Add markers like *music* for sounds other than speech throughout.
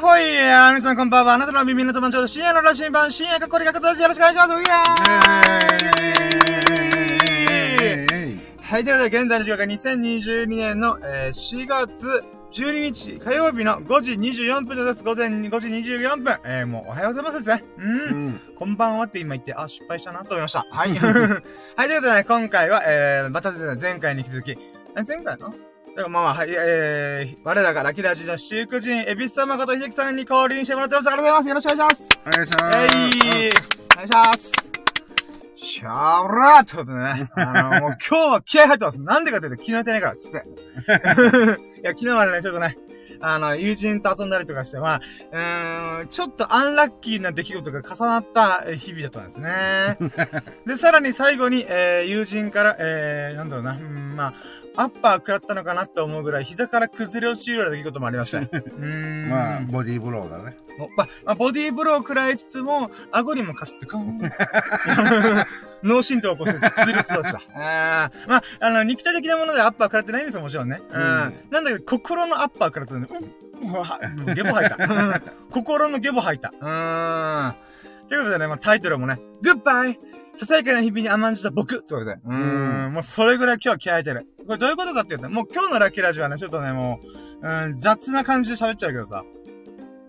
ほいやー、皆さんこんばんは。あなたの耳の友達深夜の羅針盤、深夜かこりがことです。よろしくお願いします。うやーはい、ということで、現在の時刻が2022年の、えー、4月12日火曜日の5時24分です。午前5時24分。えー、もうおはようございますですね。うん。うん。こんばんはって今言って、あ、失敗したなと思いました。はい。*laughs* はい、ということでね、今回は、えー、またですね、前回に引き続き、え前回の？だからまあまあ、はい、えー、我らがラキラジの七福神、エビス様こと秀樹さんに降臨してもらってます。ありがとうございます。よろしくお願いします。お願いします。えいお願いします。しゃーらーってことでね。あの、もう今日は気合入ってます。なんでかというと、昨日やってないから、つって。*laughs* いや、昨日までね、ちょっとね、あの、友人と遊んだりとかして、まあ、うーん、ちょっとアンラッキーな出来事が重なったえ日々だったんですね。*laughs* で、さらに最後に、えー、友人から、えー、なんだろうな、うん、まあ、アッパー食らったのかなって思うぐらい、膝から崩れ落ちるような出来事もありました。*laughs* うーん。まあ、ボディーブローだね。おま、まあ、ボディーブローを食らいつつも、顎にもかすって、こん。脳震盪を起こして崩れ落ちそうでした。あーまあ、あの、肉体的なものでアッパー食らってないんですよ、もちろんね。うん。なんだけど、心のアッパー食らったんで、うん、うわ、ゲボ吐いた。う *laughs* ん心のゲボ吐いた。うーん。ということでね、まあ、タイトルもね、グッバイささやかな日々に甘んじた僕ということで。うーん。もうそれぐらい今日は気合い入ってる。これどういうことかっていうと、もう今日のラッキーラジオはね、ちょっとね、もう、うん、雑な感じで喋っちゃうけどさ。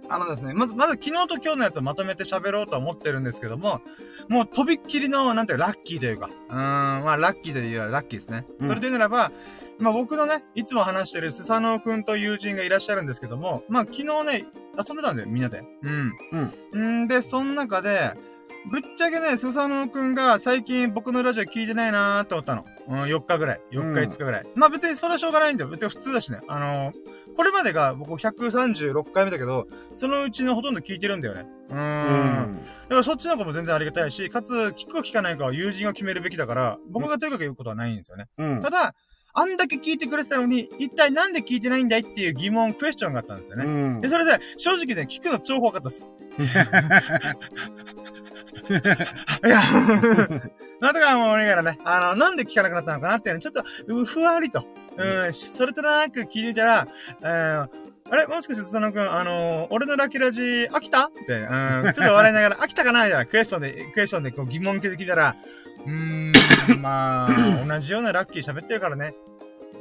あのですね、まず、まず昨日と今日のやつをまとめて喋ろうと思ってるんですけども、もうとびっきりの、なんていうかラッキーというか、うーん、まあラッキーというラッキーですね。うんそれで言うならば、まあ僕のね、いつも話してるスサノオくんと友人がいらっしゃるんですけども、まあ昨日ね、遊んでたんだよ、みんなで。うん。うん。んで、その中で、ぶっちゃけね、スサノオくんが最近僕のラジオ聞いてないなーって思ったの。うん、4日ぐらい。4日うん5日ぐらい。まあ別にそれはしょうがないんだよ。別に普通だしね。あのーこれまでが僕136回目だけど、そのうちのほとんど聞いてるんだよね。うー。うんん。だからそっちの方も全然ありがたいし、かつ、聞くか聞かないかは友人が決めるべきだから、僕がとにかく言うことはないんですよね。うん。ただ、あんだけ聞いてくれてたのに、一体なんで聞いてないんだいっていう疑問、クエスチョンがあったんですよね。うんで、それで、正直ね、聞くの超怖かったっす。*laughs* いや、なんとかもう俺からね、あの、なんで聞かなくなったのかなっていうのちょっと、ふわりと、うん、それとなく聞いてたら、うん、あれ？もしかして、そのくん、あのー俺のラッキーラジ、飽きた？って、うん、ちょっと笑いながら、飽きたかな？みたいなクエスチョンで、クエスチョンでこう疑問系で聞いたら、うーん、まあ、同じようなラッキー喋ってるからね。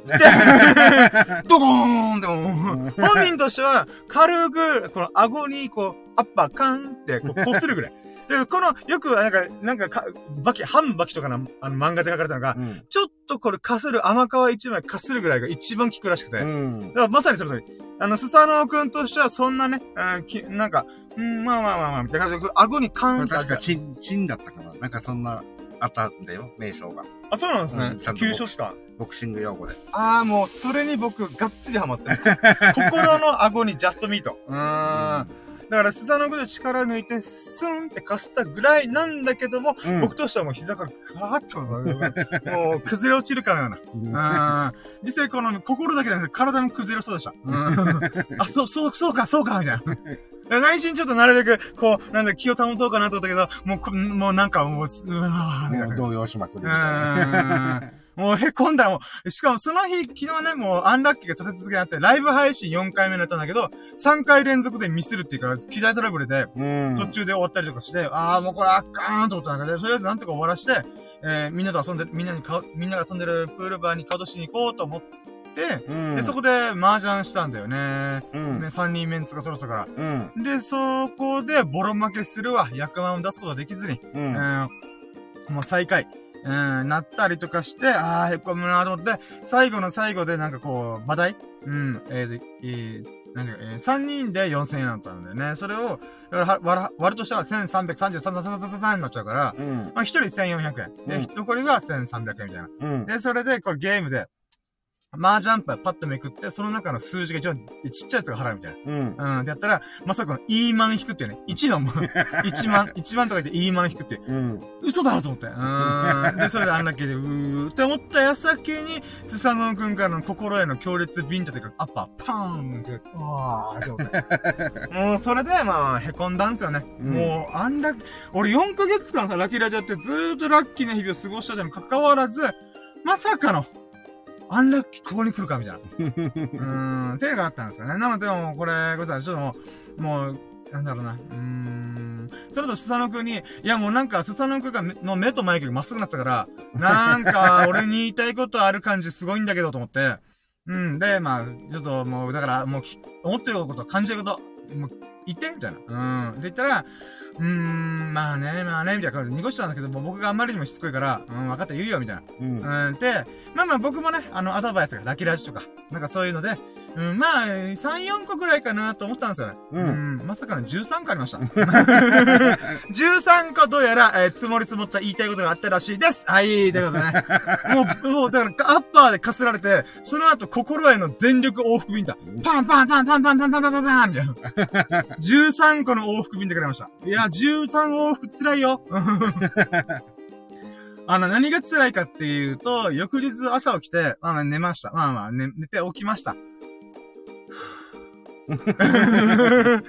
*laughs* ドゴーンってもう、本人としては、軽く、この顎に、こう、アッパーカンって、こう、こするぐらい。で、この、よく、なんか、なんかか、バキ、半バキとかの、あの、漫画で書かれたのが、うん。ちょっとこれかする、甘皮一枚かするぐらいが一番効くらしくて。だうん。からまさにその通り。あの、スサノオくんとしては、そんなね、うん、きなんか、うん、まあまあまあまあ、みたいな感じで、顎にカーンって確か、チン、チンだったかな。なんかそんな、あったんだよ、名称が。あ、そうなんですねうん。急所しか。ボクシング用語で。ああ、もう、それに僕、がっつりハマってる。*laughs* 心の顎にジャストミート。うーん。だから、スサノオくんで力抜いて、スンってかしたぐらいなんだけども、うん僕としてはもう膝からガーッと、もう、崩れ落ちるかのような。うんうん。実際この心だけじゃなくて体も崩れそうでした。うん。*laughs* あ、そう、そう、そうか、そうか、みたいな。内心ちょっとなるべく、こう、なんだ、気を保とうかなと思ったけど、もうこ、もうなんかもう、うわーみたいな。動揺しまくるみうたいな。ーん。もうへこんだらもう、しかもその日、昨日ね、もうアンラッキーが立て続けにあって、ライブ配信4回目だったんだけど、3回連続でミスるっていうか、機材トラブルで、うん。途中で終わったりとかして、ああ、もうこれあっかーんと思った中で、とりあえずなんとか終わらして、えー、みんなと遊んでる、みんなに顔、みんなが遊んでるプールバーに顔出しに行こうと思って、うん。で、そこで麻雀したんだよね。うんね、。3人メンツがそろそろから。うん。で、そこでボロ負けするわ。役満を出すことができずに、う。うんん、もう最下位。うん、なったりとかして、ああ、へこむなと思って、最後の最後でなんかこう、話題？うん、えー、えー、なんだか、えー、3人で4000円だったんだよね。それを、割る、としたら1333になっちゃうから、うん。まあ、1人1400円。で、うん残りが1300円みたいな。うん。で、それで、これゲームで、麻雀牌パッとめくって、その中の数字が一番ちっちゃいやつが払うみたいうん。な。うん。でやったら、まさかの E 万引くっていうね。1の、*laughs* 1万、1万とか言って E 万引くっていう。うん。嘘だろと思って。うーん。で、それであんだけで、うーって思った矢先に、スサノオくんからの心への強烈ビンタというか、アッパー、パーンって、うわーって思って。*laughs* もう、それで、まあ、凹んだんですよね。うんもう、あんだけ、俺4ヶ月間さ、ラッキーラジオってずーっとラッキーな日々を過ごしたじゃん。かかわらず、まさかの、アンラッキーここに来るかみたいな。うーん、っていうのがあったんですよね。なので、もうこれ、ごめんなさい、ちょっともう、なんだろうな、うーん、それとスサノくんに、いやもうなんか、スサノくんがの目と眉毛がまっすぐなってたから、なんか、俺に言いたいことある感じすごいんだけどと思って、うん、で、まあ、ちょっともう、だから、もう、思ってること、感じること、もう、言ってみたいな。うん。って言ったら、うーん、まあね、まあね、みたいな感じで濁したんだけど、もう僕があんまりにもしつこいから、うん、分かった、言うよ、みたいな。うん。うん、で、まあまあ僕もね、あの、アドバイスがラッキーラジとか、なんかそういうので、うん、まあ、3、4個くらいかなと思ったんですよね。うんまさかの13個ありました。*laughs* 13個どうやら、えー積もり積もった言いたいことがあったらしいです。はい、ということでね。もう、もう、だから、アッパーでかすられて、その後、心への全力往復ビンタ。パンパンパンパンパンパンパンパンパンパンみたいな。13個の往復ビンタくれました。いや、13往復辛いよ。*laughs* あの、何が辛いかっていうと、翌日朝起きて、まあまあ寝ました。まあまあ、寝、寝て起きました。*laughs*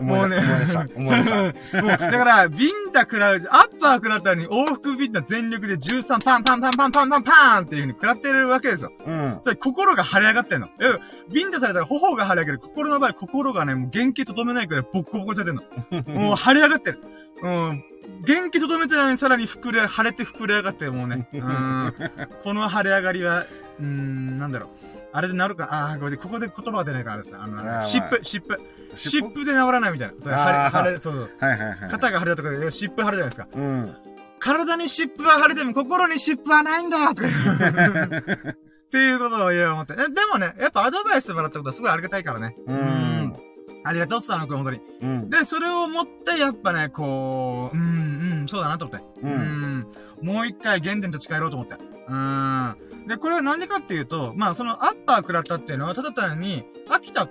もうね思い出した。した。*laughs* もう、だから、ビンタ食らう、アッパー食らったのに往復ビンタ全力で13パンパンパンパンパンパンパーンっていう風に食らってるわけですよ。うん。それ心が腫れ上がってんの。えビンタされたら頬が腫れ上がる。心の場合、心がね、もう原型とどめないくらいボッコボコにされてんの。*laughs* もう腫れ上がってる。うん。原型とどめてないのにさらに膨れ、腫れて膨れ上がって、もうね。うん。この腫れ上がりは、うーん、なんだろう。あれで治るか？なあー、これで、ここで言葉が出ないからですね。あの、湿布、湿布。湿布で治らないみたいな。それ、腫れ、腫れ、そうそう。はいはいはい。肩が腫れたとかで、湿布腫れるじゃないですか。うん。体に湿布は腫れても心に湿布はないんだよとかっていうことを言う思って。えでもね、やっぱアドバイスもらったことはすごいありがたいからね。うん。ありがとうっす、あの子、本当に。うん。で、それを持って、やっぱね、こう、うん、うん、そうだなと思って。う。うんん。もう一回原点と近寄ろうと思って。うん。で、これは何でかっていうと、まあ、そのアッパー食らったっていうのは、ただ単に、飽きたっ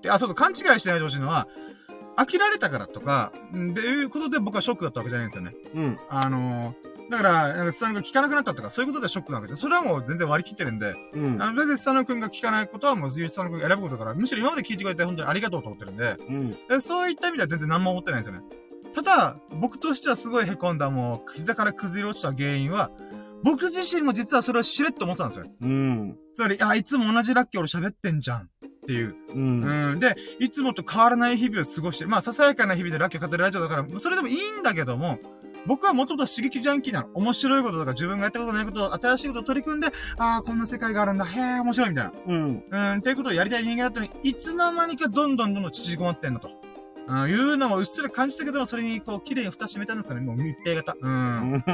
て、あ、そうそう、勘違いしないでほしいのは、飽きられたからとか、んっていうことで僕はショックだったわけじゃないんですよね。うん。あのー、だから、なんかスタノ君が聞かなくなったとか、そういうことでショックなわけで、それはもう全然割り切ってるんで、うん。あの、別にスタノ君が聞かないことはもう、スタノ君が選ぶことだから、むしろ今まで聞いてくれて本当にありがとうと思ってるんで、うん。でそういった意味では全然何も思ってないんですよね。ただ、僕としてはすごい凹んだ、もう、膝から崩れ落ちた原因は、僕自身も実はそれをしれっと思ってたんですよ。うん。つまり、あ、いつも同じラッキー俺喋ってんじゃん。っていう。うん。うん。で、いつもと変わらない日々を過ごしてる。まあ、ささやかな日々でラッキーを語るラジオだから、それでもいいんだけども、僕はもともと刺激ジャンキーなの。面白いこととか自分がやったことないこと、新しいことを取り組んで、ああ、こんな世界があるんだ。へえ、面白いみたいな。うん。うん、っていうことをやりたい人間だったのに、いつの間にかどんどんどんどん縮こまってんのと。うん、いうのもうっすら感じたけども、それにこう、綺麗に蓋閉めたんですよね。もう密閉型。うん。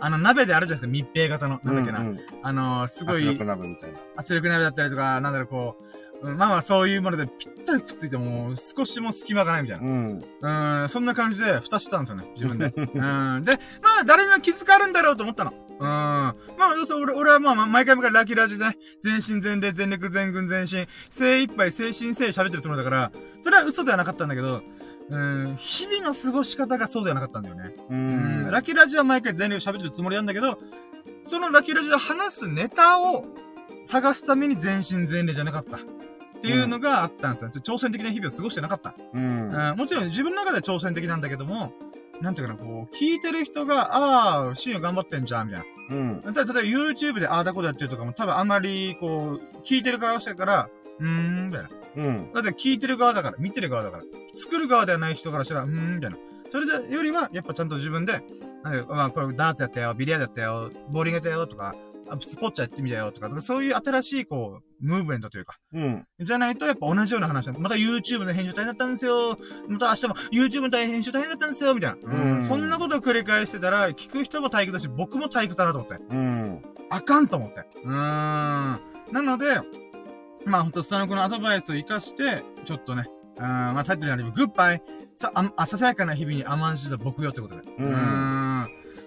あの、鍋であるじゃないですか、密閉型の。なんだっけな。うん。あのー、すごい圧力、鍋みたいな。圧力鍋だったりとか、なんだろう、こう、うんまあまあそういうものでぴったりくっついても、少しも隙間がないみたいうん。な。うん、そんな感じで蓋してたんですよね、自分で。うん。で、まあ誰にも気づかれるんだろうと思ったの。うん。まあ、そう、俺、俺はまあまあ、毎回毎回ラッキーラジでね、全身全霊、全力、全軍、全身、精一杯、精神精喋ってるつもりだから、それは嘘ではなかったんだけど、うん、日々の過ごし方がそうではなかったんだよね。ううんん。ラッキーラジは毎回全力喋ってるつもりなんだけど、そのラッキーラジで話すネタを探すために全身全霊じゃなかった。っていうのがあったんですよ。挑戦的な日々を過ごしてなかった。うん。うんもちろん自分の中では挑戦的なんだけども、なんていうかな、こう、聞いてる人が、ああ、シーン頑張ってんじゃん、みたいうん。な。ただ、例えば YouTube でああだことやってるとかも多分あんまり、こう、聞いてる側したから、うーん、みたいな。うん。だって聞いてる側だから、見てる側だから。作る側ではない人からしたら、うーん、みたいな。それでよりは、やっぱちゃんと自分で、なんかまあ、これダーツやったよ、ビリヤードやったよ、ボーリングやったよ、とか、あスポッチャやってみたよ、とか、そういう新しい、こう、ムーブメントというか、うん。じゃないと、やっぱ同じような話だ。また YouTube の編集大変だったんですよ。また明日も YouTube の編集大変だったんですよ。みたいな。うんそんなことを繰り返してたら、聞く人も退屈だし、僕も退屈だなと思って。うん。あかんと思って。うーん。なので、まあほんと、スタノコのアドバイスを活かして、ちょっとね、うん、まあタイトルにあるグッバイ、さ、あ、あささやかな日々に甘んじた僕よってことで。うんーん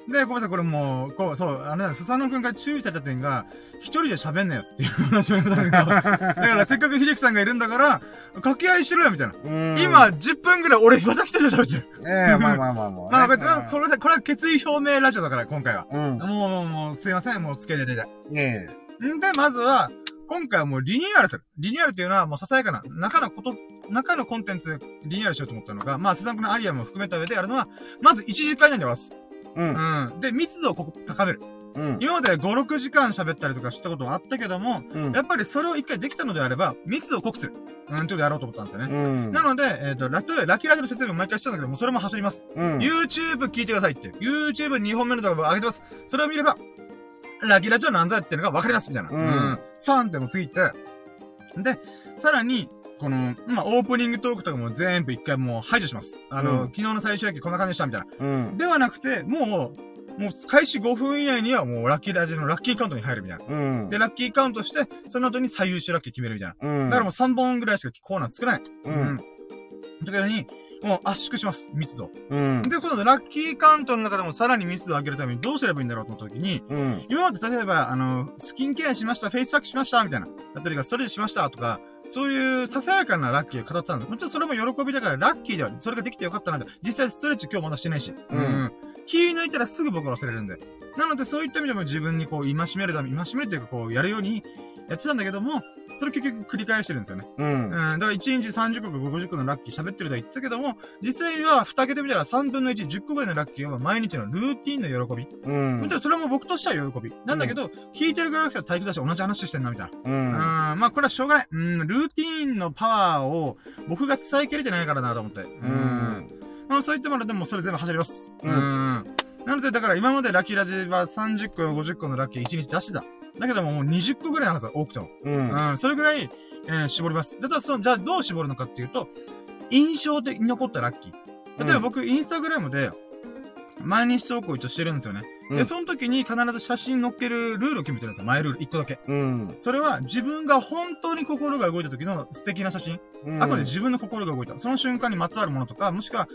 で、ごめんなさい、これもう、こう、そう、あのね、スサノ君から注意された点が、一人で喋んなよっていう話を言ったんだけど、*laughs* だからせっかく秀樹さんがいるんだから、掛け合いしろよみたいな。うん。今、10分ぐらい俺また一人で喋ってる。ええ、まあまあまあまあ。*laughs* まあ、これ、これさ、これは決意表明ラジオだから、今回は。うん。もう、もう、もう、すいません、もう付き合いでて。ねんで、まずは、今回はもうリニューアルする。リニューアルっていうのはもうささやかな、中のこと、中のコンテンツでリニューアルしようと思ったのが、まあ、スザンクのアリアも含めた上でやるのは、まず1時間以内に終わらす。え。うん。うん。で、密度をここ高める。うん。今まで5、6時間喋ったりとかしたことはあったけども、うん。やっぱりそれを一回できたのであれば、密度を濃くする。うん、ちょっとやろうと思ったんですよね。うん。なので、えっ、と、ララッキーラジオの説明も毎回したんだけども、それも走ります。うん。YouTube 聞いてくださいっていう。YouTube2 本目の動画を上げてます。それを見れば、ラッキーラジオなんぞやってるのがわかりますみたいな。うんファンでもついて、で、さらに、この、まあ、オープニングトークとかも全部一回もう排除します。あの、うん昨日の最終夜景こんな感じでしたみたいな。うん。ではなくて、もう、もう開始5分以内にはもうラッキーラジオのラッキーカウントに入るみたいな。うん。で、ラッキーカウントして、その後に最優秀ラッキー決めるみたいな。うん。だからもう3本ぐらいしかコーナー作らない。うん。というように、もう圧縮します。密度。うん。で、このラッキーカウントの中でもさらに密度を上げるためにどうすればいいんだろうと思った時に、うん。今まで例えば、あの、スキンケアしました、フェイスパックしました、みたいな。だったりが、ストレッチしました、とか、そういうささやかなラッキーを語ってたんだ。もちろんそれも喜びだから、ラッキーでは、それができてよかったなって。実際ストレッチ今日まだしてないし。うん気抜いたらすぐ僕は忘れるんで。なので、そういった意味でも自分にこう、戒めるため、戒めるというか、こう、やるようにやってたんだけども、それ結局繰り返してるんですよね。ううん。ん。だから1日30個か50個のラッキー喋ってるとは言ってたけども、実際は蓋開けてみたら3分の1、10個ぐらいのラッキーは毎日のルーティンの喜び。うんもちろんそれも僕としては喜び。なんだけど、聞いてる側が体育だし同じ話してんな、みたいな。ううん。ん。まあこれはしょうがない。うん、ルーティンのパワーを僕が伝えきれてないからなと思って。ううん。まあそういったものでもそれ全部走ります。うんん。なので、だから今までラッキーラジは30個、50個のラッキー1日出してた。だけどももう20個ぐらいなんですよ、多くても。うん。うん、それぐらい、えー絞ります。だからその、じゃあどう絞るのかっていうと、印象的に残ったラッキー。例えば僕、インスタグラムで、毎日投稿一応してるんですよね。で、うんその時に必ず写真載っけるルールを決めてるんですよ。マイルール、1個だけ。うん。それは自分が本当に心が動いた時の素敵な写真。うん。あくまで自分の心が動いた。その瞬間にまつわるものとか、もしくは、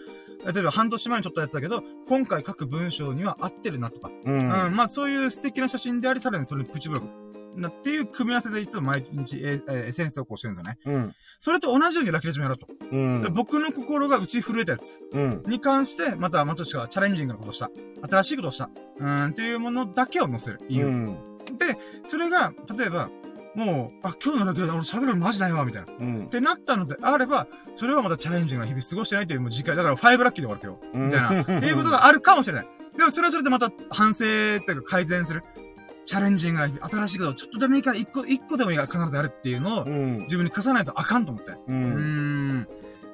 例えば半年前に撮ったやつだけど、今回書く文章には合ってるなとか。ううん、ん。まあそういう素敵な写真であり、さらにそれにプチブログ。なっていう組み合わせでいつも毎日、えー、えー SNS 投稿してるんですよね。うん。それと同じようにラッキーレジもやろうと。うん。僕の心が打ち震えたやつうん。に関して、また、またしがチャレンジングなことをした。新しいことをした。うん、っていうものだけを載せる。言う。うん。で、それが、例えば、もう、あ、今日のラッキーレジ俺喋るのマジないわ、みたいな。っうん。てなったのであれば、それはまたチャレンジングな日々過ごしてないというもう次回、だから5ラッキーで終わるけど。みたいな。っていうことがあるかもしれない。でもそれはそれでまた反省というか改善する。チャレンジングな日々、新しいことをちょっとでもいいから一個、一個でもいいから必ずやるっていうのをうん。自分に課さないとあかんと思って。ううーん。ん。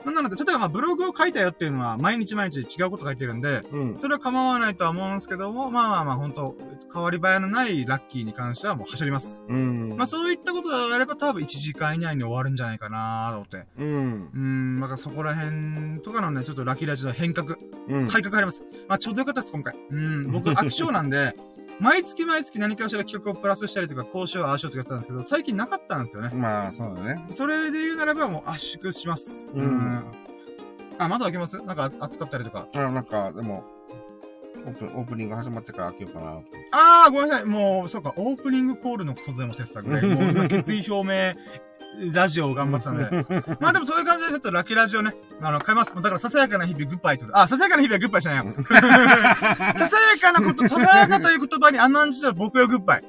なので、例えばまあブログを書いたよっていうのは毎日毎日違うこと書いてるんで、うん。それは構わないとは思うんですけども、まあまあまあ本当変わり映えのないラッキーに関してはもう走ります。うん。まあそういったことをやれば多分1時間以内に終わるんじゃないかなと思って。うんう。ーん、だからそこら辺とかのね、ちょっとラッキーラジオの変革、うん。改革入ります。まあちょうどよかったです、今回。うん、僕飽き性なんで、毎月毎月何かしら企画をプラスしたりとか、こうしよう、ああしようとかやってたんですけど、最近なかったんですよね。まあ、そうだね。それで言うならばもう圧縮します。うんあ、まだ開けます？なんか暑かったりとか。あ、なんか、でも、オープン、オープニング始まってから開けようかな。あー、ごめんなさい。もう、そうか、オープニングコールの卒業もせてたぐらい、もう今決意表明、ラジオを頑張ってたんで。まあでもそういう感じでちょっとラッキーラジオね、あの、変えます。だからささやかな日々グッバイと。あ、ささやかな日々はグッバイしないよ。*laughs* ささやかなこと、ささやかという言葉に甘んじた僕よグッバイ。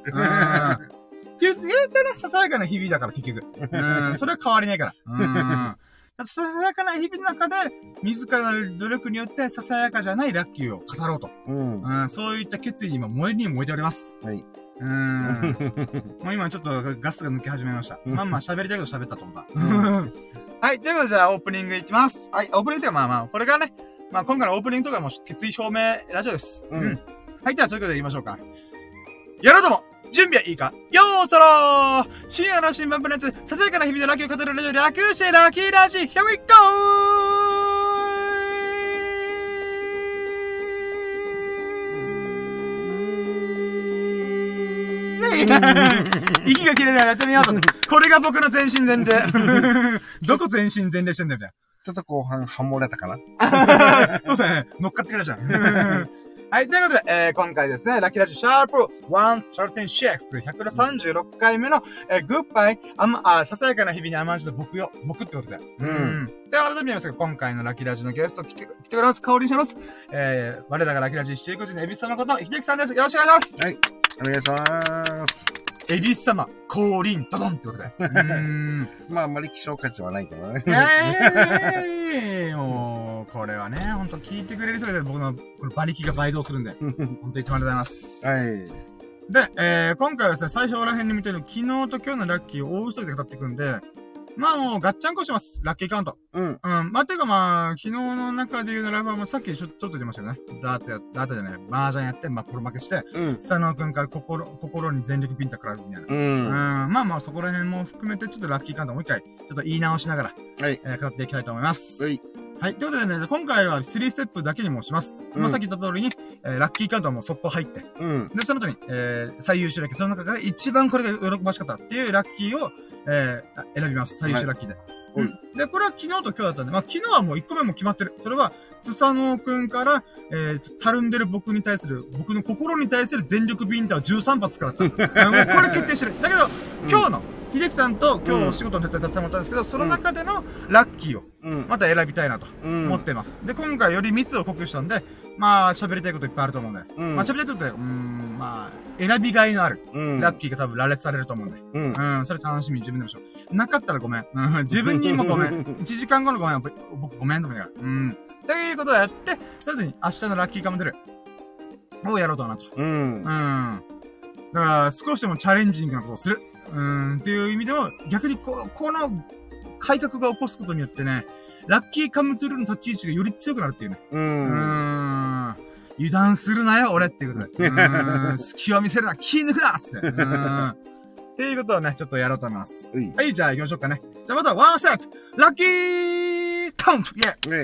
言うてね、ささやかな日々だから結局。うん。それは変わりないから。うん。ささやかな日々の中で、自らの努力によってささやかじゃないラッキーを語ろうと。うん。うん。そういった決意に今燃えに燃えております。はい。うーん。もう今ちょっとガスが抜け始めました。まあまあ喋りたいこと喋ったと思った。うはい。ということでじゃあオープニングいきます。はい。オープニングというかまあまあ、これがね、まあ今回のオープニングとかも決意表明ラジオです。うんはい。では、ということで言いましょうか。やろうとも準備はいいか？よーそろー深夜の新聞プレゼンツ、ささやかな日々のラッキーを語るラジオ、略してラッキーラジ、Here we go! *laughs* 息が切れないやってみようと。これが僕の全身全霊。*laughs* どこ全身全霊してんだよ、みたいちょっと後半、ハモれたかな？な。*laughs* そうですね。乗っかってくれちゃう。はい、ということで、えー、今回ですね、ラッキーラジシャープ136という136回目の、えー、グッバイ、あま、あ、ささやかな日々に甘んじた僕よ、僕ってことで。うんで、改めますが、今回のラッキーラジのゲスト来て、来てくれます。香りにします。えー、我らがラッキーラジ七福神のエビス様こと、ひできさんです。よろしくお願いします。はい。お願いします。エビス様、降臨、ドドンってことで。*laughs* まあ、あんまり希少価値はないけどね。えー、*laughs* もう、これはね、ほんと聞いてくれる人が僕のこの馬力が倍増するんで、ほんといつまでございます。はい。で、えー、今回はですね、最初ら辺に見てる昨日と今日のラッキーを大嘘で語っていくんで、まあもう、ガッチャンコします。ラッキーカウント。うん。うん。まあ、てかまあ、昨日の中で言うならば、もうさっきちょちょっと出ましたよね。ダーツや、ダーツじゃない、麻雀やって、まあ、コロ負けして、うん。佐野くんから心、心に全力ピンタ食らうみたいな。ううん。ん。まあまあ、そこら辺も含めて、ちょっとラッキーカウントもう一回、ちょっと言い直しながら、はい。えー、語っていきたいと思います。はい。はい。ということでね、今回は3ステップだけにもします。うんまあ、さっき言った通りに、えー、ラッキーカウントはもう速攻入って、うん。で、その後に、えー、最優秀ラッキー、その中から一番これが喜ばしかったっていうラッキーを、えー、選びます。最優秀ラッキーで。はいうん。で、これは昨日と今日だったんで、まあ、昨日はもう1個目も決まってる。それは、スサノオくんから、えー、たるんでる僕に対する、僕の心に対する全力ビンタを13発食らった。*laughs* うんもうこれ決定してる。だけど、今日の、秀樹さんと今日お仕事の手伝いさせてもらったんですけど、その中でのラッキーをうん。また選びたいなとうん。思ってます。で、今回よりミスを濃くしたんで、まあ、喋りたいこといっぱいあると思うんで、うん。まあ、喋りたいことって、うーん、まあ、選びがいのある、うん。ラッキーが多分羅列されると思うんで。うん。うん、それ楽しみに自分でもしよう。なかったらごめん。うん、自分にもごめん。1時間後のごめん。僕僕ごめんとか言うから。うん。ということをやって、それぞれに明日のラッキーカムドルをやろうとなと。うんうん。。だから、少しでもチャレンジングなことをする。うん、っていう意味でも、逆にこ、この改革が起こすことによってね、ラッキーカムトゥルーの立ち位置がより強くなるっていうね。う。うんん。油断するなよ、俺っていうことで。うん。*laughs* 隙を見せるな、気抜くなつって。うん。っていうことをね、ちょっとやろうと思います。はいはい、じゃあ行きましょうかね。じゃあまずはワンステップラッキーカウントイェイね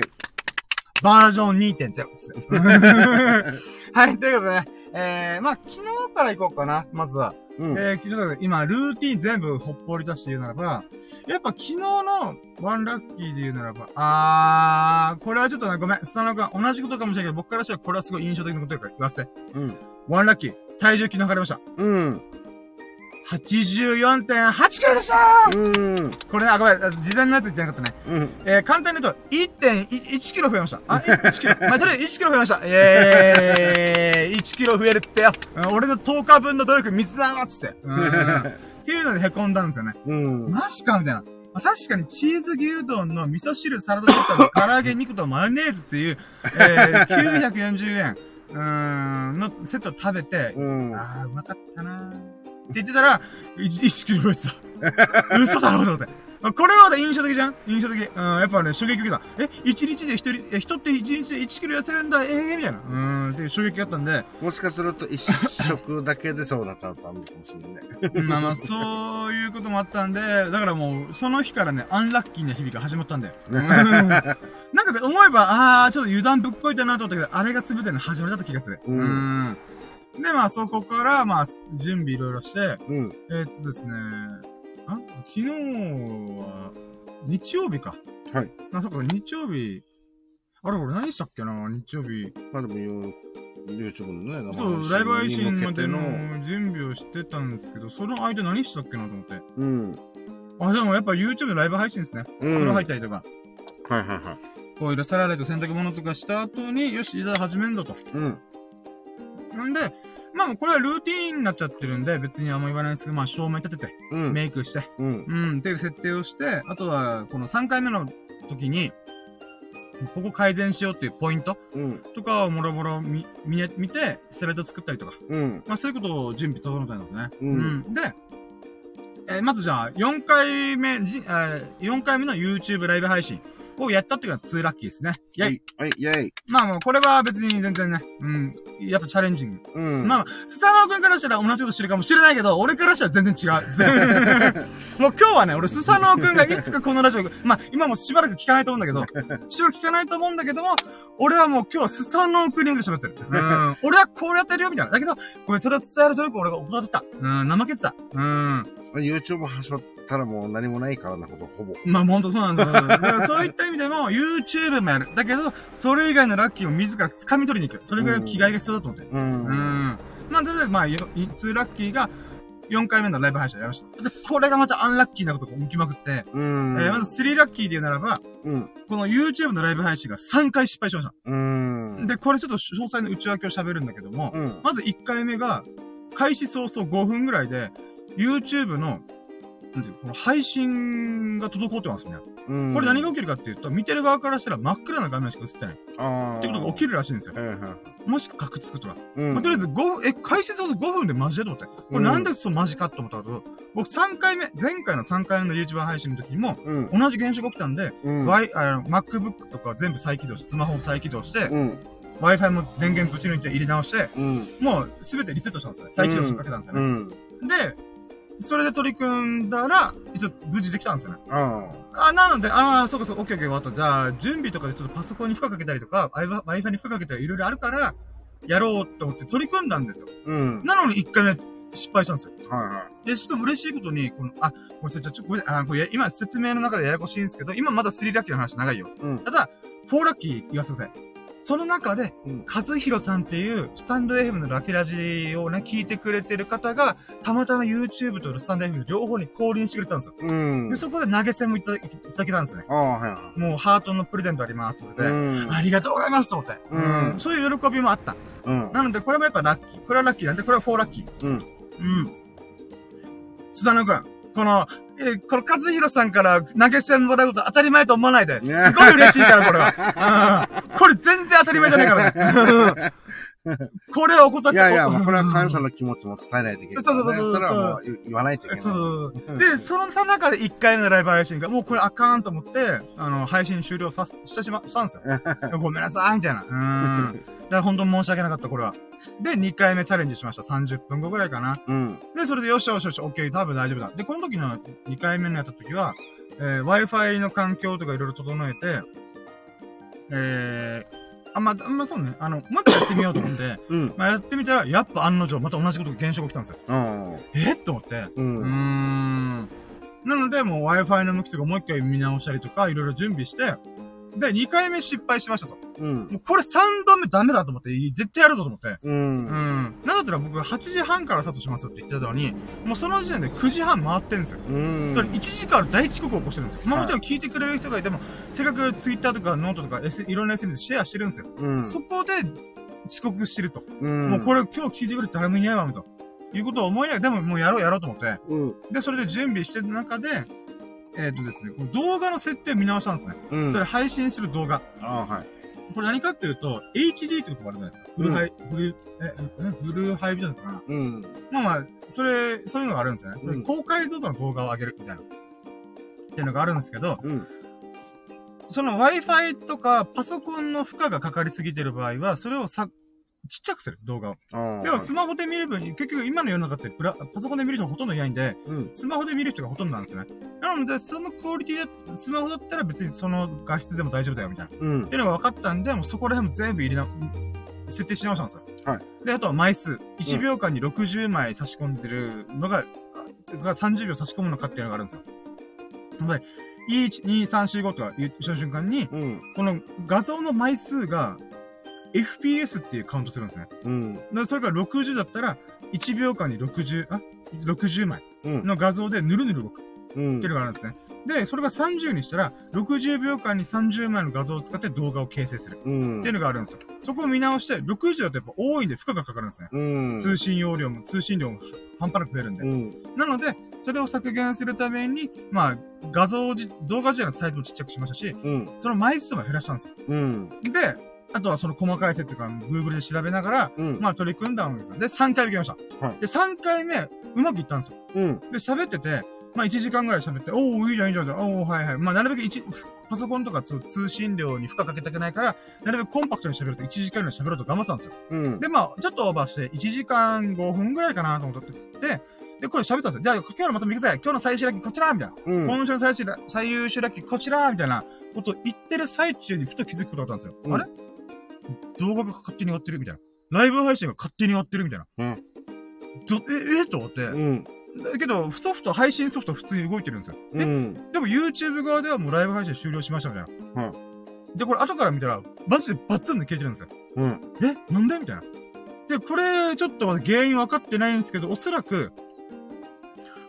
バージョン2.0です。*laughs* はい、ということでね、えー、まあ、昨日から行こうかな、まずは。うん。えー、ちょっと今、ルーティン全部ほっぽり出して言うならば、やっぱ昨日のワンラッキーで言うならば、あー、これはちょっとね、ごめん、スタノ君、同じことかもしれないけど、僕からしたらこれはすごい印象的なことだから言わせて。うん。ワンラッキー、体重昨日測りました。うん。84.8キロでしたうん。これね、あ、ごめん、事前のやつ言ってなかったね。うん。えー、簡単に言うと、1.1キロ増えました。あ、1キロ。まあ、とりあえず1キロ増えました。イェーイ !1 キロ増えるってよ。うん俺の10日分の努力水だわっつって。うん。っていうので凹んだんですよね。うん。マジかみたいな。まあ確かにチーズ牛丼の味噌汁、サラダソース、唐揚げ、肉とマヨネーズっていう、えー、940円、うーん、のセットを食べて、うん。あー、うまかったなー言ってたら、1キロ増えてた。*laughs* 嘘だろうと思って。これはまた印象的じゃん？印象的。うん、やっぱね、衝撃受けた。え、1日で1人、え、人って1日で1キロ痩せるんだ、ええー、みたいな。うん、っていう衝撃があったんで、もしかすると一食だけでそうなっちゃうとあるかもしれないね。まあまあ、そういうこともあったんで、だからもう、その日からね、アンラッキーな日々が始まったんだよ。*laughs* うんなんかね、思えば、あー、ちょっと油断ぶっこいたなと思ったけど、あれが全ての始まりだった気がする。うんうんで、まあ、そこから、まあ、準備いろいろして、うん。えーっとですね、あ昨日は、日曜日か。はい。あ、そっか、日曜日、あれ、俺何したっけな、日曜日。まあでも、ユー YouTube のね、そう、ライブ配信までの。の準備をしてたんですけど、その間何したっけなと思って。うん。あ、でもやっぱ YouTube のライブ配信ですね。うん風呂入ったりとか、はいはいはい。こういろ皿洗いと洗濯物とかした後に、よし、いざ始めんぞと。うん。で、まあこれはルーティーンになっちゃってるんで、別にあんま言わないですけど、まあ照明立てて、うん。メイクして、うん。うん、っていう設定をして、あとは、この3回目の時に、ここ改善しようっていうポイントうん。とかをもろもろ見、見見て、スライド作ったりとか、うん。まあそういうことを準備整えたんですね。うんで、えーまずじゃあ、4回目、じえー、4回目の YouTube ライブ配信をやったっていうのが2ラッキーですね。イェイ。はい。イェイ。もまあもうこれは別に全然ね、うん、やっぱチャレンジング。う。うん。まあ、スサノオ君からしたら同じことしてるかもしれないけど、俺からしたら全然違う。*laughs* もう今日はね、俺スサノオ君がいつかこのラジオ、まあ今もしばらく聞かないと思うんだけど、しばらく聞かないと思うんだけども、俺はもう今日はスサノオ君に向けて喋ってる。*laughs* うん。俺はこうやってるよ、みたいな。だけど、ごめん、それを伝える努力を俺が行ってた。うん、怠けてた。うん。YouTube はしょったらもう何もないからなこと、ほぼ。まあ、ほんとそうなんだよ。だからそういった意味でも、YouTube もやる。だけど、それ以外のラッキーを自ら掴み取りに行く。それぐらいの気概が必要だと思って。うん。うん。まあ、それで、まあ、よ2ラッキーが、4回目のライブ配信をやりました。で、これがまたアンラッキーなことが起きまくって、うん。えーまず3ラッキーで言うならば、うん。この YouTube のライブ配信が3回失敗しました。うん。で、これちょっと詳細の内訳を喋るんだけども、うん。まず1回目が、開始早々5分ぐらいで、YouTube の、なんていうのこの配信が滞ってますね。うん。これ何が起きるかっていうと、見てる側からしたら真っ暗な画面しか映ってない。ってことが起きるらしいんですよ。もしくはカクつくとか。うん。まあ、とりあえず5分、え、開始早々5分でマジでと思って。これなんでそうマジかと思ったと、僕3回目、前回の3回目の YouTuber 配信の時にも、うん。同じ現象が起きたんで、うん。Y、あの、MacBook とか全部再起動して、スマホを再起動して、うん。Wi-Fi も電源ぶち抜いて入れ直して、うん。もうすべてリセットしたんですよね。再起動してかけたんですよね。うん。で、それで取り組んだら、一応無事できたんですよね。ああ、なので、ああ、そうかそう、オッケーオッケー、終わった。じゃあ、準備とかでちょっとパソコンに負荷かけたりとか、Wi- Wi-Fi に負荷かけたりいろいろあるから、やろうと思って取り組んだんですよ。あ。うん。なのに一回目失敗したんですよ。はいはで、しかも嬉しいことに、この、あ、ごめんなさい、ちょ、ごめんなさい、あ、これ、今説明の中でややこしいんですけど、今まだ3ラッキーの話長いよ。い。うん。ただ、4ラッキー言わせてください。その中で、うん。和弘さんっていう、スタンド FM のラケラジをね、聞いてくれてる方が、たまたま YouTube とスタンド FM 両方に降臨してくれたんですよ。うん。で、そこで投げ銭もいただけたんですね。はいはもうハートのプレゼントありますのい。で、うん。ありがとうございますと思って。うんそういう喜びもあった。うん。なので、これもやっぱラッキー。これはラッキーなんで、これは4ラッキー。うん。うん。須田野くん、この、えーこの和弘さんから投げ銭もらうこと当たり前と思わないで。すごい嬉しいから、これは。うんこれ全然当たり前じゃないからね。これを怠っちゃいやいや、これは感謝の気持ちも伝えないといけない、そうそうそうそうれはもう言言わないといけない。そうそうそう。で、そのさ中で1回目のライブ配信が、もうこれあかんと思って、あの、配信終了さ、してしま、したんですよ。*laughs* ごめんなさい、みたいな。うーん。だから本当に申し訳なかった、これは。で、2回目チャレンジしました。30分後ぐらいかな。うん。で、それでよしよしよし、OK、多分大丈夫だ。で、この時の2回目のやった時は、えー Wi-Fi の環境とかいろいろ整えて、えー、あ、まあ、まあ、そうね。あの、もう一回やってみようと思って、*laughs* うん。まあ、やってみたら、やっぱ案の定、また同じことが現象が起きたんですよ。うん。えっ？と思って。ううーん。ん。なので、もう Wi-Fi の向きとかもう一回見直したりとか、いろいろ準備して、で、2回目失敗しましたと。うん。もうこれ3度目ダメだと思って、絶対やるぞと思って。う。うんん。なんだったら僕8時半からスタートしますよって言ってたのに、もうその時点で9時半回ってんですよ。うん。それ1時間大遅刻を起こしてるんですよ。まあはいもちろん聞いてくれる人がいても、せっかく Twitter とかノートとか、S、いろんな SNS シェアしてるんですよ。うん。そこで遅刻してると。うん。もうこれ今日聞いてくれて誰もいないわ、みたいな。いうことを思いながら、でももうやろうやろうと思って。うん。で、それで準備してる中で、えっ、とですね、この動画の設定を見直したんですね。うん。それ配信する動画。ああ、はい。これ何かっていうと、HD ってことがあるじゃないですか。フルハイ、フル、え、え、フルハイビジョンだったかな。うん。まあまあ、それ、そういうのがあるんですよね。うん高解像度の動画を上げるみたいな。っていうのがあるんですけど、うん。その Wi-Fi とかパソコンの負荷がかかりすぎてる場合は、それをさ、ちっちゃくする、動画を。でもスマホで見る分に、結局今の世の中ってプラ、パソコンで見る人ほとんどいないんで、うん。スマホで見る人がほとんどなんですよね。なので、そのクオリティで、スマホだったら別にその画質でも大丈夫だよ、みたいな。うんっ。ていうのが分かったんで、もうそこら辺も全部入れな、設定し直したんですよ。はい。で、あとは枚数。1秒間に60枚差し込んでるのが、が30秒差し込むのかっていうのがあるんですよ。で、1、2、3、4、5とか言った瞬間に、うん。この画像の枚数が FPS っていうカウントするんですね。うん。だからそれが60だったら、1秒間に60、あ ?60 枚うん。の画像でぬるぬる動く。うんっていうのがあるんですね。で、それが30にしたら、60秒間に30枚の画像を使って動画を形成する。うん。っていうのがあるんですよ。そこを見直して、60だとやっぱ多いんで負荷がかかるんですね。うん。通信容量も、通信量も半端なく増えるんで。うん。なので、それを削減するために、まあ、画像じ、動画自体のサイズもちっちゃくしましたし、うん。その枚数も減らしたんですよ。うん。で、あとはその細かい設定とか、Google で調べながら、うん。まあ取り組んだわけですよ。で、3回目行きました。はいで、3回目、うまくいったんですよ。うん。で、喋ってて、まあ1時間ぐらい喋って、おおいいじゃん、いいじゃん、おおはいはい。まあなるべく一、パソコンとかつ通信量に負荷かけたくないから、なるべくコンパクトに喋ると1時間ぐらい喋ろうと頑張ってたんですよ。うん。で、まあ、ちょっとオーバーして、1時間5分ぐらいかなと思ってて、で、これ喋ってたんですよ。じゃあ、今日のまとめ行くぜ今日の最終ラッキーこちらみたいな。うん。今週の最終ラ最優秀ラッキーこちらみたいなことを言ってる最中にふと気づくことがあったんですよ。うんあれ？動画が勝手に終わってるみたいな。ライブ配信が勝手に終わってるみたいな。うんどえ、えと思って。うん。だけど、ソフト、配信ソフト普通に動いてるんですよ。え、うん。でも YouTube 側ではもうライブ配信終了しましたみたいな。うで、これ後から見たら、マジでバツンで消えてるんですよ。うん。えなんでみたいな。で、これ、ちょっと原因分かってないんですけど、おそらく、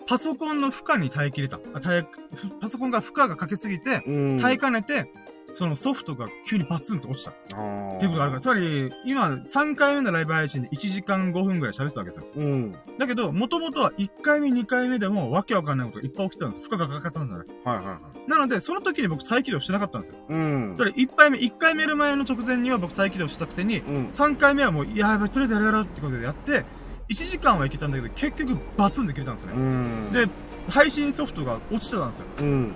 パソコンの負荷に耐えきれた。あ耐え、ふパソコンが負荷がかけすぎて、うん。耐えかねて、そのソフトが急にバツンと落ちた。っ。ていうことがあるから、つまり、今、3回目のライブ配信で1時間5分ぐらい喋ってたわけですよ。うん。だけど、もともとは1回目、2回目でもわけわかんないことがいっぱい起きてたんですよ。負荷がかかってたんですよね。はいはいはい。なので、その時に僕再起動してなかったんですよ。うん。それ1回目、1回目やる前の直前には僕再起動したくせに、うん。3回目はもう、いやばい、とりあえずやるやろうってことでやって、1時間はいけたんだけど、結局バツンって切れたんですね。うん。で、配信ソフトが落ちてたんですよ。うん。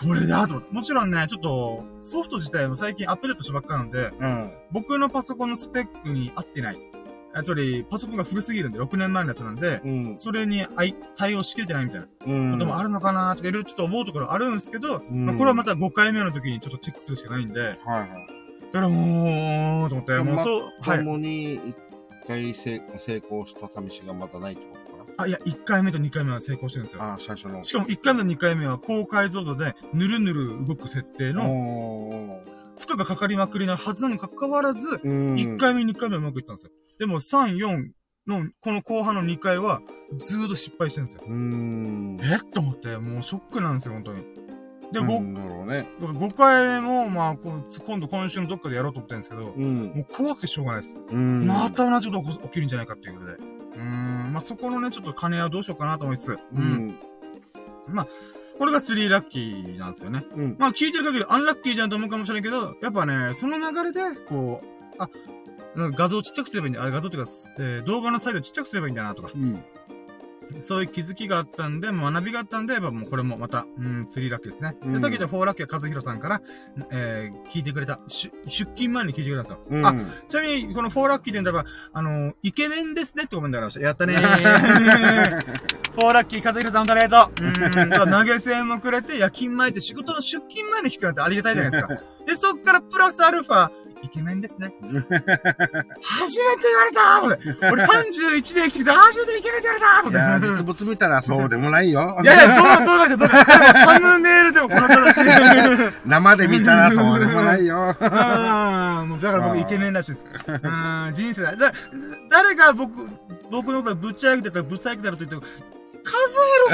これだと。もちろんね、ちょっと、ソフト自体も最近アップデートしたばっかなんで、うん。僕のパソコンのスペックに合ってない。あつまり、パソコンが古すぎるんで、6年前のやつなんで、うん。それに対応しきれてないみたいなうん。こともあるのかなとか、いろいろちょっと思うところあるんですけど、うんまあ、これはまた5回目の時にちょっとチェックするしかないんで、はいはい。だからもう、と思って、もうそう、はい。共に一回成成功した寂しがまだないってことかあ、いや、1回目と2回目は成功してるんですよ。なああ、最初の。しかも1回目と2回目は高解像度で、ぬるぬる動く設定の、お負荷がかかりまくりなはずなのにかかわらず、ーうん。1回目、2回目はうまくいったんですよ。でも、3、4の、この後半の2回は、ずーっと失敗してるんですよ。え？っと思って、もうショックなんですよ、本当に。で、う5、ん、なるほどね。5回目も、まあ、今度今週のどっかでやろうと思ってるんですけど、うん。もう怖くてしょうがないです。うん。また同じこと起きるんじゃないかっていうことで。まあ、そこのね、ちょっと金はどうしようかなと思いつつ、ううん。ん。これが3ラッキーなんですよね。うん。まあ、聞いてる限りアンラッキーじゃんと思うかもしれないけど、やっぱね、その流れで、こう、あ、画像ちっちゃくすればいいんだ。あ、画像っていうか、えー動画のサイズちっちゃくすればいいんだなとか、うん。そういう気づきがあったんで、学びがあったんで、やっぱもうこれもまた、うん、3ラッキーですね。で、うんさっき言った4ラッキーは和弘さんから、えー、聞いてくれた、し出勤前に聞いてくれたんですよ。うん。あ、ちなみに、この4ラッキーで言うんだば、あのーイケメンですねってコメントがありました。やったねー。*laughs* 4ラッキー、和弘さん、ありがとう。ん、投げ銭もくれて、夜勤前って仕事の出勤前に聞くなんてありがたいじゃないですか。で、そっからプラスアルファ、イケメンですね。初めて言われた俺31で生きてきて、初めてイケメンって言われたいやー。実物見たらそうでもないよ。いやいや、どう、どうだって、どうだサムネイルでもこの形で。生で見たらそうでもないよ。ああ、もうだから僕イケメンらしいです。うん、人生だ。だ誰が僕、僕の場合ぶっちゃけてたらぶっちゃけたらと言っても、和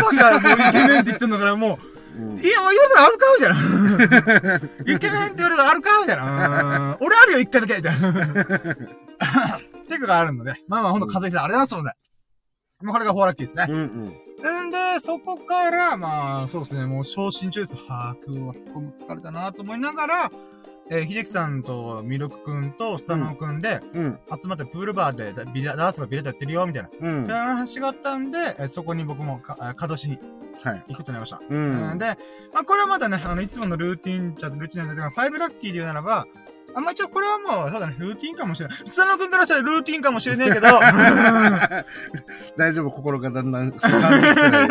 弘さんがもうイケメンって言ってんのからもう、うんいや、もう言われたらあるかみたいな。*laughs* イケメンって言われたらあるかみたいな。うん俺あるよ、一回だけみたいな。っていうのがあるので、まあまあほんと和弘さんありがとうございますので。まあこれがフォーラッキーですね。うんうん。んで、そこから、まあ、そうですね、もう昇進中です。はぁ、今日は疲れたなと思いながら、えー、秀樹さんとミルクくんとスタノくんで、うん。集まってプールバーでビラダースがビレットやってるよ、みたいな。うん。そういう話があったんで、えーそこに僕もか、あかどしにはい。行くことになりました。ううん、ん。で、まあ、これはまだね、あの、いつものルーティン、じゃルーティンなんだけど、5ラッキーで言うならば、あ、まあ、一応これはもう、そうだね、ルーティンかもしれない。スタノくんからしたらルーティンかもしれないけど、*laughs* 大丈夫、心がだんだん進んできてな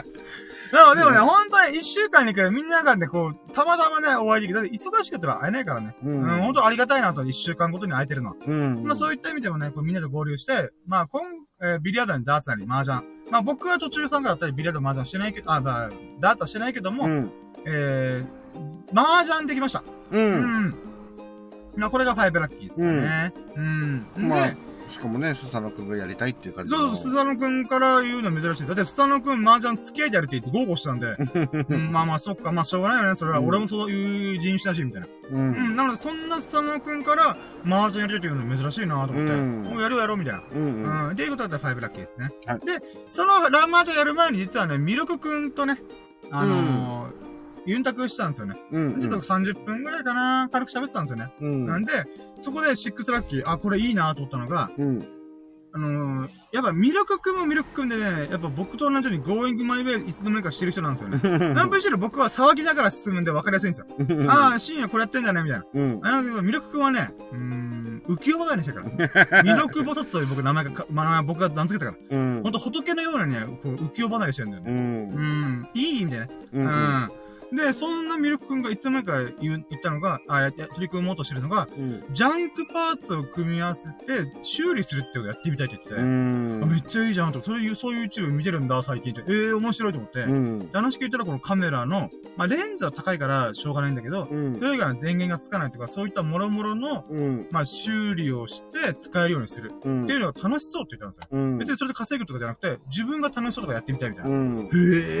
い。*laughs* でもでもね、本当に一週間に一回みんながね、こう、たまたまね、お会いできる。だって忙しかったら会えないからね。ううん、本当ありがたいなと、一週間ごとに会えてるのは。うん。まあそういった意味でもね、こうみんなで合流して、まあ今、えービリヤードにダーツなり、麻雀。まあ僕は途中参加だったり、ビリヤード麻雀してないけど、あ、まあ、ダーツはしてないけども、うん。えー、麻雀できました。う。うんん。まあこれが5ラッキーですよね。うん。まあで、しかもね、スサノ君がやりたいっていう感じそうそう、スザノくんから言うの珍しい。だって、スザノくん麻雀付き合いでやるって言って豪語したんで、*laughs* うんまあまあ、そっか、まあ、しょうがないよね。それは、うん俺もそういう人種だし、みたいな。う。うんん、なので、そんなスザノくんから、麻雀やりたいっていうの珍しいなと思って、うんもうやろうやろう、みたいな。うん。うん。うん。っていうことだったら5ラッキーですね。はいで、そのラマージャンやる前に実はね、ミルクくんとね、あのーユンタクしたんですよね。うん。ちょっと30分ぐらいかな、軽く喋ってたんですよね。うん。なんで、そこで6ラッキー、あ、これいいなと思ったのが、うん。あのー、やっぱミルクくんもミルクくんでね、やっぱ僕と同じように Going My Way いつの間にかしてる人なんですよね。何分してる僕は騒ぎながら進むんで分かりやすいんですよ。ああ、深夜これやってんだね、みたいな。うん。あだけど、ミルクくんはね、うーん、浮世離れしたから。*laughs* ミルク菩薩という僕名前がか、まあ、僕が名付けたから。うん。ほんと仏のようなね、こう浮世離れしてるんだよう。ね。うんん、いい意味でね。う。うんん。で、そんなミルクくんがいつの間にか言う言ったのが、あ、取り組もうとしてるのが、うん。ジャンクパーツを組み合わせて修理するってことをやってみたいって言ってて、めっちゃいいじゃんとか、そういう、そういう YouTube 見てるんだ、最近って。ええー、面白いと思って。うん。で話聞いたらこのカメラの、まあ、レンズは高いからしょうがないんだけど、うん。それ以外の電源がつかないとか、そういった諸々の、うん。まあ、修理をして使えるようにする。うん。っていうのが楽しそうって言ったんですよ。うん。別にそれで稼ぐとかじゃなくて、自分が楽しそうとかやってみたいみたいな。うん。へ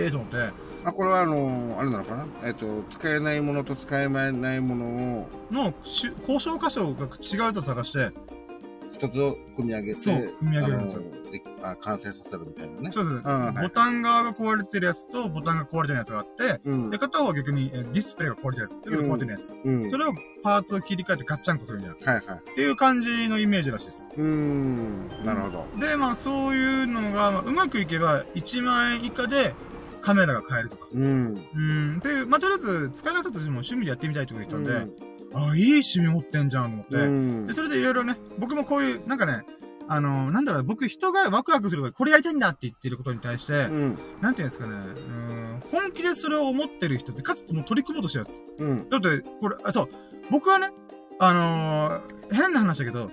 えーと思って。あ、これはあのー、あれなのかなな。えっと、使えないものと使えないものをのしゅ交渉箇所が違うと探して、一つを組み上げて、そう組み上げるんですよあのであ完成させるみたいなね。そうです。あはいボタン側が壊れてるやつと、ボタンが壊れてるやつがあって、うんで、。片方は逆にえーディスプレイが壊れてるやつ、壊れてるやつ。うん。それをパーツを切り替えてガッチャンコするみたいな。はいはい。っていう感じのイメージらしいです。うーん。なるほど。で、まあそういうのが、まあうまくいけば1万円以下でカメラが買えるとか。うん。うん。で、まあとりあえず使えなかったとしても趣味でやってみたいってこと言ったんで、うんああ、いい趣味持ってんじゃんと思って。うんで、それでいろいろね、僕もこういう、なんかね、あのなんだろう、僕人がワクワクするからこれやりたいんだって言ってることに対して、うん。なんていうんですかね、うん、本気でそれを思ってる人って、かつてもう取り組もうとしてるやつ。うん。だって、これ、あ、そう、僕はね、あのー変な話だけど、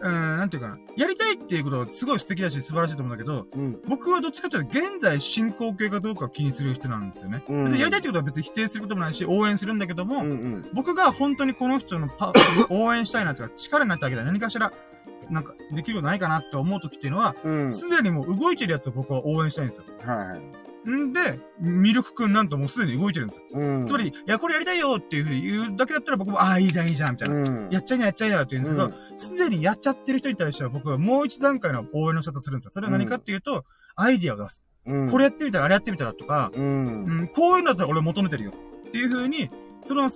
うん、なんていうかな、やりたいっていうことはすごい素敵だし素晴らしいと思うんだけど、うん。僕はどっちかというと、現在進行形かどうかを気にする人なんですよね。うん別にやりたいってことは別に否定することもないし、応援するんだけども、うん。うん。僕が本当にこの人のパ、応援したいなとか、力になってあげたい。何かしら、なんか、できることないかなって思う時っていうのは、うん。すでにもう動いてるやつを僕は応援したいんですよ。はい。んで、ミルクくんなんともうすでに動いてるんですよ。うん。つまり、いや、これやりたいよっていうふうに言うだけだったら僕も、ああ、いいじゃん、いいじゃん、みたいな。うん。やっちゃいな、やっちゃいなって言うんですけど、すでにやっちゃってる人に対しては僕はもう一段階の応援の仕方するんですよ。それは何かっていうと、アイディアを出す。うん、これやってみたら、あれやってみたらとか、う。うんん、こういうのだったら俺求めてるよ。っていうふうに、その、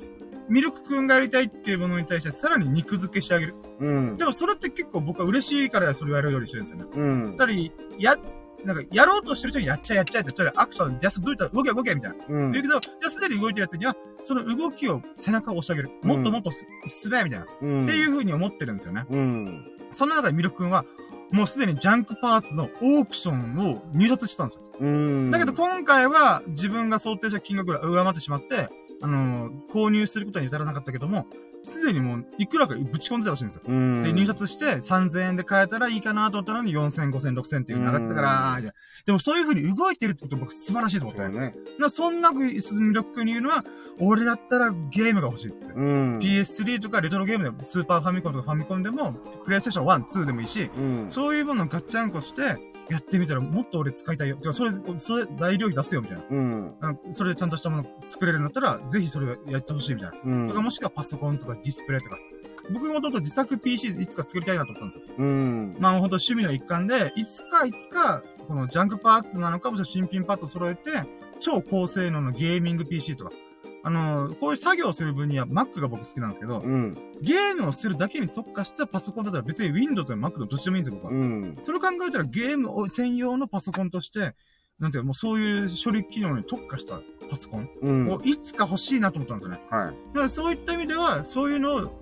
ミルクくんがやりたいっていうものに対してさらに肉付けしてあげる。うん。でもそれって結構僕は嬉しいからそれをやるようにしてるんですよね。うん。二人、や、なんか、やろうとしてる人にやっちゃえやっちゃえって、それアクション、ジャストどういったら動け動けみたいな。うん言うけど、じゃあすでに動いてるやつには、その動きを背中を押してあげる。もっともっとす進めみたいな。うん。っていう風に思ってるんですよね。うん。その中でミルク君は、もうすでにジャンクパーツのオークションを入札したんですよ。うん。だけど今回は自分が想定した金額が上回ってしまって、あのー購入することに至らなかったけども、すでにもういくらかぶち込んでたらしいんですよ。うん。で、入札して3000円で買えたらいいかなと思ったのに4000、5000、6000っていうの上がってたから、でもそういう風に動いてるってこと僕素晴らしいと思って。そうね。なそんなミルク君に言うのは、俺だったらゲームが欲しいって。うん。PS3 とかレトロゲームでも、スーパーファミコンとかファミコンでも、プレイステーション1、2でもいいし、うん。そういうものをガッチャンコして、やってみたらもっと俺使いたいよ。てか、それ、それ材料費出すよ、みたいな。うん。あそれでちゃんとしたもの作れるんだったら、ぜひそれやってほしい、みたいな。うん。とか、もしくはパソコンとかディスプレイとか。僕もともと自作 PC いつか作りたいなと思ったんですよ。うん。まあ、ほんと趣味の一環で、いつかいつか、このジャンクパーツなのかもしくは新品パーツを揃えて、超高性能のゲーミング PC とか。あのこういう作業をする分には Mac が僕好きなんですけど、うん。ゲームをするだけに特化したパソコンだったら別に Windows や Mac のどっちでもいいんですよ、僕は。うん。それを考えたらゲームを専用のパソコンとして、なんていうかもうそういう処理機能に特化したパソコンうん。をいつか欲しいなと思ったんですよね。はい。だからそういった意味では、そういうのを、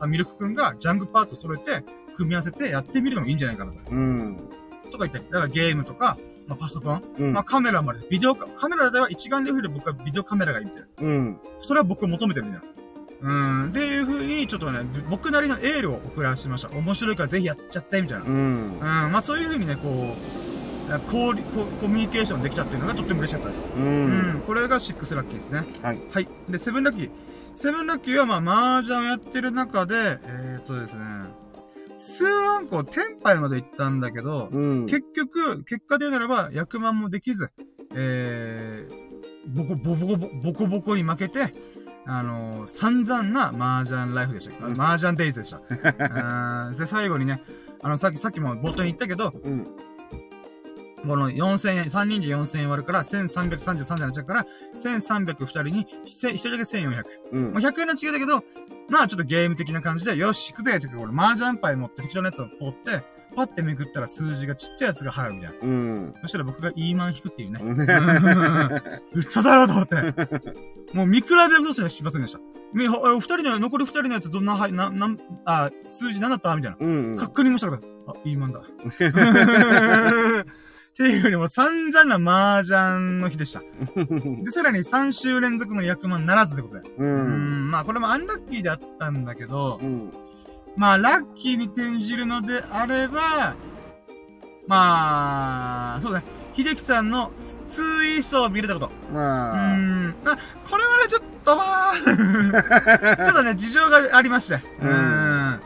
あミルク君がジャングパーツを揃えて、組み合わせてやってみるのもいいんじゃないかなと。うん。とか言って、だからゲームとか、まあ、パソコン、うんまあ、カメラまで、ビデオカ、カメラでは一眼レフで僕はビデオカメラがいいみたいな。うん。それは僕求めてるんだよ。うん。っていう風に、ちょっとね、僕なりのエールを送らしました。面白いからぜひやっちゃって、みたいな。うん。うん、まあそういう風にね、こう、こうココミュニケーションできたっていうのがとっても嬉しかったです。ううん、ん。これが6ラッキーですね。はい。はい。で、セブンラッキー。セブンラッキーはまあ、麻雀をやってる中で、えー、っとですね、数アンコ天杯まで行ったんだけど、うん。結局、結果で言うならば、役満もできず、えー、ボコ、ボコボコ、ボコボコに負けて、あのー散々な麻雀ライフでした。麻雀デイズでした。*laughs* で、最後にね、あの、さっき、さっきも冒頭に言ったけど、うん。この4000円、3人で4000円割るから、1333になっちゃうから、1302人に、1人だけ1400。うんまあ、。100円の違いだけど、まあちょっとゲーム的な感じで、よし、行くぜって、これ、麻雀牌持って適当なやつを取って、パッてめくったら数字がちっちゃいやつが払うみたいな。うん。そしたら僕がイーマン引くっていうね。*laughs* 嘘だろと思って。もう見比べることしかしませんでした。みほ二人の、残り二人のやつどんな、はい、な、なん、あ、数字何だったみたいな。うん。確認もしたから、あ、イーマンだ。*laughs* っていうよりも散々な麻雀の日でした。*laughs* で、さらに3週連続の役満ならずってことで。う。うんん、まあこれもアンラッキーであったんだけどう、ん。まあラッキーに転じるのであれば、まあ、そうだね。秀樹さんのツーイーストを見れたこと。うまあ。ん。あ、これはね、ちょっとまあ、*laughs* ちょっとね、事情がありまして。ううんん。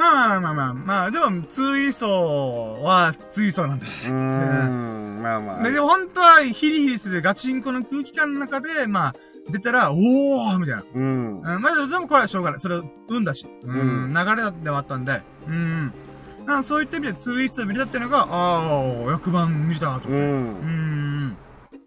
まあまあまあまあ、まあ、でも、ツーイーストはツーイーストなんだ。うん。うん、まあまあ。で、でも本当はヒリヒリするガチンコの空気感の中で、まあ、出たら、おーみたいな。うん。うん、まあ、でもこれはしょうがない。それを運だし。うん、うん流れではあったんで。うん。なそういった意味でツーイーツを見れたっていうのが、ああ、役満見れたなと。う。うんん。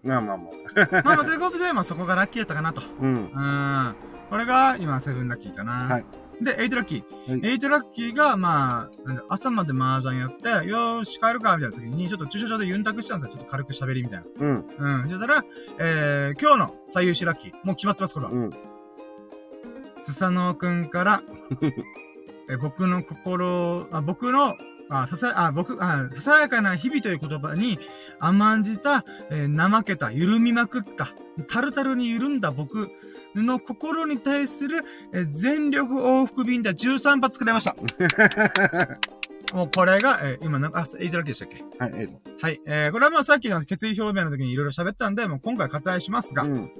まあまあまあ。まあまあ、ということで、まあそこがラッキーだったかなと。うん。うん。これが今、 seven lucky かな。はい。で、 eight lucky。はい eight lucky が、まあ、朝まで麻雀やって、よーし、帰るか、みたいな時に、ちょっと駐車場でユンタクしたんですよ。ちょっと軽く喋りみたいな。うん。うん。そしたら、えー、今日の最優秀ラッキー。もう決まってます、これは。うん。スサノオくんから、*laughs* え僕の心、あ僕の、あ、ささ、あ、僕、あ、ささやかな日々という言葉に甘んじた、えー怠けた、緩みまくった、タルタルに緩んだ僕の心に対する、えー全力往復便で13発くれました。*laughs* もうこれが、えー今なんか、あ、エイジラッキーでしたっけ？はい、ええと。はい。えー、これはまあさっきの決意表明の時にいろいろ喋ったんで、もう今回割愛しますが、うん。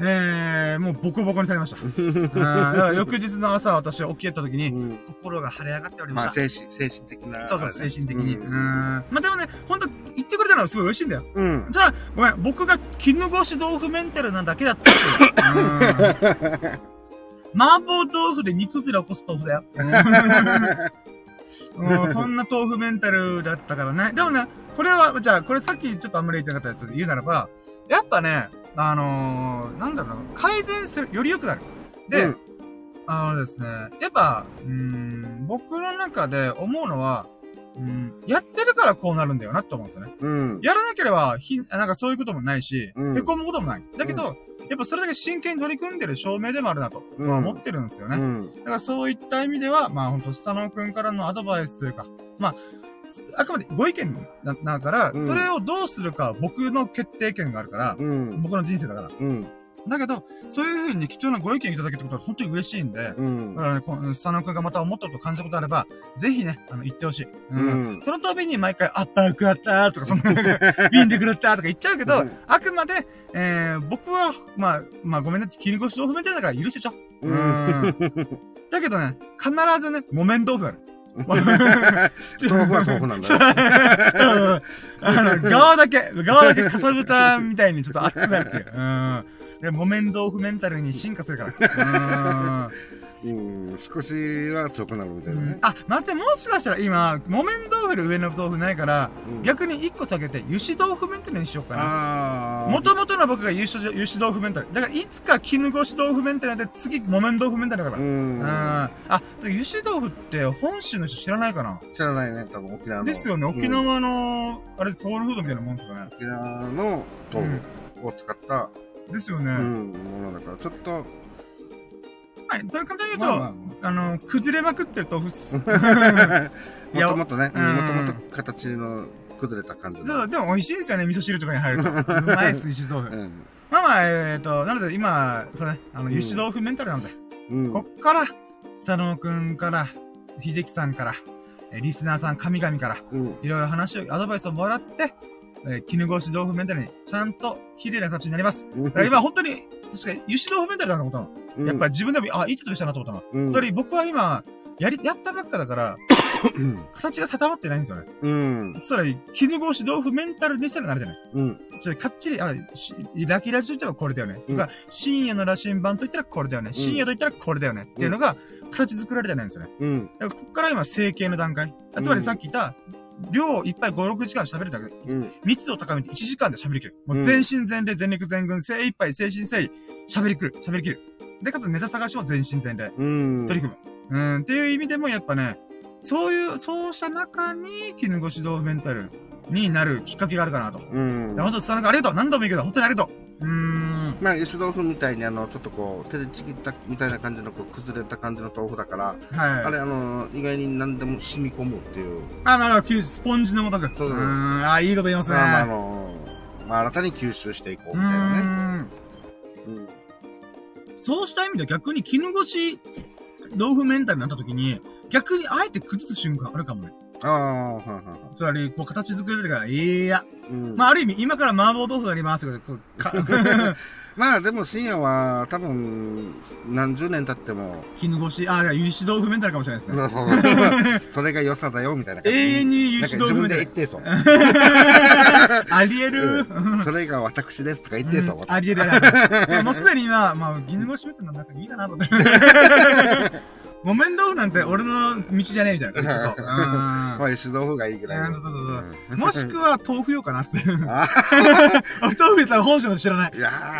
えー、もうボコボコにされました。*laughs* 翌日の朝私起きた時に、うん心が晴れ上がっておりままあ、した。精神、精神的な。そうそう、精神的に。う。うんん。まあでもね、ほんと、言ってくれたのはすごい嬉しいんだよ。うん。ただ、ごめん、僕が絹ごし豆腐メンタルなだけだったっていう。うん *laughs* 麻婆豆腐で煮崩れ起こす豆腐だよ。うん *laughs* うんそんな豆腐メンタルだったからね。でもね、これは、じゃあ、これさっきちょっとあんまり言ってなかったやつで言うならば、やっぱね、あのー、なんだろうな、改善する、より良くなる。で、うんあのですね、やっぱ、うーん、僕の中で思うのは、うん、やってるからこうなるんだよなって思うんですよね。うん。やらなければ、ひ、なんかそういうこともないし、うんへこむこともない。だけど、やっぱそれだけ真剣に取り組んでる証明でもあるなと、うん思ってるんですよね。うん。だからそういった意味では、まあ本当佐野くんからのアドバイスというか、まあ、あくまでご意見だだから、うんそれをどうするかは僕の決定権があるから、うん。僕の人生だから。うん。だけど、そういう風に貴重なご意見いただけたことは本当に嬉しいんで、うんだ。からね、この佐野くんがまた思ったこと感じたことあれば、ぜひね、あの、言ってほしい。うん。うんその度に毎回、あった食らったとか、そんな、*laughs* ビンで食らったとか言っちゃうけど、うんあくまで、えー、僕は、まあ、まあごめんね、切り越し豆腐みたいだから許してちょ。う。うんん。だけどね、必ずね、木綿豆腐だね。豆腐は豆腐なんだよ。*laughs* あの、側だけ、側だけかさぶたみたいにちょっと熱くなるっていう。うん。で、木綿豆腐メンタルに進化するから。*laughs* うん。少しは強くなるみたいなね。うんあ、待って、もしかしたら今、木綿豆腐で上の豆腐ないから、うん逆に一個下げて、油脂豆腐メンタルにしようかな。もともとの僕が油脂油脂豆腐メンタル。だからいつか絹ごし豆腐メンタルで、次木綿豆腐メンタルだから。ううん。ん。あ、油脂豆腐って本州の人知らないかな知らないね、多分沖縄の。ですよね、沖うん縄の、あれ、ソウルフードみたいなもんですよね。沖縄の豆腐を使った、ですよね。うん、ものだから、ちょっと、はい、という簡単に言うと、まあまあの、崩れまくってる豆腐っす。あ、*laughs* いやもともとね、うんもともと形の崩れた感じの。そう、でも美味しいんですよね、味噌汁とかに入ると。*laughs* うまいっす、油脂豆腐。うん。まあまあ、えっ、と、なので今、そうね、あの、うん油脂豆腐メンタルなので、うん。こっから、佐野くんから、秀樹さんから、えリスナーさん、神々から、うん。いろいろ話を、アドバイスをもらって、えー絹ごし豆腐メンタルに、ちゃんと、綺麗な形になります。だから今、本当に、確かに、油脂豆腐メンタルだと思ったの。うんやっぱり自分でも、あ、いいことしたなと思ったの。うんそれ、僕は今、やり、やったばっかだから、うん。形が定まってないんですよね。うん。それ、絹ごし豆腐メンタルにしたらなれてない。うん。ちょっとかっちり、あ、しラキラジといったらこれだよね。うんとか深夜の羅針盤といったらこれだよね。深夜といったらこれだよね。っていうのが、形作られてないんですよね。うん。だからこっから今、成形の段階。あつまりさっき言った、量いっぱい5、6時間喋るだけ。うん。密度を高めて1時間で喋りきる。もううん全身全霊、全力全軍、精一杯、精神誠意、喋りきる、喋りきる。で、かつネタ探しを全身全霊、うん。取り組む。うん、っていう意味でもやっぱね、そういう、そうした中に、絹ごし豆腐メンタルになるきっかけがあるかなと。うん。本当、佐野君ありがとう。何度も言うけど、本当にありがとう。うーん。まあ、油脂豆腐みたいに、あの、ちょっとこう、手でちぎったみたいな感じの、こう、崩れた感じの豆腐だから、はい。あれ、あの、意外に何でも染み込むっていう。あ、なるほど、スポンジのごとく。うそうーん。あ、いいこと言いますね。まあ、あの、まあ、新たに吸収していこううみたいなね。うん。そうした意味では逆に絹ごし豆腐メンタルになった時に、逆にあえて崩す瞬間あるかもね。ああ、はいはいはい。つまり、こう、形作れるから、いや。うんまあ、ある意味、今から麻婆豆腐がありますけど、*laughs* *laughs* まあでも深夜は多分何十年経っても、絹ごし、あ、いや、油脂豆腐メンタルかもしれないですね。そうそ *laughs* れが良さだよみたいな永遠になん油脂豆腐メンタルか自分で言っ。てそう。ありえる。うんそれが私ですとか言ってそう。ありえるありえる。でももうすでに今、まあ、絹ごしメンタルなんかいいかなと思って。木綿豆腐なんて俺の道じゃねえみたいな。*laughs* そう。うんまあ、石豆腐がいいぐらいそうそうそううんもしくは豆腐用かなって。*laughs* 豆腐言ったら本州の知らない。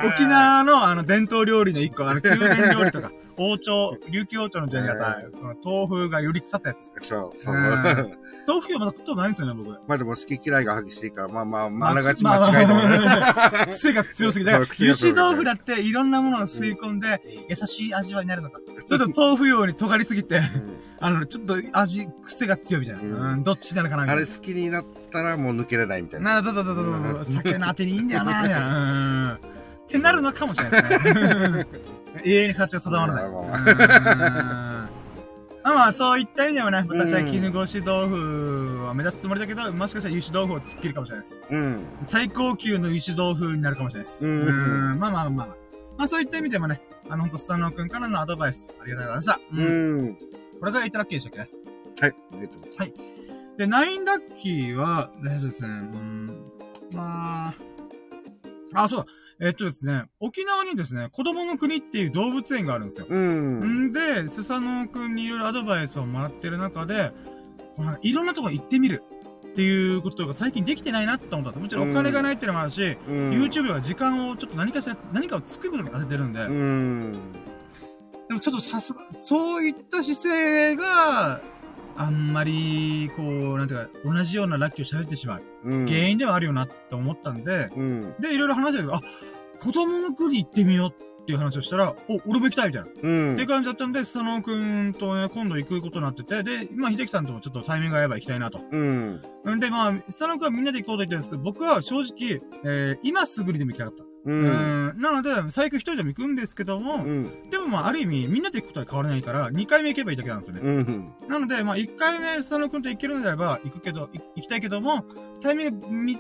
沖縄のあの伝統料理の一個、あの宮殿料理とか、王朝、琉球王朝の時代にあった、この豆腐がより腐ったやつ。そう、そう。う *laughs* ん豆腐用まだ食ったことないんですよね、僕。まあでも好き嫌いが激しいから、まあまあ、まああながちまあ間違いだもん癖が強すぎて。油脂豆腐だっていろんなものを吸い込んで、優しい味わいになるのか。ちょっと豆腐用に尖りすぎて、あの、ちょっと味、癖が強いみたいな。うんうん、どっちなのかなみたいな。あれ好きになったらもう抜けれないみたいな。な、そうそうそうそうそう。酒のあてにいいんだよな、みたいな。うん。ってなるのかもしれないですね。永遠に形が定まらない。まあうん *laughs* まあまあ、そういった意味でもね、私は絹ごし豆腐を目指すつもりだけど、もしかしたら油脂豆腐を突っ切るかもしれないです。うん。最高級の油脂豆腐になるかもしれないです。うんうんまあまあまあ。まあそういった意味でもね、あの、ほんとスタノー君からのアドバイス、ありがとうございました。ううん。ん。これが8ラッキーでしたっけね？はい。ありがとうございで、9ラッキーは、えっとですね、うん、まあ、あ、そうだ。えっとですね、沖縄にですね、子供の国っていう動物園があるんですよ。うん。んで、スサノオくんにいろいろアドバイスをもらってる中で、このいろんなところ行ってみるっていうことが最近できてないなって思ったんですよ。もちろんお金がないっていうのもあるし、うん。YouTube は時間をちょっと何かしら、何かを作ることに当ててるんで、うん。でもちょっとさすが、そういった姿勢が、あんまり、こう、なんていうか、同じようなラッキーを喋ってしまううん。原因ではあるよなって思ったんで、うん。で、いろいろ話したけど、あ、子供の国行ってみようっていう話をしたら、お、俺も行きたいみたいな。うん。っていう感じだったんで、スサノオくんとね、今度行くことになってて、で、まあ、秀樹さんともちょっとタイミングが合えば行きたいなと。うん。んで、まあ、スサノオくんはみんなで行こうと言ってるんですけど、僕は正直、えー、今すぐにでも行きたかった。う。うんん。なので、最悪一人でも行くんですけども、うん。でもまあ、ある意味、みんなで行くことは変わらないから、2回目行けばいいだけなんですよね。うん。なので、まあ、1回目、スサノオくんと行けるのであれば、行くけど、い行きたいけども、タイミング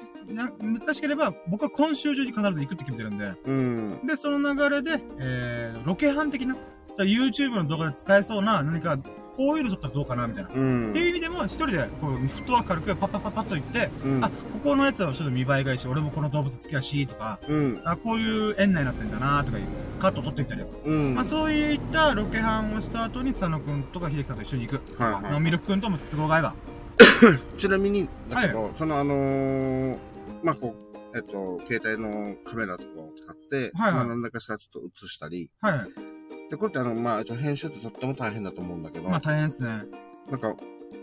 難しければ、僕は今週中に必ず行くって決めてるんで、うん。で、その流れで、えー、ロケハン的な、じゃあ YouTube の動画で使えそうな、何か、こういうの撮ったらどうかな、みたいな。うん。っていう意味でも、一人で、こう、フットワーク軽くパッパッパッパッと言って、うんあ、ここのやつはちょっと見栄えがいいし、俺もこの動物好きだし、とか、うん。あ、こういう園内になってんだな、とかいう、カットを撮ってみたりとか。うん。まあ、そういったロケハンをした後に、佐野くんとか秀樹さんと一緒に行く。はいはいまあミルクくんとも都合が合えば。*coughs* ちなみに、だけど、そのあのー、まあ、こう、えっと、携帯のカメラとかを使って、はいはいまあ、何らかしらちょっと映したり、はい。で、これってあの、まあ、編集ってとっても大変だと思うんだけど、まあ、大変ですね。なんか、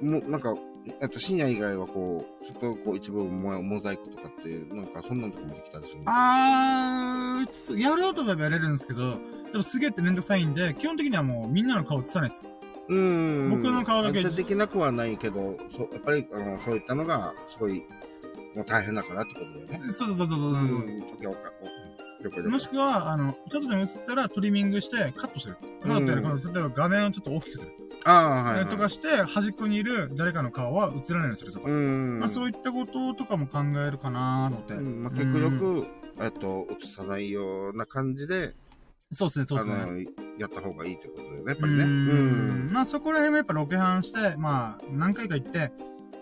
もう、なんか、えっと、深夜以外はこう、ちょっとこう、一部モモザイクとかっていう、なんか、そんなんとかもできたりするのあー、つやろうと思えばやれるんですけど、でもすげえってめんどくさいんで、基本的にはもうみんなの顔映さないです。うーん。僕の顔だけできなくはないけど、そう、やっぱり、あの、そういったのが、すごい、もう大変だからってことだよね。そうそうそうそうそう。うん。オッケーオッケーもしくは、あの、ちょっとでも映ったらトリミングしてカットする。例えば画面をちょっと大きくする。ああ、はい、はい。とかして、端っこにいる誰かの顔は映らないようにするとか。うん。まあ、そういったこととかも考えるかなと思って。うん、まあ、極力、えっと、映さないような感じで、そうですね、そうですね。やった方がいいってことだよね、やっうぱりね。ん。まあそこら辺もやっぱロケハンして、まあ何回か行って、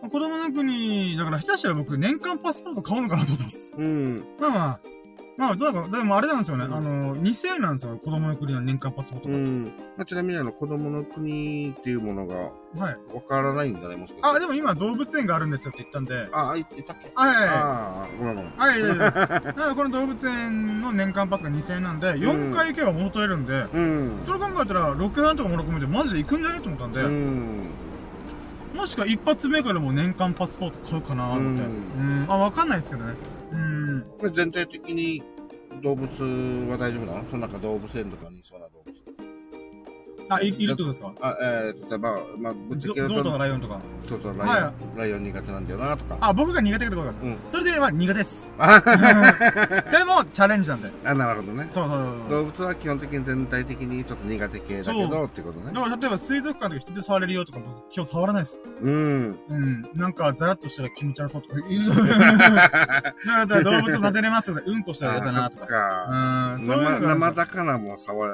まあ子供の国、だから下手したら僕年間パスポート買うのかなと思ってます。うん。うん。まあまあ、まあ、だから、でもあれなんですよね。あの、2000円なんですよ。子供の国の年間パスポートが。うん。まあ、ちなみにあの、子供の国っていうものが、はい。わからないんだね、もしかして。あ、でも今動物園があるんですよって言ったんで。あ、あ、い言ったっけ？はいはいはい。ああ、ごめんごめん。はい、いやいやいや *laughs* だからこの動物園の年間パスが2000円なんで、4回行けば元取れるんで、うん。それ考えたら、6班とかもろ込めてマジで行くんじゃね？と思ったんで、うん。もしくは一発目からもう年間パスポート買うかなと思って。ううんん。あ、わかんないですけどね。うん。まあ全体的に動物は大丈夫なの？その中動物園とかにいそうな動物。あ、いいるってことですか？あ、えー、例えば、まあ、ぶっちゃけゾゾウとかライオンとか。そうそう、ライオン、はライオン苦手なんだよな、とか。あ、僕が苦手ってことですか、うんそれでは苦手です。*laughs* あでも、チャレンジなんで。あ、なるほどね。そうそうそう。動物は基本的に全体的にちょっと苦手系だけど、ってことねだ。から例えば水族館とか人で触れるよとか、僕今日触らないです。うん。うん。なんか、ザラッとしたら気持ち悪そうとか言う。*laughs* だから動物撫でれますとか、うんこしたら嫌だなとあそっか。か。うん。生、魚も触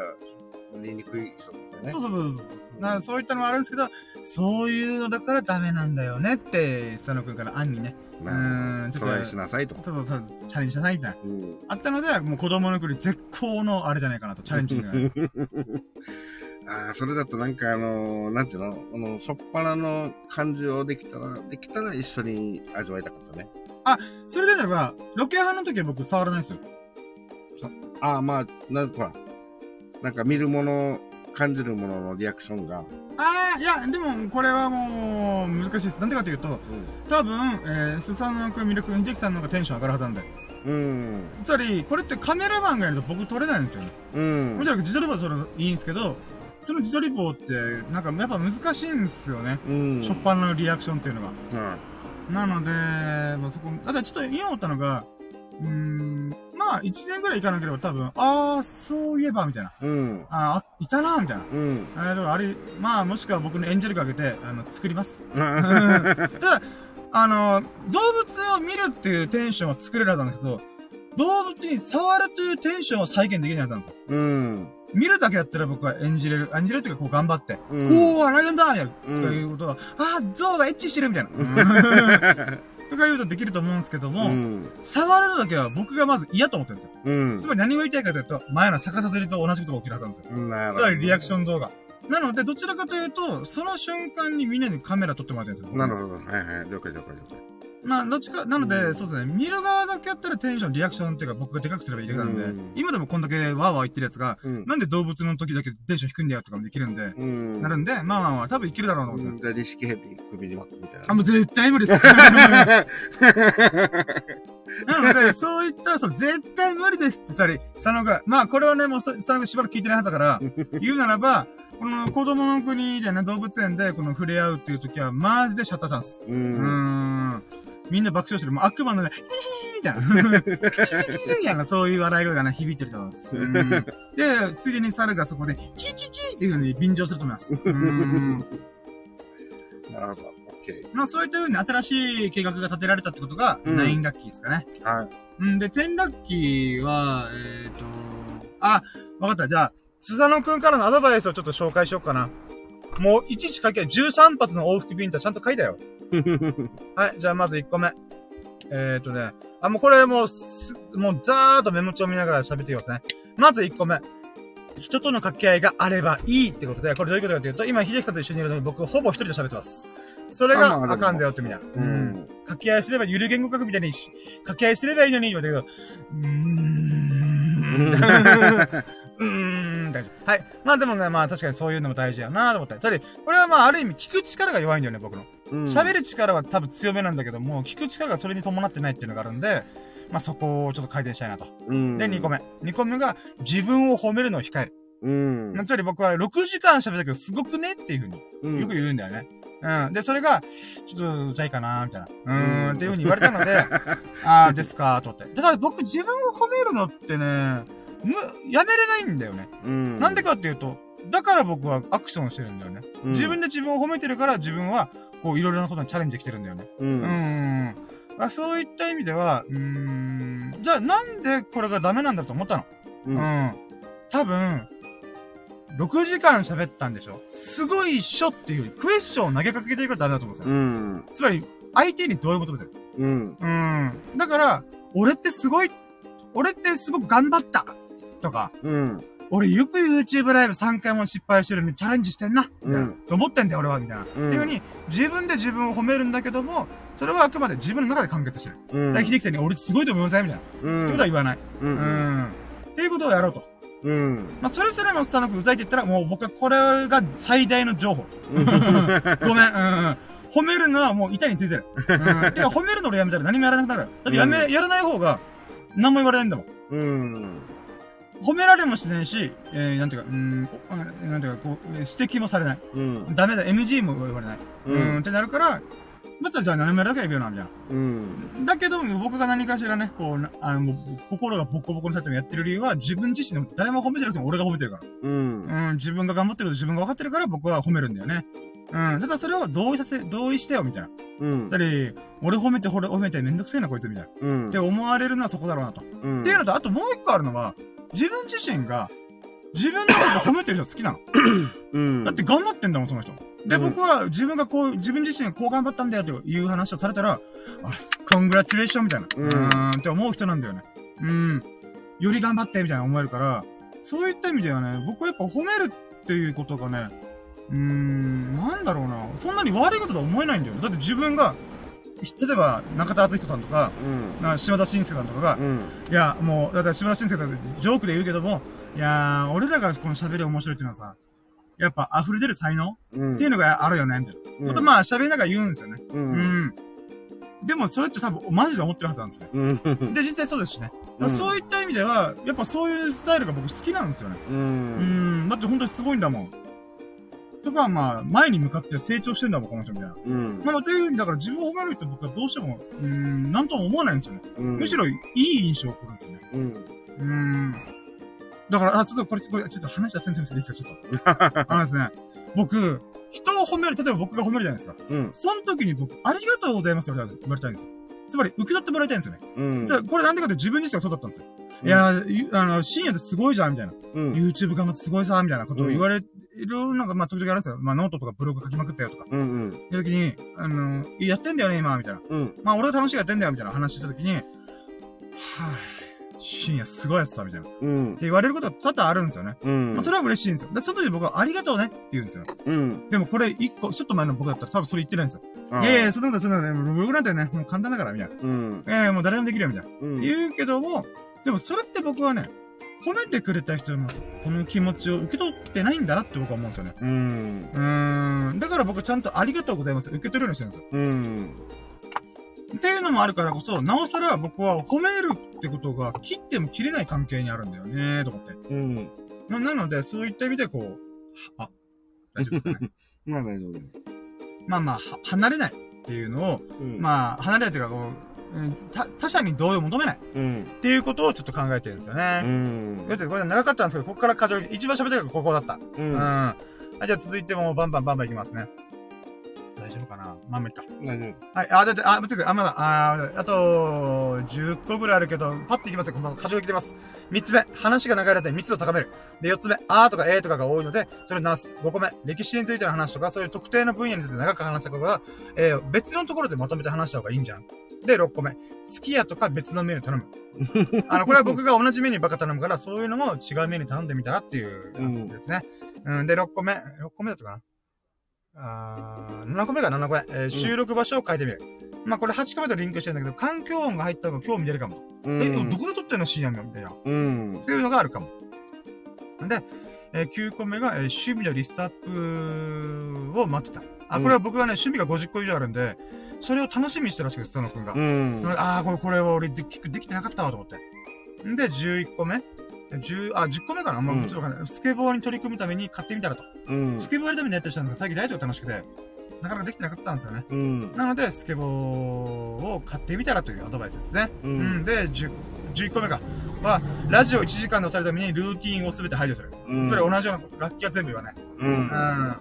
りにくい人ね。そうそうそうそう。なそういったのもあるんですけど、そういうのだからダメなんだよねって、佐野くんから案にね。うまあ、ーん、ちょっと、トライしなさいと。そうそうそう、チャレンジしなさいみたいな。うん。あったので、もう子供の頃絶好のあれじゃないかなと、チャレンジングが。*laughs* ああ、それだとなんかあのーなんていうの？あの、しょっぱなの感じをできたら、できたら一緒に味わいたかったね。それで言えば、ロケハンの時は僕触らないですよ。ああ、まあ、なんほら、なんか見るもの、感じるもののリアクションが、ああ、いや、でも、これはもう、難しいです。なんでかというと、多分、えー、スサノくん、ミルク、秀樹さんの方がテンション上がるはずなんで。うん。つまり、これってカメラマンがいると僕撮れないんですよね。うん。もちろん自撮り棒撮るのいいんですけど、その自撮り棒って、なんかやっぱ難しいんですよね。うん。しょっぱなのリアクションっていうのが。うん。なので、まあ、そこ、ただちょっと今思ったのが、うーん、まあ、1年ぐらい行かなければ多分、ああ、そういえば、みたいな。うん。ああ、いたな、みたいな。うん。あーでもあれ、まあ、もしくは僕のエンジェルかけて、あの、作ります。*laughs* ただ、あの、動物を見るっていうテンションは作れるはずなんですけど、動物に触るというテンションを再現できないはずなんですよ。うん。見るだけやったら僕は演じれる、演じれるっていうかこう頑張って、うん。おー、ライオンだみたいな、うんとかいうことは、あー、ゾウがエッチしてるみたいな。*laughs* とか言うとできると思うんですけども、うん。触るのだけは僕がまず嫌と思ってるんですよ。うんつ。まり何を言いたいかというと、前の逆さずりと同じことが起きるはずなんですよ。つまりリアクション動画。なので、どちらかというと、その瞬間にみんなにカメラ撮ってもらってるんですよ。なるほど。はいはい。了解了解了解。まあ、どっちか、なので、うんそうですね、見る側だけやったらテンション、リアクションっていうか僕がでかくすればいいだけなんで、うん今でもこんだけワーワー言ってるやつが、うん。なんで動物の時だけテンション低いんだよとかもできるんで、うん。なるんで、まあまあまあ、多分いけるだろうなと思って。リシキヘビ首に巻くみたいな。あ、もう絶対無理です。*laughs* なので、そういった、そう、絶対無理ですって、つまり、佐野が、まあ、これはね、もう、佐野がしばらく聞いてないはずだから、*laughs* 言うならば、この子供の国でね、動物園でこの触れ合うっていう時は、マジでシャッターチャンス。う。うんーん。みんな爆笑してる。もう悪魔のね、ヒヒヒみたいな。ヒヒヒみたいな、そういう笑い声がね、響いてると思います。うんで、ついでに猿がそこで、キキキっていう風に便乗すると思います。うん。なるほど。オッケまあ、そういった風に新しい計画が立てられたってことが、うん9ラッキーですかね。ー。はい。うん、で、10ラッキーは、えっ、と、あ、わかった。じゃあ、スサノくんからのアドバイスをちょっと紹介しようかな。もう、いちいち書きゃ13発の往復ビンタちゃんと書いたよ。はい、じゃあまず1個目。えっ、とね、あ、もうこれもうす、もうざーっとメモ帳見ながら喋っていきますね。まず1個目。人との掛け合いがあればいいってことで、これどういうことかというと、今、秀樹さんと一緒にいるのに僕ほぼ一人で喋ってます。それがあかんだよってみんな。ううんん。掛け合いすれば、ゆる言語学みたいにし、掛け合いすればいいのに、言われたけど、うーん。*laughs* うーん。はい。まあでもね、まあ確かにそういうのも大事やなと思った。つまり、これはまあある意味聞く力が弱いんだよね、僕の。喋る力は多分強めなんだけども、聞く力がそれに伴ってないっていうのがあるんで、まあそこをちょっと改善したいなと。うん。で、2個目。2個目が、自分を褒めるのを控える。うん。つまり僕は6時間喋ったけど、すごくねっていうふうにうん。よく言うんだよね。うん。で、それが、ちょっとうざいかなみたいな。うーん、っていう風に言われたので、*laughs* ああ、ですかと思って。ただ僕自分を褒めるのってね、む、やめれないんだよね。うん。なんでかっていうと、だから僕はアクションしてるんだよね。うん自分で自分を褒めてるから自分は、こう、いろいろなことにチャレンジできてるんだよね。う。うんん。あそういった意味では、うーん、じゃあなんでこれがダメなんだと思ったの？う。うんん。多分、6時間喋ったんでしょ？すごいっしょっていうより、クエスチョンを投げかけてるからダメだと思うんですよ。うん。つまり、相手に同意を求めてる。うん。うん。だから、俺ってすごい、俺ってすごく頑張ったとか、うん。俺よく YouTube ライブ3回も失敗してるのにチャレンジしてんな。うんと思ってんだよ、俺はみたいな。っていうふうに、自分で自分を褒めるんだけども、それはあくまで自分の中で完結してる。うん。だ秀樹さんに俺すごいと思いませんみたいな。ってうん。ことは言わない。う。うんん。っていうことをやろうと。うん。まあ、それすらもスタノ君うざいって言ったら、もう僕はこれが最大の情報。ごめん、うん、うん。褒めるのはもう板についてる。*laughs* うん。てか、褒めるの俺やめたら何もやらなくなる。だってやめ、やらない方が、何も言われないんだもん。うん。褒められもしないし、えー、なんていうか、うん、なんていうか、こう、指摘もされない。うん。ダメだ、NG も言われない。うん、んってなるから、だったらじゃあ何もやらなきゃいけないな、みたいな。うん。だけど、僕が何かしらね、こう、あの、心がボッコボコにされてもやってる理由は、自分自身でも誰も褒めてなくても俺が褒めてるから。うん。うん、自分が頑張ってること自分が分かってるから僕は褒めるんだよね。うん。ただそれを同意させ、同意してよ、みたいな。うん。つまり、俺褒めて、俺褒めてめんどくせえな、こいつ、みたいな。うん。って思われるのはそこだろうなと。うん。っていうのと、あともう一個あるのは、自分自身が、自分のこと褒めてる人好きなの。うん。だって頑張ってんだもん、その人。で、うん、僕は自分がこう、自分自身がこう頑張ったんだよという話をされたら、あ、コングラチュレーションみたいな。うん。うんって思う人なんだよね。うん。より頑張ってみたいな思えるから、そういった意味ではね、僕はやっぱ褒めるっていうことがね、うーん、なんだろうな。そんなに悪いこととは思えないんだよ。だって自分が、例えば、中田敦彦さんとか、うん、な島田紳介さんとかが、うん、いや、もう、だって島田紳介さんってジョークで言うけども、いやー、俺らがこの喋り面白いっていうのはさ、やっぱ溢れ出る才能、うん、っていうのがあるよね、みたいな。ことまあ喋りながら言うんですよね。うん。うん、でもそれって多分マジで思ってるはずなんですよ。うん、で、実際そうですしね。そういった意味では、やっぱそういうスタイルが僕好きなんですよね。うん。うん。だって本当にすごいんだもん。とか、まあ、前に向かって成長してんだもん、この人みたいな。うん。まあ、というふうに、だから自分を褒めるって僕はどうしても、うん、なんとも思わないんですよね。うん。むしろ、いい印象を送るんですよね。うん。うん。だから、あ、ちょっとこれ、これ、ちょっと話した先生ですよ、ちょっと。*laughs* あのですね、僕、人を褒める、例えば僕が褒めるじゃないですか。うん。その時に僕、ありがとうございますって言われたいんですよ。つまり、受け取ってもらいたいんですよね。うん。じゃあ、これなんでかって自分自身がそうだったんですよ。うん、いや、あの、深夜ってすごいじゃん、みたいな。うん。YouTube 頑張ってすごいさ、みたいなことを言われるのが、まあ、時々あるんですよ。まあ、ノートとかブログ書きまくったよとか。うんうん。いう時に、あの、やってんだよね、今、みたいな。うん。まあ、俺は楽しいやってんだよ、みたいな話した時に、はぁ、深夜すごいやつさ、みたいな。うん。って言われることは多々あるんですよね。うん。まあ、それは嬉しいんですよ。で、その時僕はありがとうねって言うんですよ。うん。でもこれ一個、ちょっと前の僕だったら多分それ言ってないんですよ。いやいや、そんなこと、そんなこと、ブログなんてね、もう簡単だから、みたいな。うん。ええもう誰でもできるよ、みたいな。うん。言うけども、でもそれって僕はね、褒めてくれた人のこの気持ちを受け取ってないんだなって僕は思うんですよね。うん。うん。だから僕ちゃんとありがとうございます。受け取るようにしてるんですよ。うん。っていうのもあるからこそ、なおさら僕は褒めるってことが切っても切れない関係にあるんだよね、と思って。うん。な、なので、そういった意味でこう、あ、大丈夫ですかね。*laughs* まあ大丈夫まあまあ、離れないっていうのを、うん、まあ、離れないというか、こう、他他者に同意を求めない。うん。っていうことをちょっと考えてるんですよね。うん。だってこれ長かったんですけど、ここから過剰、一番喋ってるのがここだった。うん。うん。はい、じゃあ続いてもバンバンバンバンいきますね。大丈夫かな？まあ、まいっか。大丈夫。はい、あ、じゃあ、待ってあ、まだ、あ、あと、10個ぐらいあるけど、パッていきますよ。この過剰来てます。3つ目、話が長いだけ密度を高める。で、4つ目、あーとかえーとかが多いので、それをなす。5個目、歴史についての話とか、そういう特定の分野について長く話したことが、えー、別のところでまとめて話した方がいいんじゃん。で、6個目。好きやとか別のメニュー頼む。*laughs* あの、これは僕が同じメニューばっか頼むから、そういうのも違うメニュー頼んでみたらっていう感じですね。うん、うん、で、6個目。6個目だったかなあー7個目が7個目。えー、収録場所を変えてみる。うん、まあこれ8個目とリンクしてるんだけど、環境音が入った方が興味出るかも。うん、え、どこで撮ってんの深夜の？みたいな。うん。っていうのがあるかも。で、えー、9個目が、えー、趣味のリストアップを待ってた。あ、これは僕はね、趣味が50個以上あるんで、それを楽しみにしてたらしくて、佐野くんが。うん。ああ、これ、これは俺でき、できてなかったわと思って。んで、11個目。10、あ、10個目かな、まあ、ちょっとわかんない。スケボーに取り組むために買ってみたらと。うん。スケボーやるためにやってる人なんだけど、最近ライトが楽しくて、なかなかできてなかったんですよね。うん。なので、スケボーを買ってみたらというアドバイスですね。うん。うん、で、10、11個目か。は、ラジオ1時間で押されるためにルーティンをすべて排除する。うん。それ同じような、ラッキーは全部言わない。うん。うん。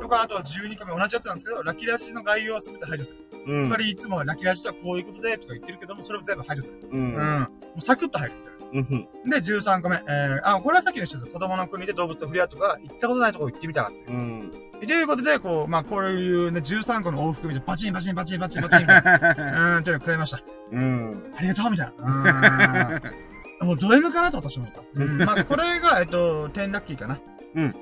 とか、あとは12個目同じやつなんですけど、ラッキーラジの概要は全て排除する。うん、つまり、いつもラッキーラジとはこういうことで、とか言ってるけども、それを全部排除する。うん。うん。もうサクッと入る。うん、で、13個目。えー、あ、これはさっきの一つ。子供の国で動物を触れ合うとか、行ったことないとこ行ってみたらって。うん。ということで、こう、まあ、こういうね、13個の往復見て、バチンバチンバチンバチンバチン、うん、っていうのをくれました。うん。ありがとうみたいな。うん。もうド M かなと私思った。うん。まあ、これが、えっと、10ラッキーかな。うん。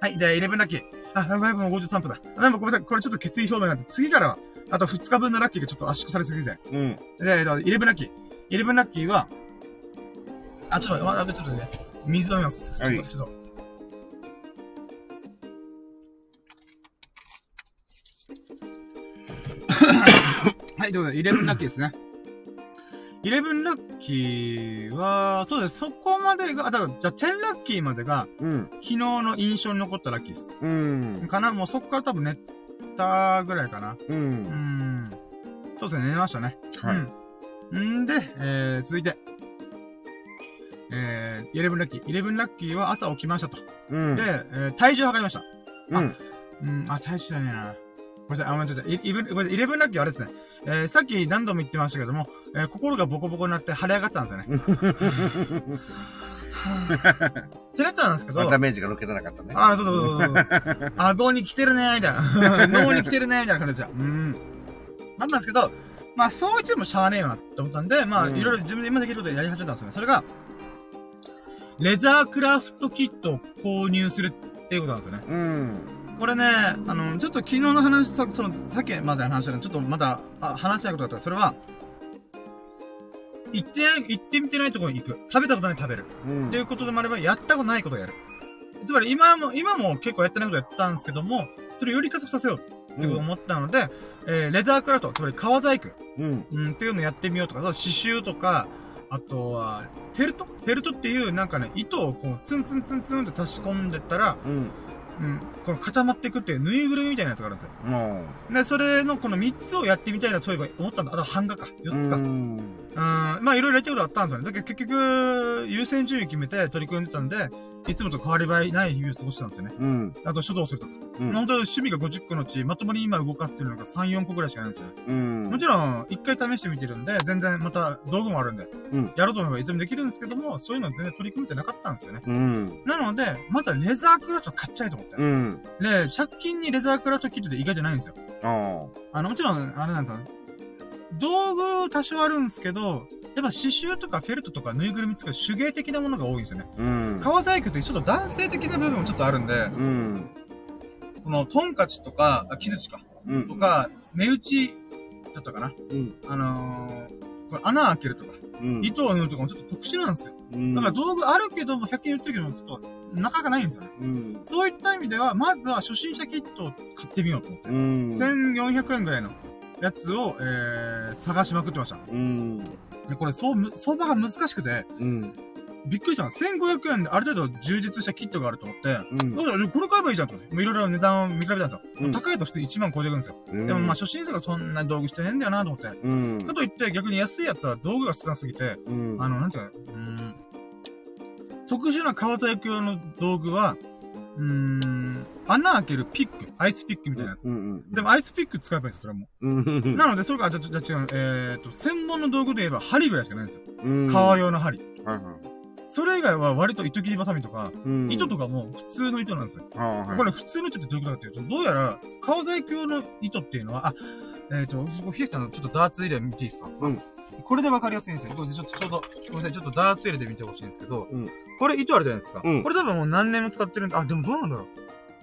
はい。で、11ラッキー。あ、やばい、もう53分だ。でもごめんなさい。これちょっと決意表明なんで、次からは、あと2日分のラッキーがちょっと圧縮されすぎて。うん。で、えっと、11ラッキー。11ラッキーは、あ、ちょっと、あ、ちょっとね、水飲みます。はい。ちょっと、ちょっと。*coughs* はい、ということで、11ラッキーですね。イレブンラッキーは、そうです。そこまでが、あ、だから、じゃあ、10ラッキーまでが、うん。昨日の印象に残ったラッキーです。うん。かなもうそこから多分寝たぐらいかな。う。うんん。そうですね、寝ましたね。はい。うん。んで、えー、続いて。えー、イレブンラッキー。イレブンラッキーは朝起きましたと。うん。で、えー、体重測りました。うん。うん、あ、体重だねえな。ごめんなさい、あ、ごめんなさい。イイブごめんなさいイレブンラッキーはあれですね。えー、さっき何度も言ってましたけども、えー、心がボコボコになって腫れ上がったんですよね。*laughs* *laughs* ってなったんですけど、ダメージが抜けてなかったね。あ、そうそうそうそうそう。*laughs* 顎に来てるねみたいな。*laughs* 脳に来てるねみたいな感じで。うん。なったんですけど、まあ、そう言ってもしゃあねえよなって思ったんで、まあ、うんいろいろ自分で今できることやり始めたんですよね。それが、レザークラフトキットを購入するっていうことなんですよね。うん。これね、あの、ちょっと昨日の話、さ、その、さっきまでの話したの、ちょっとまだ、あ、話したいことだったら、それは、行ってない、行ってみてないところに行く。食べたことない食べる。うん。っていうことでもあれば、やったことないことをやる。つまり今も、今も結構やってないことやったんですけども、それをより加速させようってことを思ったので、えー、レザークラフト、つまり革細工、うん。うん、っていうのをやってみようとか、刺繍とか、あとは、フェルト？フェルトっていう、なんかね、糸をこう、ツンツンツンツンって差し込んでったら、うん。うん、この固まっていくっていうぬいぐるみみたいなやつがあるんですよ。もで、それのこの3つをやってみたいな、そういえば思ったんだ。あと版画か。う。4つか。ううん。ん。まあいろいろやったことあったんですよね。だけど結局、優先順位決めて取り組んでたんで、いつもと変わり映えない日々を過ごしてたんですよね。うん。あと書道するとか。うん。本当趣味が50個のうち、まともに今動かしてるのが3、4個ぐらいしかないんですよね。うん。もちろん、一回試してみてるんで、全然また道具もあるんで、うんやろうと思えばいつでもできるんですけども、そういうの全然取り組めてなかったんですよね。うん。なので、まずはレザークラフト買っちゃえと思って。うん。で、借金にレザークラフトキットで意外じゃないんですよ。ああの、もちろん、あれなんですよ。道具多少あるんですけど、やっぱ刺繍とかフェルトとかぬいぐるみ作る手芸的なものが多いんですよね。あ。うん。革細工ってちょっと男性的な部分もちょっとあるんで、うん。このトンカチとか、あ、木槌か、うん。とか、目打ちだったかな。うん。あのー、これ穴開けるとか、うん。糸を縫うとかもちょっと特殊なんですよ。うん。だから道具あるけども、100均売ってるけども、ちょっと、なかなかないんですよね。うん。そういった意味では、まずは初心者キットを買ってみようと思って。うん。1400円ぐらいのやつを、えー、探しまくってました。うん。で、これ、そうむ、相場が難しくて、うん。びっくりしたの。1500円である程度充実したキットがあると思って、うん。どうだこれ買えばいいじゃんと思って。もういろいろ値段を見比べたんですよ。うん高いと普通1万超えてくるんですよ。ででもまあ初心者がそんな道具必要ねえんだよなと思って。うん。かといって逆に安いやつは道具が少なすぎて、うん。あの、なんていうの、うーん、特殊な革細工用の道具は、うーん、穴開けるピック、アイスピックみたいなやつ。うん。でもアイスピック使えばいいんですよ、それはもうん。う。なので、それが、じゃ、じゃ、じゃ違う、えーっと、専門の道具で言えば針ぐらいしかないんですよ。うん。革用の針。はいはい。それ以外は割と糸切りバサミとか、うん。糸とかも普通の糸なんですよ。はい。これ普通の糸ってどういうことかっていうと、どうやら、革細工用の糸っていうのは、あ、えっ、と、ひでさんのちょっとダーツ入れ見ていいですか？うん。これでわかりやすいんですよ。ごめんなさい、ちょっと、ちょうど、ごめんなさい、ちょっとダーツ入れで見てほしいんですけど、うんこれ糸あるじゃないですか。うんこれ多分もう何年も使ってるんで、あ、でもどうなんだろう。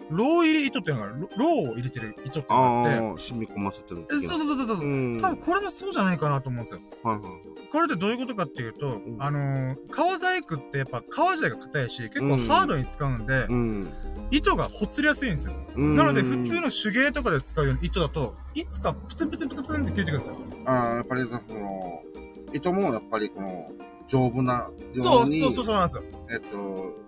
ロー入り糸っていうのが。ロローを入れてる糸っていうのがあって、染み込ませてる。えそうそうそうそうそう。うん。多分これもそうじゃないかなと思うんですよ。はいはい。これってどういうことかっていうと、んあのー、革細工ってやっぱ革自体が硬いし、結構ハードに使うんで、うん。糸がほつれやすいんですよ。うん。なので、普通の手芸とかで使うような糸だと、いつかプツンプツンプツンプツンって切れてくるんですよ。ああ、やっぱりその、糸もやっぱりこの、丈夫なように。そうそうそうそうなんですよ。えっと、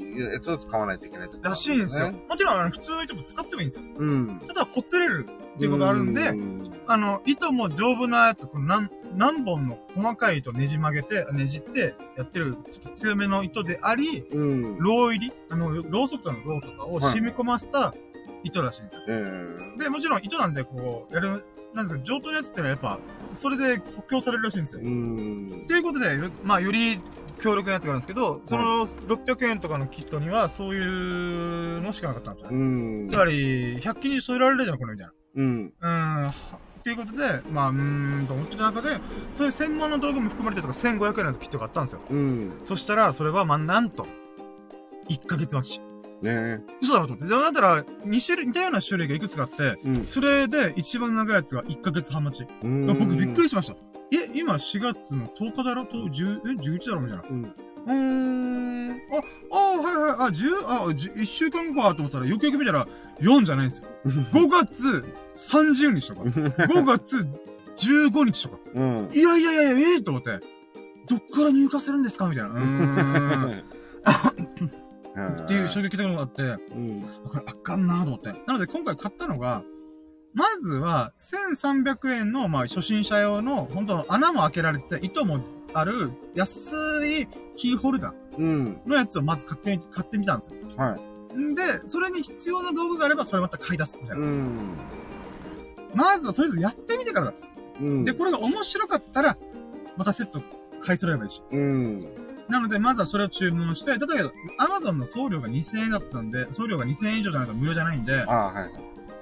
やつを使わないといけないとらしいんですよ。ね。もちろん、あの普通の糸も使ってもいいんですよ。うん。ただ、ほつれるっていうことがあるんで、うんあの、糸も丈夫なやつ、この何、何本の細かい糸ねじ曲げて、ねじってやってる、ちょっと強めの糸であり、うん。ロー入りあの、ろうそくとのローとかを染み込ませた糸らしいんですよ。えで、もちろん糸なんで、こう、やる、なんですか、上等なやつってのはやっぱ、それで補強されるらしいんですよ。ということで、まあ、より強力なやつがあるんですけど、その600円とかのキットには、そういうのしかなかったんですよね。うん。つまり、100均に添えられるじゃん、これみたいうん。な。うん。っていうことで、まあ、うーん、と思ってた中で、そういう専門の道具も含まれてるやつが1500円のキットがあったんですよ。うん。そしたら、それは、まあ、なんと、1ヶ月待ち。ね嘘だろと思って。だったら、2種類、似たような種類がいくつかあって、え。うん。それで一番長いやつが1ヶ月半待ち。うん僕びっくりしました。え、今4月の10日だろ？と、10、え、11だろみたいな。うん。うーん。あ、あ、はいはい、あ、10、あ、10 1週間後かと思ったら、よくよく見たら、4じゃないんですよ。*laughs* 5月30日とか、5月15日とか。うん。いやいやいやいや、ええと思って。どっから入荷するんですか？みたいな。うーん。*laughs* っていう衝撃的なのがあって、うん。これあかんなと思って。なので今回買ったのが、まずは、1300円の、まあ、初心者用の、本当穴も開けられてて、糸もある、安いキーホルダうん。ーのやつをまず買ってみ、買ってみたんですよ。はい。んで、それに必要な道具があれば、それまた買い出す、みたいうな。ん。まずはとりあえずやってみてからだ。うん。で、これが面白かったら、またセット買い揃えればいいし。うん。なので、まずはそれを注文して、だけど、Amazon の送料が2000円だったんで、送料が2000円以上じゃないと無料じゃないんで、ああ、はい。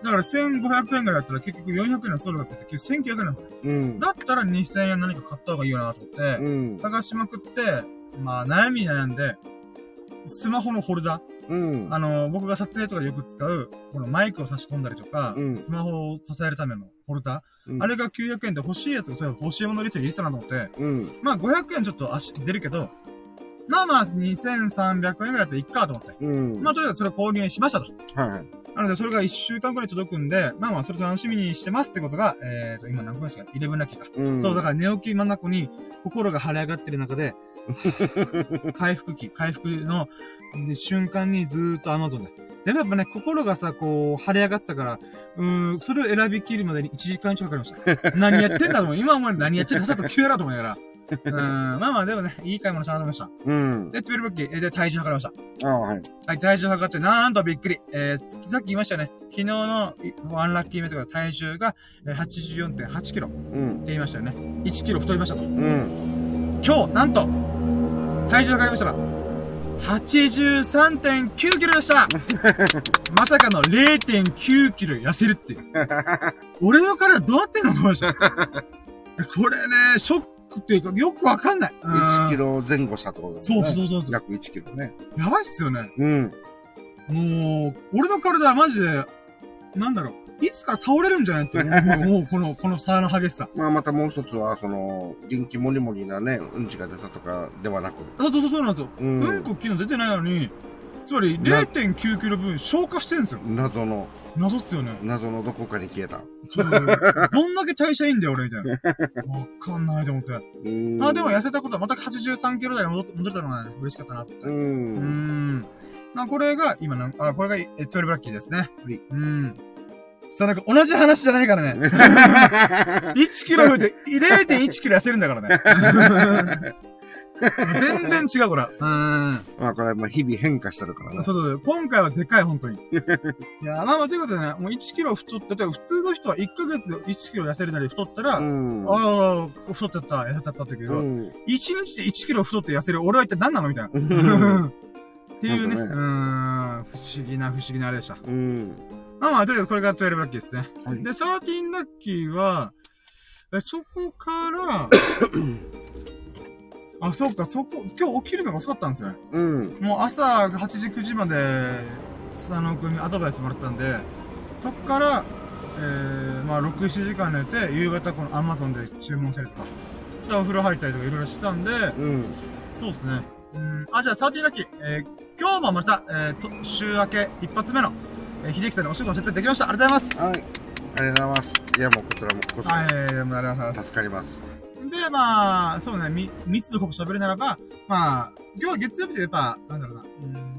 だから1500円ぐらいだったら結局400円の送料がついて結局1900円なんですよ。うん。だったら2000円何か買った方がいいよなと思って、うん。探しまくって、まあ悩みに悩んで、スマホのホルダー、うん。あの、僕が撮影とかでよく使う、このマイクを差し込んだりとか、うんスマホを支えるためのホルダー、うんあれが900円で欲しいやつが、それ欲しいものリストに入れてたなと思って、うん。まあ500円ちょっと足出るけど、まあまあ2300円ぐらいだったらいっかと思って。うん。まあとりあえずそれを購入しましたと。はい。なのでそれが1週間くらい届くんで、まあまあそれ楽しみにしてますってことが、えーと、今何分ですか ?11 ラッキーか。うん。そう、だから寝起き真ん中に心が晴れ上がってる中で、*laughs* 回復期、回復ので瞬間にずーっと Amazon で。でもやっぱね、心がさ、こう、晴れ上がってたから、うーん、それを選び切るまでに1時間以上かかりました。*laughs* 何やってんだと思う。今まで何やってんださっと急やなと思いながら。うん、まあまあでもね、いい買い物したなと思いました。うん。で、12ラッキー、えで、体重測りました。ああ、はい。はい、体重測って、なんとびっくり。えー、さっき言いましたよね。昨日のいワンラッキーメートが体重がえー84.8キロってうん。言いましたよね。1キロ太りましたと。うん。今日、なんと、体重測りましたら、83.9キロでした *laughs* まさかの0.9キロ痩せるっていう。*laughs* 俺の体どうなってんのと思いました。これね、ショックっていうか、よくわかんない。うん1キロ前後したってことですそうね。そうそうそう。約1キロね。やばいっすよね。うん。もう、俺の体はマジで、なんだろう。いつから倒れるんじゃないって思う、*laughs* もうこの、この差の激しさ。まあまたもう一つは、その、元気もりもりなね、うんちが出たとかではなく。そうそうそうそうなんですよ。ううんん、こ昨日出てないのに、つまりな0.9キロ分消化してるんですよ。謎の、謎っすよね。謎のどこかに消えた。そうどんだけ代謝いいんだよ、俺、みたいな。わかんないと思って。うん。あ、でも痩せたことは、また83キロ台に戻れたのがね、嬉しかったなって。う。うんん。まあ、これが、今なん、あ、これが、え、12ラッキーですね。はいうん。さあ、なんか同じ話じゃないからね。*laughs* 1キロ増えて、0.1キロ痩せるんだからね。*laughs* *laughs* 全然違う、これ。うん。まあこれはまあ日々変化してるからね。そうそうそう。今回はでかい、本当に。*laughs* いや、まあまあ、ということでね、もう1キロ太って、例えば普通の人は1ヶ月で1キロ痩せるなり太ったら、うん。ああ、太っちゃった、痩せちゃったって言うけど、うん。1日で1キロ太って痩せる俺は一体何なのみたいな。うんっていうね。ねーん。不思議な不思議なあれでした。うん。まあまあ、とりあえずこれが12ラッキーですね。はいで、13ラッキーは、えそこから、*coughs* あ、そっか、そこ、今日起きるのが遅かったんですよね。うん。もう朝8時、9時まで、佐野くんにアドバイスもらったんで、そっから、えー、まあ、6、7時間寝て、夕方この Amazon で注文したりとか、でお風呂入ったりとかいろいろしたんで、うん。そうですね。うん。あ、じゃあ、13ラッキー。えー、今日もまた、えー、と、週明け一発目の、えー、秀樹さんにお仕事の説明できました。ありがとうございます。はい。ありがとうございます。いや、もうこちらもこそ、はい、ありがとうございます。助かります。で、まあ、そうね、み、密度濃く喋るならば、まあ、今日は月曜日でやっぱ、なんだろうな、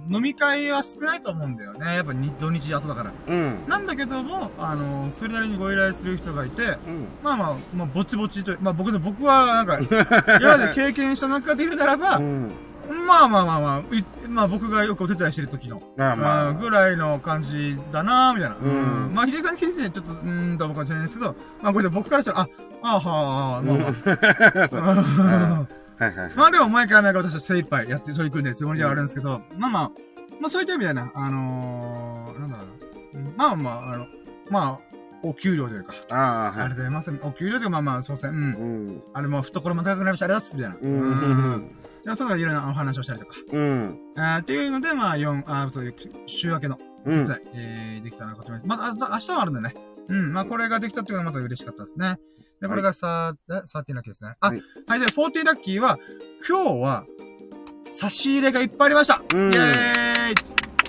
うん、飲み会は少ないと思うんだよね。やっぱに土日後だから。うん。なんだけども、あの、それなりにご依頼する人がいて、うん。まあまあ、まあ、ぼちぼちと、まあ僕で、僕は、なんか、*laughs* 今まで経験した中で言うならば、うん。まあまあまあまあ、いまあ僕がよくお手伝いしてる時の、まあまあ。うんぐらいの感じだなみたいな。うんまあ、秀樹さん聞いてて、ちょっと、うーんと僕はしれないですけど、まあこれで僕からしたら、あ、ああはあ、まあまあ。*laughs* はいはい。*laughs* まあでも毎回毎回私は精一杯やって取り組んでるつもりではあるんですけど、まあまあ、まあそういった意味ではね、あのー、なんだろうな。うんまあまあ、あの、まあ、お給料というか、ああ、あはい。れでますお給料というかまあまあ、そうですね、うん。うん。あれも懐も高くなりました、ありがとうございます、みたいな。うん。うん。でもそのいろんなお話をしたりとか。うん。あーっていうので、まあ、4、あーそういう週明けのうん。決済、えー、できたなことままあ、あ明日はあるんだね。うん。まあ、これができたっていうのはまた嬉しかったですね。で、これがさ、え13ラッキーですね。あ、ははいい、で、14ラッキーは、今日は、差し入れがいっぱいありました。うんイェーイ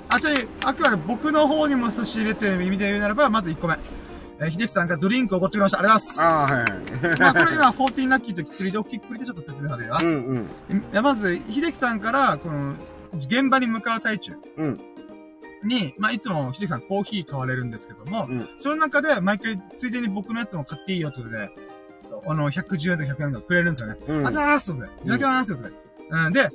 あ、ちなみに、あくまで僕の方にも差し入れという意味で言うならば、まず1個目。えー、秀樹さんがドリンクをおごってくれました。ありがとうございああ、はいはい。ます。まあ、これ今、14ラッキーとくくりで、大きくくりでちょっと説明させていただきます。うんうん。いやまず、秀樹さんから、この、現場に向かう最中うん。に、まあ、いつも秀樹さんコーヒー買われるんですけども、うんその中で、毎回、ついでに僕のやつも買っていいよってことで、あの、110円とか100円とかくれるんですよね。うん。あざーすとで。いただきまーすってことで。うん、で、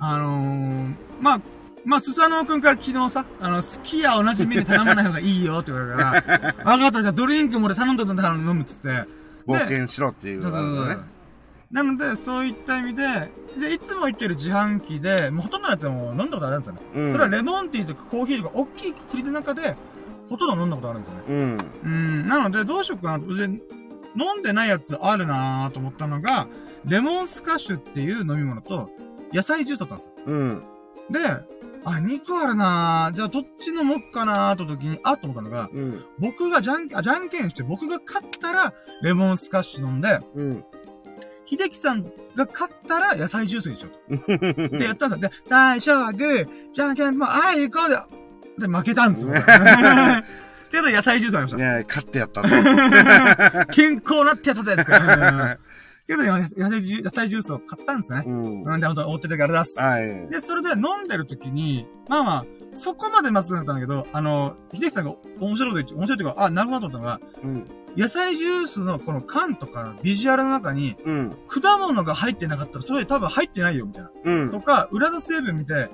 あのー、まあ、まあ、スサノオくんから昨日さ、あの、好きや同じ目に頼まない方がいいよって言われたから、*laughs* わかった、じゃあドリンクも俺頼んだんだから飲むっつって。冒険しろっていうそうそうそう。なので、そういった意味で、で、いつも言ってる自販機で、もうほとんどのやつはもう飲んだことあるんですよね。うん。それはレモンティーとかコーヒーとか、大きいくくりの中で、ほとんど飲んだことあるんですよね。うん。うん、なので、どうしようかなと。で、飲んでないやつあるなーと思ったのが、レモンスカッシュっていう飲み物と、野菜ジュースだったんですよ。うん。で、あ、肉あるなーじゃあどっち飲もっかなーと時に、あっと思ったのが、うん。僕がじゃん、あ、じゃんけんして僕が勝ったら、レモンスカッシュ飲んで、うん。秀樹さんが勝ったら野菜ジュースにしようと。*laughs* で、やったんですよ。で、最初はグー、じゃんけん、もう、あい、行こうで。で、負けたんですよ。*laughs* っていうことで野菜ジュースありましいや、勝ってやったんた。*laughs* 健康なってやったぜって。っていうことで野菜ジュ、野菜ジュースを買ったんですね。うん。なんで、本当に追ってる時あれだす。はい。で、それで飲んでる時に、まあまあ、そこまでまずかったんだけど、あの、秀樹さんが面白いこと言って、面白いというか、あ、なるほどと思ったのが、うん。野菜ジュースのこの缶とかビジュアルの中に、うん。果物が入ってなかったら、それ多分入ってないよ、みたいな。うん。とか、裏の成分見て、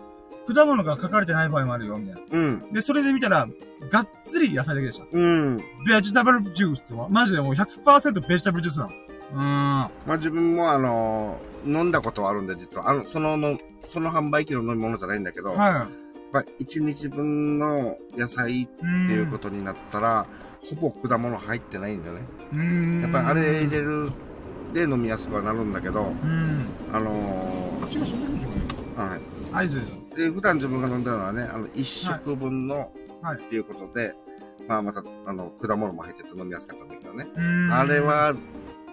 果物が書かれてない場合もあるよ、みたいな。うん。で、それで見たら、がっつり野菜だけでした。うん。ベジタブルジュースってマジでもう100%ベジタブルジュースなの。うーん。まあ自分もあの飲んだことはあるんで、実は。あの、そのの、その販売機の飲み物じゃないんだけど、やっはぱ1日分の野菜ってていうことになったら、ほぼ果物入ってないんだよね。うーん。やっぱりあれ入れるで飲みやすくはなるんだけど、うん。あのこっちが死んでるんでしょうね。はい。はい、そうで普段自分が飲んでるのはね、あの、一食分の、はいっていうことで、まあまた、あの、果物も入ってて飲みやすかったんだけどね。うーん。あれ、は、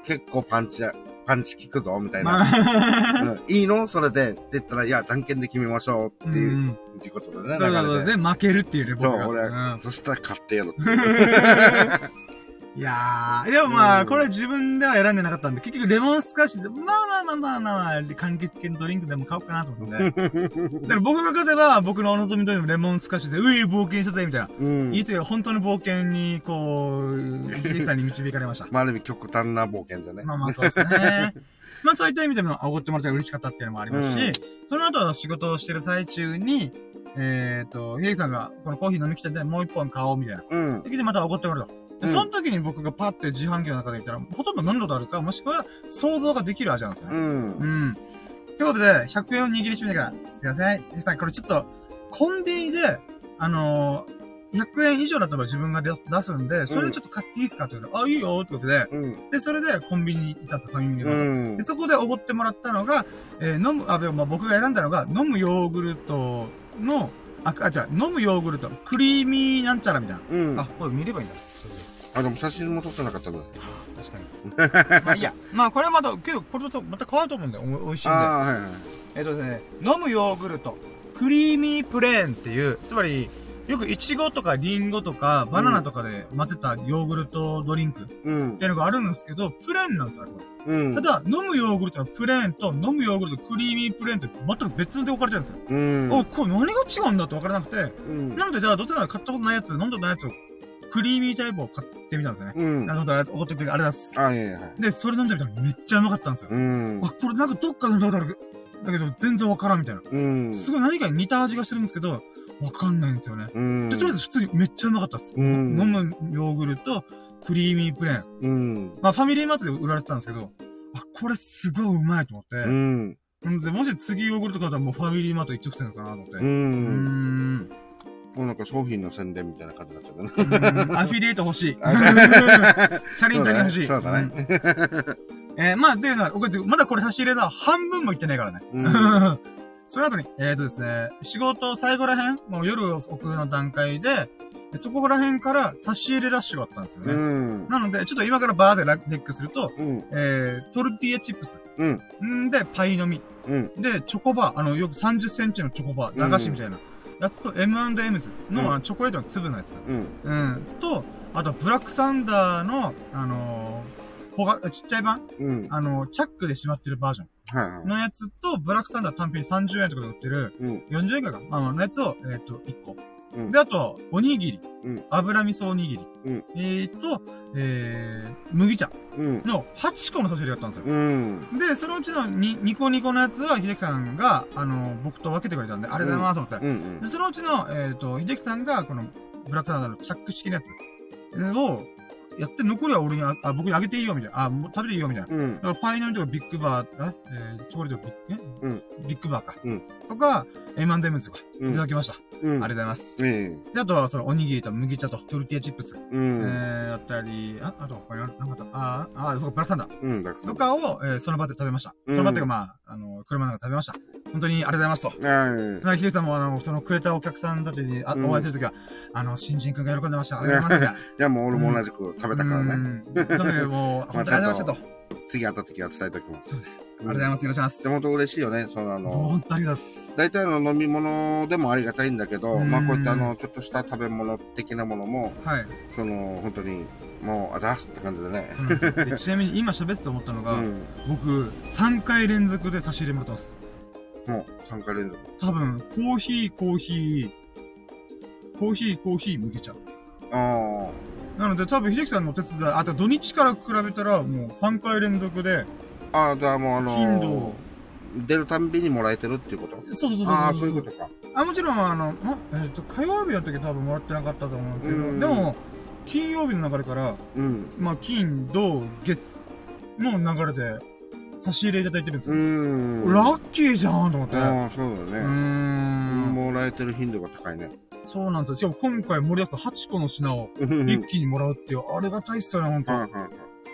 結構パンチや、パンチ効くぞ、みたいまな。あ、うんいいの？それで。って言ったら、いや、じゃんけんで決めましょうっていう、ん。っていうことでね、そうそうそう。で。で、負けるっていうね、僕そう、が。俺は、うんそしたら買ってやるっていやー、でもまあ、うんこれ自分では選んでなかったんで、結局レモンスカッシュで、まあまあまあまあまあまあ、柑橘系のドリンクでも買おうかなと思って。だから僕が勝てば、僕のお望み通りのレモンスカッシュで、うい、冒険したぜ、みたいな。うん。いつよ、本当の冒険に、こう、秀樹さんに導かれました。まあ、ある意味極端な冒険でね。まあまあ、そうですね。まあそういった意味でも、おごってもらったら嬉しかったっていうのもありますし、うんその後仕事をしてる最中に、えっ、と、秀樹さんが、このコーヒー飲み来てて、もう一本買おう、みたいな。うん。で、またおごってもらうと。で、うんその時に僕がパッて自販機の中で言ったら、ほとんど飲んだことあるか、もしくは想像ができる味なんですよね。うん。うん。ってことで、100円を握りしめながら、すいません。さん、これちょっと、コンビニで、あのー100円以上だったら自分が出す出すんで、それでちょっと買っていいですか？って言うと、あ、いいよってことで、うん。で、それでコンビニに行ったんですよ、ファミリーうで。んで、。そこでおごってもらったのが、えー飲む、あ、でもまあ僕が選んだのが、飲むヨーグルトの、あ、あ、じゃあ、飲むヨーグルト、クリーミーなんちゃらみたいな。うん。ああ、、これ見ればいいんだ。でも写真も撮ってなかったんだ。確かに。まあいいや。*laughs* まあこれはまた、けど、これとまた変わると思うんだよ。おおいしいんで。ああ、はいはい。えっとですね、飲むヨーグルト、クリーミープレーンっていう、つまり、よくイチゴとかリンゴとかバナナとかで混ぜたヨーグルトドリンクっうんて。いうのがあるんですけど、プレーンなんですよ、これ。うん。ただ、飲むヨーグルトのプレーンと飲むヨーグルトクリーミープレーンって全く別で置かれてるんですよ。うん。お、これ何が違うんだって分からなくて、うん。なのでじゃあどちらか買ったことないやつ、飲んだことないやつを、クリーミータイプを買ってみたんですよね。うん。あ、なるほど、怒ってくれてありがとうございます。はいはいはい。で、それ飲んでみたらめっちゃうまかったんですよ。うんあ、。これなんかどっかで飲んだことある。だけど全然わからんみたいな。うん。すごい何かに似た味がしてるんですけど、わかんないんですよね。うん。で、とりあえず普通にめっちゃうまかったです。うん飲むヨーグルト、クリーミープレーン。うん。まあファミリーマートで売られてたんですけど、あ、これすごいうまいと思って。うん。うんで、もし次ヨーグルト買ったらもうファミリーマート一直線かなと思って。ううーん。ん。もうなんか商品の宣伝みたいな感じになっちゃうね。うんアフィリエイト欲しい。*laughs* チあャリンタに欲しい。そうだね。うんえーまあ、っていうのは、僕まだこれ差し入れだ。半分もいってないからね。うん *laughs* その後に、えっ、とですね、仕事最後らへん、もう夜遅くの段階で、でそこら辺から差し入れラッシュがあったんですよね。うん。なので、ちょっと今からバーでラレックすると、うん。えー、トルティーヤチップス。うん。んで、パイの実。うん。で、チョコバー。あの、よく30センチのチョコバー。駄菓子みたいな。やつと M&M's の,、うんチョコレートの粒のやつ。うん。うん。と、あと、ブラックサンダーの、あのー、小が、ちっちゃい版うん。あのー、チャックでしまってるバージョ。ンのやつと、ブラックサンダー単品30円とかで売ってる、うん。40円かか、まあ、のやつを、えっ、と、1個。うんで、あと、おにぎり。うん油味噌おにぎり。うんえっ、と、えー、麦茶うん。の8個の差し入れがあったんですよ。うん。で、そのうちの 2, 2個2個のやつは、秀樹さんが、あの、僕と分けてくれたんで、ありがとうございます、と思って。うん。で、そのうちの、えっ、と、秀樹さんが、この、ブラックサンダーのチャック式のやつを、やって、残りは俺にあ、あ僕にあげていいよ、みたいな。あ、もう食べていいよ、みたいな。うんだ。からパイの実とかビッグバー、ええーチョコレートビッグ、えうんビッグバーか。うんとか、M&M とか、うんいただきました。うん。ありがとうございます。ねで、あとは、その、おにぎりと麦茶とトルティアチップス。え。うえん。ー、あったり、あ、あと、これ、なんかあった？あー、あー、そうか、ブラサンダー。うん。とかを、えーその場で食べました。うんその場っていうか、まあ、あの、車の中で食べました。本当にありがとうございますと。はい。まあ、ひでさんも、あの、そのくれたお客さんたちにあうんお会いするときは、あの、新人くんが喜んでました。ありがとうございます。*laughs* いや、もう俺も同じく食べたからね。ね。その時もう、*laughs* 本当にありがとうございましたと。次会った時は伝えておきます。そうですね。ありがとうございます。お願いします。でも本当嬉しいよね。そのあの、本当ありがとうございます。大体の飲み物でもありがたいんだけど、うんまあこういったあの、ちょっとした食べ物的なものも、はい。その、本当に、もう、あざーすって感じでね。*laughs* ちなみに今喋ってて思ったのが、うん。僕、3回連続で差し入れもらってます。もう、3回連続。多分、コーヒー、コーヒー、コーヒー、コーヒー、麦茶。あなので多分、秀樹さんのお手伝い、あと土日から比べたら、もう3回連続で、あ。ああ、じゃあもうあのー頻度出るたんびにもらえてるっていうこと？そうそうそうそう。ああ、そういうことか。あ、もちろん、あの、ま、えっ、と、火曜日の時は多分もらってなかったと思うんですけど、うんでも、金曜日の流れから、うん。まあ、金、土、月の流れで、差し入れいただいてるんですうよ。ん。ラッキーじゃんと思って。ああ、そうだうーね。ん。もらえてる頻度が高いね。そうなんですよ。しかも今回盛り合わせた8個の品をうん一気にもらうっていう、ありがたいっすよね、ほんと。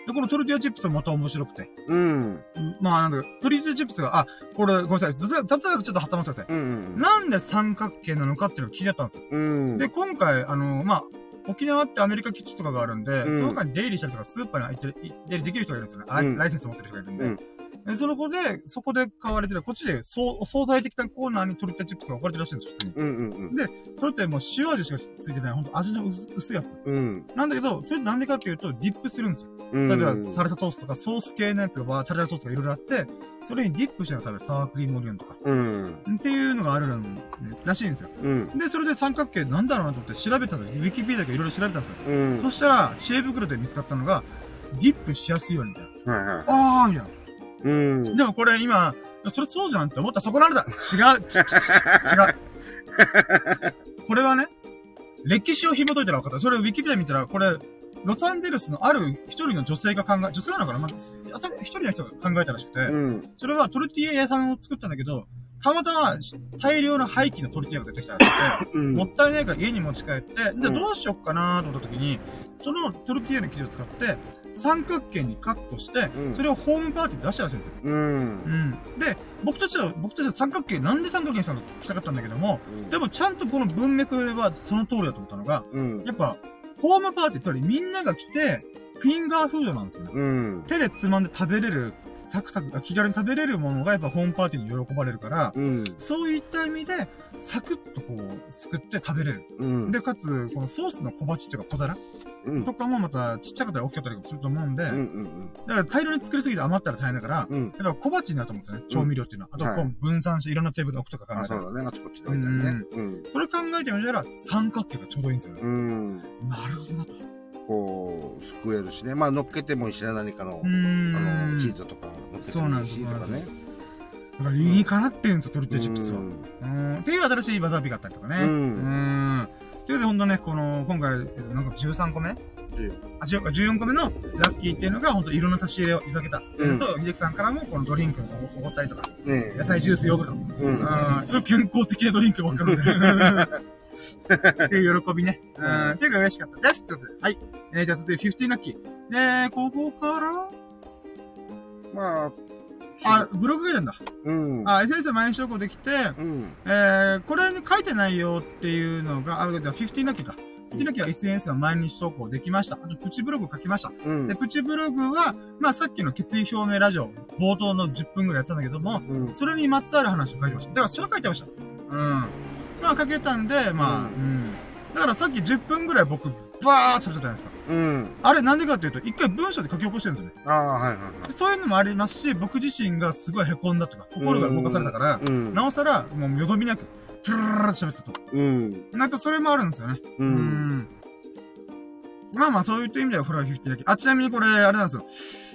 で、このトルティアチップスもまた面白くて。うん。まあ、なんだか、トルティアチップスが、あ、これ、ごめんなさい。雑学ちょっと挟まってください。うん。なんで三角形なのかっていうのが気になったんですよ。うん。で、今回、あの、まあ、沖縄ってアメリカ基地とかがあるんで、うんその中に出入りしたりとか、スーパーに行ってる、い出入りできる人がいるんですよね。ライうんライセンス持ってる人がいるんで。うんでその子で、そこで買われてる、こっちで、そう、お惣菜的なコーナーにトルティアチップスが置かれてるらしいんですよ、普通に。うんうんうん。それってもう塩味しかついてない、ほんと味の薄薄いやつ。うん。なんだけど、それなんでかっていうと、ディップするんですよ。うん。例えば、サルサソースとか、ソース系のやつが、タルタルソースとかいろいろあって、それにディップして食べるサワークリームオニオンとか、うん。っていうのがあるらしいんですよ。うん。で、それで三角形なんだろうなと思って調べたんですよ。ウィキペディアとかいろいろ調べたんですよ。うん。そしたら、知恵袋で見つかったのが、ディップしやすいようにみたいな。はいはい。あーみたいうん。な。でもこれ今、それそうじゃんって思ったらそこなんだ違う違うこれはね、歴史を紐解いたら分かった。それをウィキペディア見たら、これ、ロサンゼルスのある一人の女性が考え、女性なのかな？まあ、一人の人が考えたらしくて、うん。それはトルティーヤ屋さんを作ったんだけど、たまたま大量の廃棄のトルティーヤが出てきたらしくて、うん。もったいないから家に持ち帰って、で、うんどうしよっかなと思った時に、そのトルティーヤの生地を使って、三角形にカットして、うんそれをホームパーティーで出したらしいんですよ。うん。うん。で、僕たちは、僕たちは三角形、なんで三角形にしたのか聞きたかったんだけども、でもちゃんとこの文脈はその通りだと思ったのが、うん。やっぱ、ホームパーティー、つまりみんなが来て、フィンガーフードなんですよね。うん。手でつまんで食べれる、サクサク、気軽に食べれるものがやっぱホームパーティーに喜ばれるから、うん。そういった意味で、サクッとこう、すくって食べれる。うん。で、かつ、このソースの小鉢っていうか小皿うん。とかもまたちっちゃかったり大きかったりすると思うんで、うん。うん。だから大量に作りすぎて余ったら大変だから、うん。やっぱ小鉢になると思うんですよね。調味料っていうのは。あと、はいこう分散していろんなテーブルに置くとか考あ、えたら。そうだね。あちこちで置いたりね。うん。それ考えてみたら、三角形がちょうどいいんですよね。うん。なるほどなと。こう、すくえるしね。まあ、乗っけてもいいしね。何かのあん。の、チーズとか乗っけてそうなんですもいいし、とかね。だから理にかなってるんですよ、トルテチップスは。ううんん。っていう新しい技ビがあったりとかね。うんうん。ということで、ほんとね、この、今回、えっとなんか13個目？14あ、10 14個目のラッキーっていうのが、ほんといろんな差し入れをいただけた。うのと、秀樹さんからも、このドリンクをおごったりとか、ね野菜ジュース、ヨーグルト。うん。うん、すごい健康的なドリンクばっかり飲んでる。*laughs* っていう喜びね。うん、っていうか嬉しかったです。ということで、はい。えー、じゃあ続いて15ラッキー。で、ここから、まあ、あ、ブログ書いてんだ。うん。あ、SNS 毎日投稿できて、うん。えー、これに書いてないよっていうのが、あ、じゃあ15ラッキーか。15ラッキーは SNS の毎日投稿できました。あと、プチブログ書きました。うんで、。プチブログは、まあさっきの決意表明ラジオ、冒頭の10分ぐらいやってたんだけども、うん。それにまつわる話を書いてました。だからそれ書いてました。うん。まあ書けたんで、まあ、ううん。だからさっき10分ぐらい僕、バーって喋っちゃったじゃないですか。うん。あれなんでかっていうと、一回文章で書き起こしてるんですよね。ああ、はいはいはい。そういうのもありますし、僕自身がすごい凹んだとか、心が動かされたから、うん。なおさら、もうよどみなく、プルルルルって喋ったと。うん。やっぱそれもあるんですよね。う。うんん。まあまあ、そういった意味ではフライ50だけ。あ、ちなみにこれ、あれなんですよ。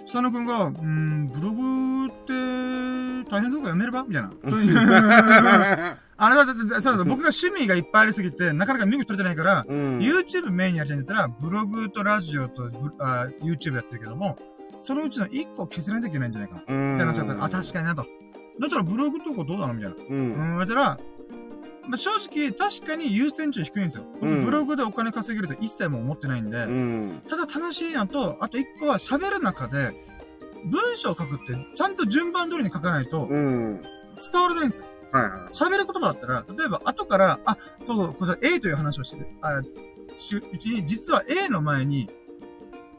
佐野くんが、うーん、ブログって、大変そうか読めれば？みたいな。そういう。*laughs* あれだって、そうだ、僕が趣味がいっぱいありすぎて、なかなか身動き取れてないから、うん。YouTube メインにやりたいんだったら、ブログとラジオとブあ YouTube やってるけども、そのうちの1個削らなきゃいけないんじゃないかな。うん。みたいなっちゃったら、あ、確かになと。だったらブログとかどうなの？みたいな。う。うんん、言われたら、まあ、正直、確かに優先順位低いんですよ。僕うんブログでお金稼げると一切もう思ってないんで、うん。ただ楽しいのと、あと一個は喋る中で、文章を書くって、ちゃんと順番通りに書かないと、うん。伝わらないんですよ。はいは喋る言葉だったら、例えば後から、あ、そうそう、これ A という話をしてる、あ、しうちに、実は A の前に、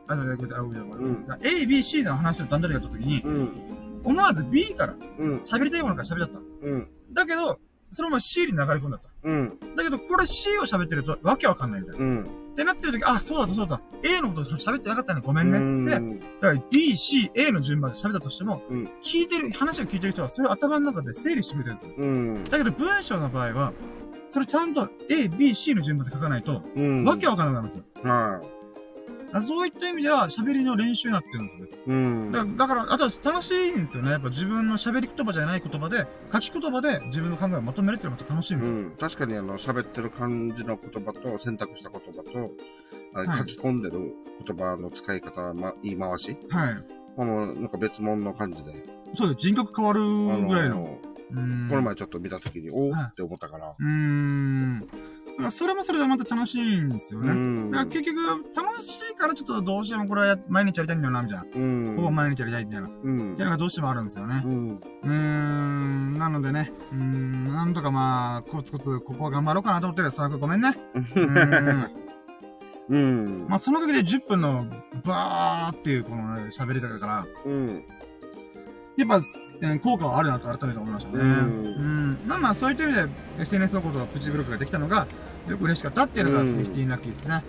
あ、ごめんなさいあごめんなさいうん A、B、C の話を段取りがあった時にい。、うん。思わず B からうん。喋りたいものから喋っちゃった。うん。だけど、そのまま C に流れ込んだった。うん。だけど、これ C を喋ってると、わけわかんないみたいな。うん。ってなってる時、あ、そうだそうだ。A のこと喋ってなかったね。ごめんね。つって。うんだから B、C、A の順番で喋ったとしても、うん聞いてる、話を聞いてる人は、それを頭の中で整理してくれてるんですよ。うん。だけど、文章の場合は、それちゃんと A、B、C の順番で書かないと、うん。わけわかんなくなるんですよ。はあそういった意味では、喋りの練習になってるんですよね。い。うん。だだから、あとは楽しいんですよね。やっぱ自分の喋り言葉じゃない言葉で、書き言葉で自分の考えをまとめるっていうのがまた楽しいんですよ。うん、確かにあの喋ってる感じの言葉と選択した言葉と、書き込んでる言葉の使い方、ま、言い回しはい。このなんか別物の感じで、そうです。人格変わるぐらいの。うーんこの前ちょっと見たときに、おはいーって思ったから。うーん。だからそれもそれでまた楽しいんですよね。うん。だから結局、楽しいからちょっとどうしてもこれは毎日やりたいんだよな、みたいな。うん。ほぼ毎日やりたいみたいな。っうんていうのがどうしてもあるんですよねう。ん。うーん。なのでね、うーん。なんとかまあ、コツコツここは頑張ろうかなと思ってる。佐々木ごめんね。*laughs* うーん。うん。まあ、そのおかげで10分の、バーっていうこのね喋り方から、うん。やっぱ、えー効果はあるなと改めて思いましたね。ううんん。まあまあ、そういった意味で SNS のことがプチブロックができたのが、よく嬉しかったっていうのがうん15ラッキーですね。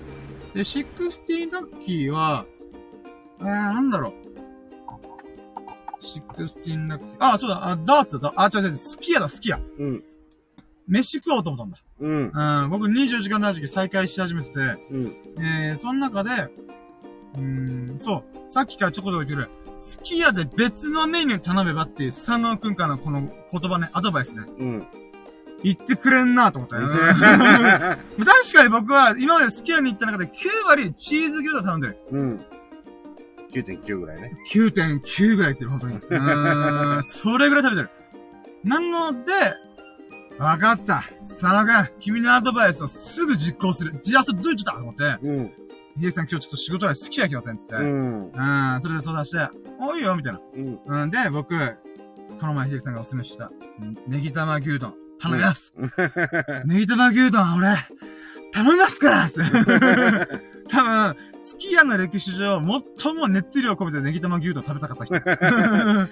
で、16ラッキーは、えー、なんだろう。16ラッキー。あ、そうだ、あ、ダーツだ。あ、違う違う、スキヤだ、スキヤ。うん。飯食おうと思ったんだ。うん。うん、僕24時間の時期再開し始めてて、うん。えー、その中で、うーん、そう、さっきからちょこちょこ言ってる、すき家で別のメニュー頼めばっていう佐野くんからのこの言葉ね、アドバイスね、うん。言ってくれんなと思ったよ。*laughs* 確かに僕は今まですき家に行った中で9割チーズ餃子頼んでる。うん。9.9ぐらいね。9.9ぐらい言ってる、本当に。*laughs* うーん、それぐらい食べてる。なので、わかった。佐野くん、君のアドバイスをすぐ実行する。じゃあ、それどういうことだと思って、うん。秀樹さん今日ちょっと仕事で好きやきませんっつって。ううん、ん。それで相談して、おいよ、みたいな。うん。うん、で、僕、この前秀樹さんがおすすめした、うんネギ玉牛丼、頼みます。ネギ玉牛丼、俺、頼みますから *laughs* 多分、すき家の歴史上、最も熱量を込めてネギ玉牛丼食べたかった人。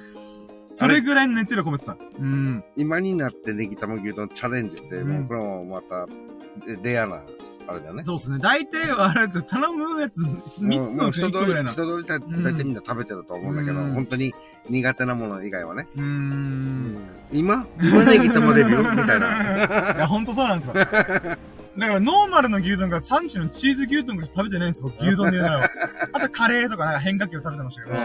*laughs* それぐらいの熱量込めてた。うん。今になってネギ玉牛丼チャレンジって、うんもうこれもまた、レレアな、あれだよね。そうですね。大体はあれですよ頼むやつ、3つのうちの1個ぐらいな。人通りだ大体みんな食べてると思うんだけど、うん本当に苦手なもの以外はね。うーん。今今ネギ玉デビュー？*laughs* みたいな。いや、ほんとそうなんですよ。だから、ノーマルの牛丼が産地のチーズ牛丼が食べてないんですよ、僕、牛丼で言うならば。あと、カレーとか変化球を食べてましたけど。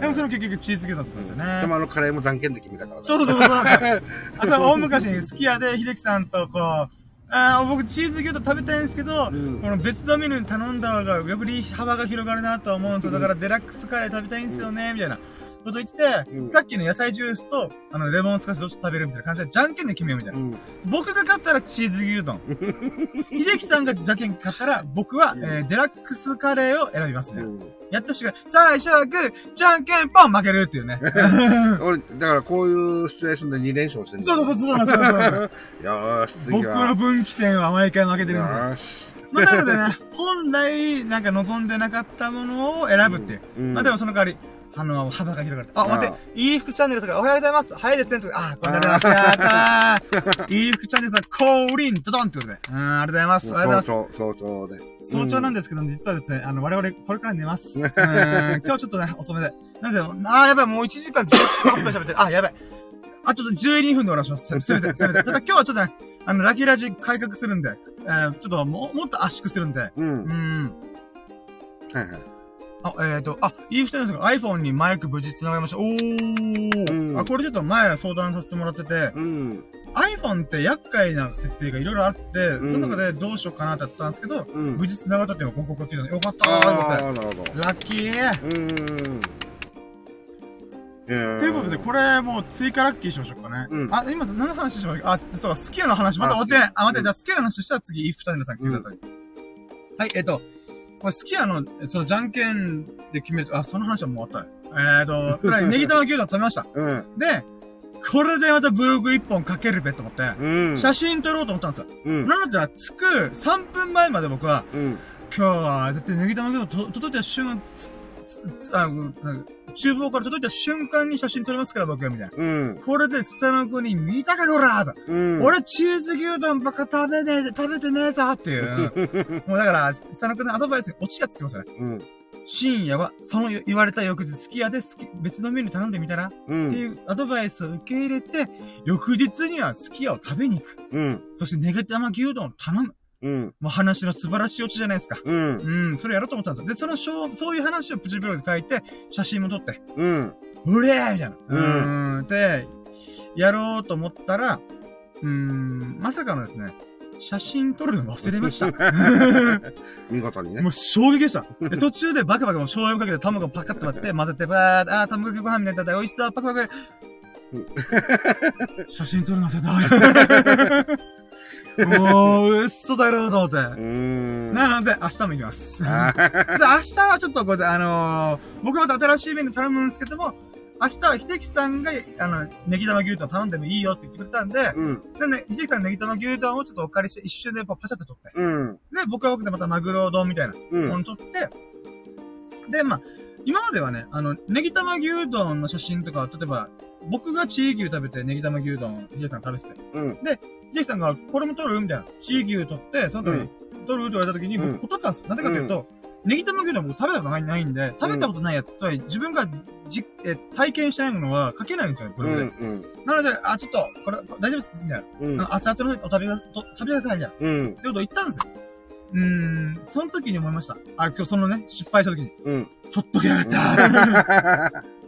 でもそれも結局チーズ牛丼だったんですよね。でもあのカレーもじゃんけんで決めたからね。そうそうそうそう。あ、そう、大昔に好き家で、秀樹さんとこう、あー僕チーズ牛丼食べたいんですけど、うんこの別のメニューに頼んだ方がより幅が広がるなとは思うんですよ。だからデラックスカレー食べたいんですよね、みたいな。こと言ってて、うんさっきの野菜ジュースと、あの、レモンを使ってどっち食べるみたいな感じで、じゃんけんで決めようみたいな。うん。僕が買ったらチーズ牛丼。*laughs* 秀樹さんがじゃんけん買ったら、僕は、えー、デラックスカレーを選びますみたいな。やった瞬間、最初はグー、じゃんけんポン負けるっていうね。*laughs* 俺、だからこういうシチュエーションで2連勝してんそうそうそうそうそうそうそう。*laughs* よーし、次僕は。の分岐点は毎回負けてるんですよ。よーし。まあ、なのでね、本来、なんか望んでなかったものを選ぶっていう。うんまあでもその代わり、あの、幅が広がる。あ、待っあて、いい服チャンネルさんからおはようございます。早いですね。あ、こんなでます。やったー。いい服チャンネルさん、降臨、ドドンってことで。うん、ありがとうございます。ありがとうございます。早朝、早朝で。早朝なんですけど、実はですね、あの、我々、これから寝ます。*laughs* うん、今日ちょっとね、遅めで。なんで、あー、やばい、もう1時間18分喋ってる。あ、やばい。あ、ちょっと12分で終わらします。*laughs* せめて、せめて。ただ今日はちょっとね、あの、ラキラジ改革するんで、えー、ちょっとも、もっと圧縮するんで、うん。うはいん。はい。あ、えっ、ー、と、あ、いい二人ですが iPhone にマイク無事繋がりました。おー、うんあ、これちょっと前相談させてもらってて、うん。iPhone って厄介な設定がいろいろあって、んその中でどうしようかなってやったんですけど、うん。無事繋がったっていうのが報告が来てたので、よかったーって。ああ、なるほど。ラッキーうん。えーということで、これもう追加ラッキーしましょうかね。うんあ、今何の話しましょうか？あ、そう、スキルの話、まだ終わってない。あ、待って、じゃあスキルの話したら次、イフチャンネルさん来てください。はい、えっ、と、これスキヤの、そのじゃんけんで決めると、あ、その話はもう終わった。えっ、ー、と、ネギ玉牛丼食べました。うん。で、これでまたブログ一本かけるべと思って、うん。写真撮ろうと思ったんですよ。うん。なので、着く3分前まで僕は、うん。今日は絶対ネギ玉牛丼と届いた瞬間、あの、厨房から届いた瞬間に写真撮りますから僕は、みたいな。うん。これでスタノコに見たかこらーと。うん。俺チーズ牛丼ばっか食べねえ、食べてねえぞっていう。*laughs* もうだから、スタノコのアドバイスにオチがつきますよね。うん。深夜は、その言われた翌日、すき家で好き、別のメニュー頼んでみたら、うってん。いうアドバイスを受け入れて、翌日にはすき家を食べに行く。うん。そしてネギ玉牛丼を頼む。うん。もう話の素晴らしいオチじゃないですか。うん。うん、それやろうと思ったんですよ。で、そのしょう、そういう話をプチブログで書いて、写真も撮って、うん。うれーみたいな。うんーん。で、やろうと思ったら、うーん、まさかのですね、写真撮るの忘れました。*laughs* 見事にねも。う衝撃でした。で途中でバカバカもう醤油かけて卵パカッと割って混ぜて、ばーっあー、卵かけご飯みたいにな美味しそう、パカパカ。写真撮るの忘れた。もう、嘘だろうと思って。なので、明日も行きます。*laughs* で、明日はちょっとごめんなさい、あのー、僕また新しいメニュー頼むんですけども、明日は秀樹さんが、あの、ネギ玉牛丼頼んでもいいよって言ってくれたんで、うん。でね、秀樹さんのネギ玉牛丼をちょっとお借りして一瞬でパシャって取って。うん。で、僕は僕でまたマグロ丼みたいなうん。もの取って、で、まあ、今まではね、あの、ネギ玉牛丼の写真とかは、例えば、僕がチー牛食べてネギ玉牛丼、秀樹さん食べてて、うん。秀樹さんが、これも取る？みたいな。チー牛取って、その時に、取るって言われた時に、うん僕断ってたんですよ。なぜかというと、ネギ玉牛丼僕食べたことないないんで、食べたことないやつ、つまり自分がじえ体験してないものは書けないんですよ、こうれで。ん。なので、あ、ちょっと、これ、大丈夫です、みたいな。うん。熱々のお食べが、と食べてください、みたいな。うん。ってことを言ったんですよ。うーん、その時に思いました。あ、今日そのね、失敗した時に、うん。取っとけやがった。*laughs*